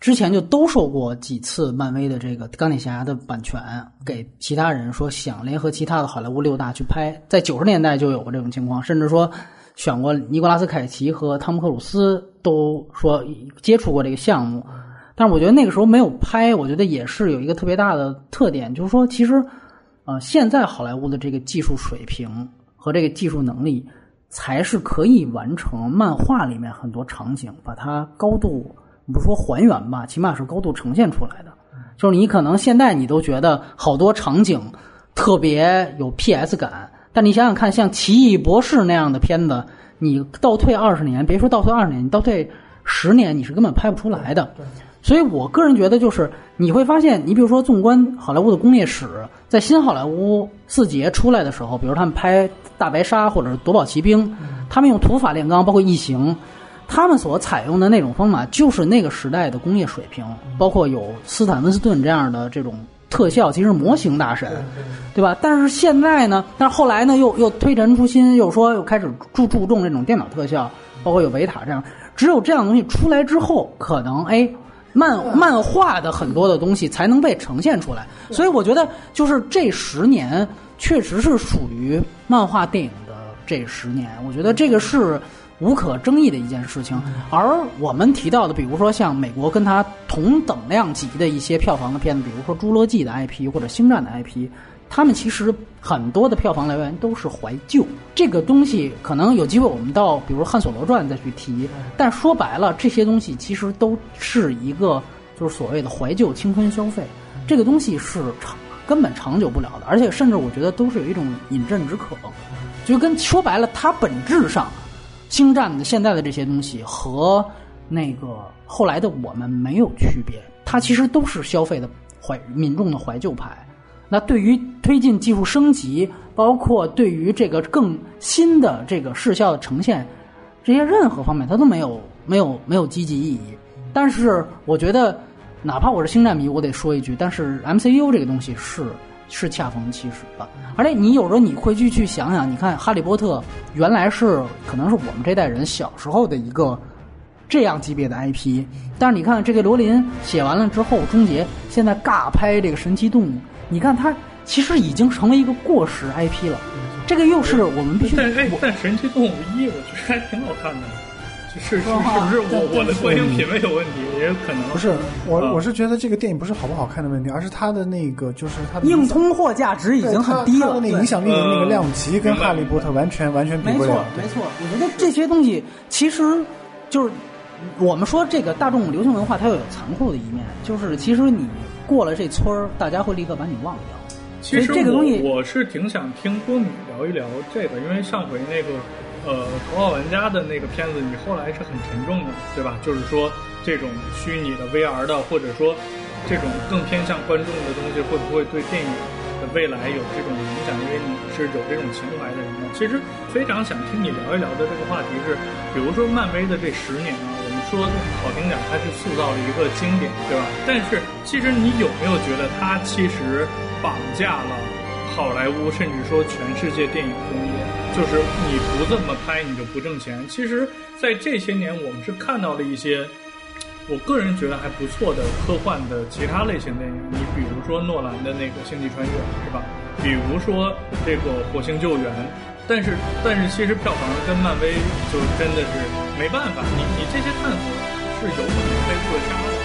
之前就兜售过几次漫威的这个钢铁侠的版权给其他人，说想联合其他的好莱坞六大去拍，在九十年代就有过这种情况，甚至说选过尼古拉斯凯奇和汤姆克鲁斯都说接触过这个项目，但是我觉得那个时候没有拍，我觉得也是有一个特别大的特点，就是说其实呃现在好莱坞的这个技术水平和这个技术能力，才是可以完成漫画里面很多场景，把它高度。不说还原吧，起码是高度呈现出来的。就是你可能现在你都觉得好多场景特别有 PS 感，但你想想看，像《奇异博士》那样的片子，你倒退二十年，别说倒退二十年，你倒退十年，你是根本拍不出来的。所以我个人觉得，就是你会发现，你比如说，纵观好莱坞的工业史，在新好莱坞四杰出来的时候，比如他们拍《大白鲨》或者是《夺宝奇兵》，他们用土法炼钢，包括异形。他们所采用的那种方法就是那个时代的工业水平，包括有斯坦温斯顿这样的这种特效，其实模型大神，对吧？但是现在呢，但是后来呢，又又推陈出新，又说又开始注注重这种电脑特效，包括有维塔这样，只有这样东西出来之后，可能哎。漫漫画的很多的东西才能被呈现出来，所以我觉得就是这十年确实是属于漫画电影的这十年，我觉得这个是无可争议的一件事情。而我们提到的，比如说像美国跟它同等量级的一些票房的片子，比如说《侏罗纪》的 IP 或者《星战》的 IP。他们其实很多的票房来源都是怀旧，这个东西可能有机会我们到比如《汉索罗传》再去提。但说白了，这些东西其实都是一个就是所谓的怀旧青春消费，这个东西是长根本长久不了的，而且甚至我觉得都是有一种饮鸩止渴，就跟说白了，它本质上，《星战》的现在的这些东西和那个后来的我们没有区别，它其实都是消费的怀民众的怀旧派。那对于推进技术升级，包括对于这个更新的这个视效的呈现，这些任何方面，它都没有没有没有积极意义。但是我觉得，哪怕我是星战迷，我得说一句，但是 MCU 这个东西是是恰逢其时的。而且你有时候你会去去想想，你看《哈利波特》原来是可能是我们这代人小时候的一个这样级别的 IP，但是你看这个罗琳写完了之后，终结现在尬拍这个神奇动物。你看，它其实已经成为一个过时 IP 了。这个又是我们必须。但哎，但《神奇动物一》我觉得还挺好看的。是是是不是我我的观影品味有问题？也有可能。不是我，我是觉得这个电影不是好不好看的问题，而是它的那个就是它的硬通货价值已经很低了。那影响力的那个量级跟《哈利波特》完全完全比不了。没错，没错。我觉得这些东西其实就是我们说这个大众流行文化，它又有残酷的一面，就是其实你。过了这村儿，大家会立刻把你忘掉。其实这个东西，我是挺想听多米聊一聊这个，因为上回那个呃《头号玩家》的那个片子，你后来是很沉重的，对吧？就是说这种虚拟的 VR 的，或者说这种更偏向观众的东西，会不会对电影的未来有这种影响？因为你是有这种情怀的人嘛。其实非常想听你聊一聊的这个话题是，比如说漫威的这十年啊。我们说好听点，它是塑造了一个经典，对吧？但是其实你有没有觉得它其实绑架了好莱坞，甚至说全世界电影工业？就是你不这么拍，你就不挣钱。其实，在这些年，我们是看到了一些，我个人觉得还不错的科幻的其他类型电影。你比如说诺兰的那个《星际穿越》，是吧？比如说这个《火星救援》。但是，但是，其实票房跟漫威就真的是没办法。你你这些探索是有可能被扼杀的。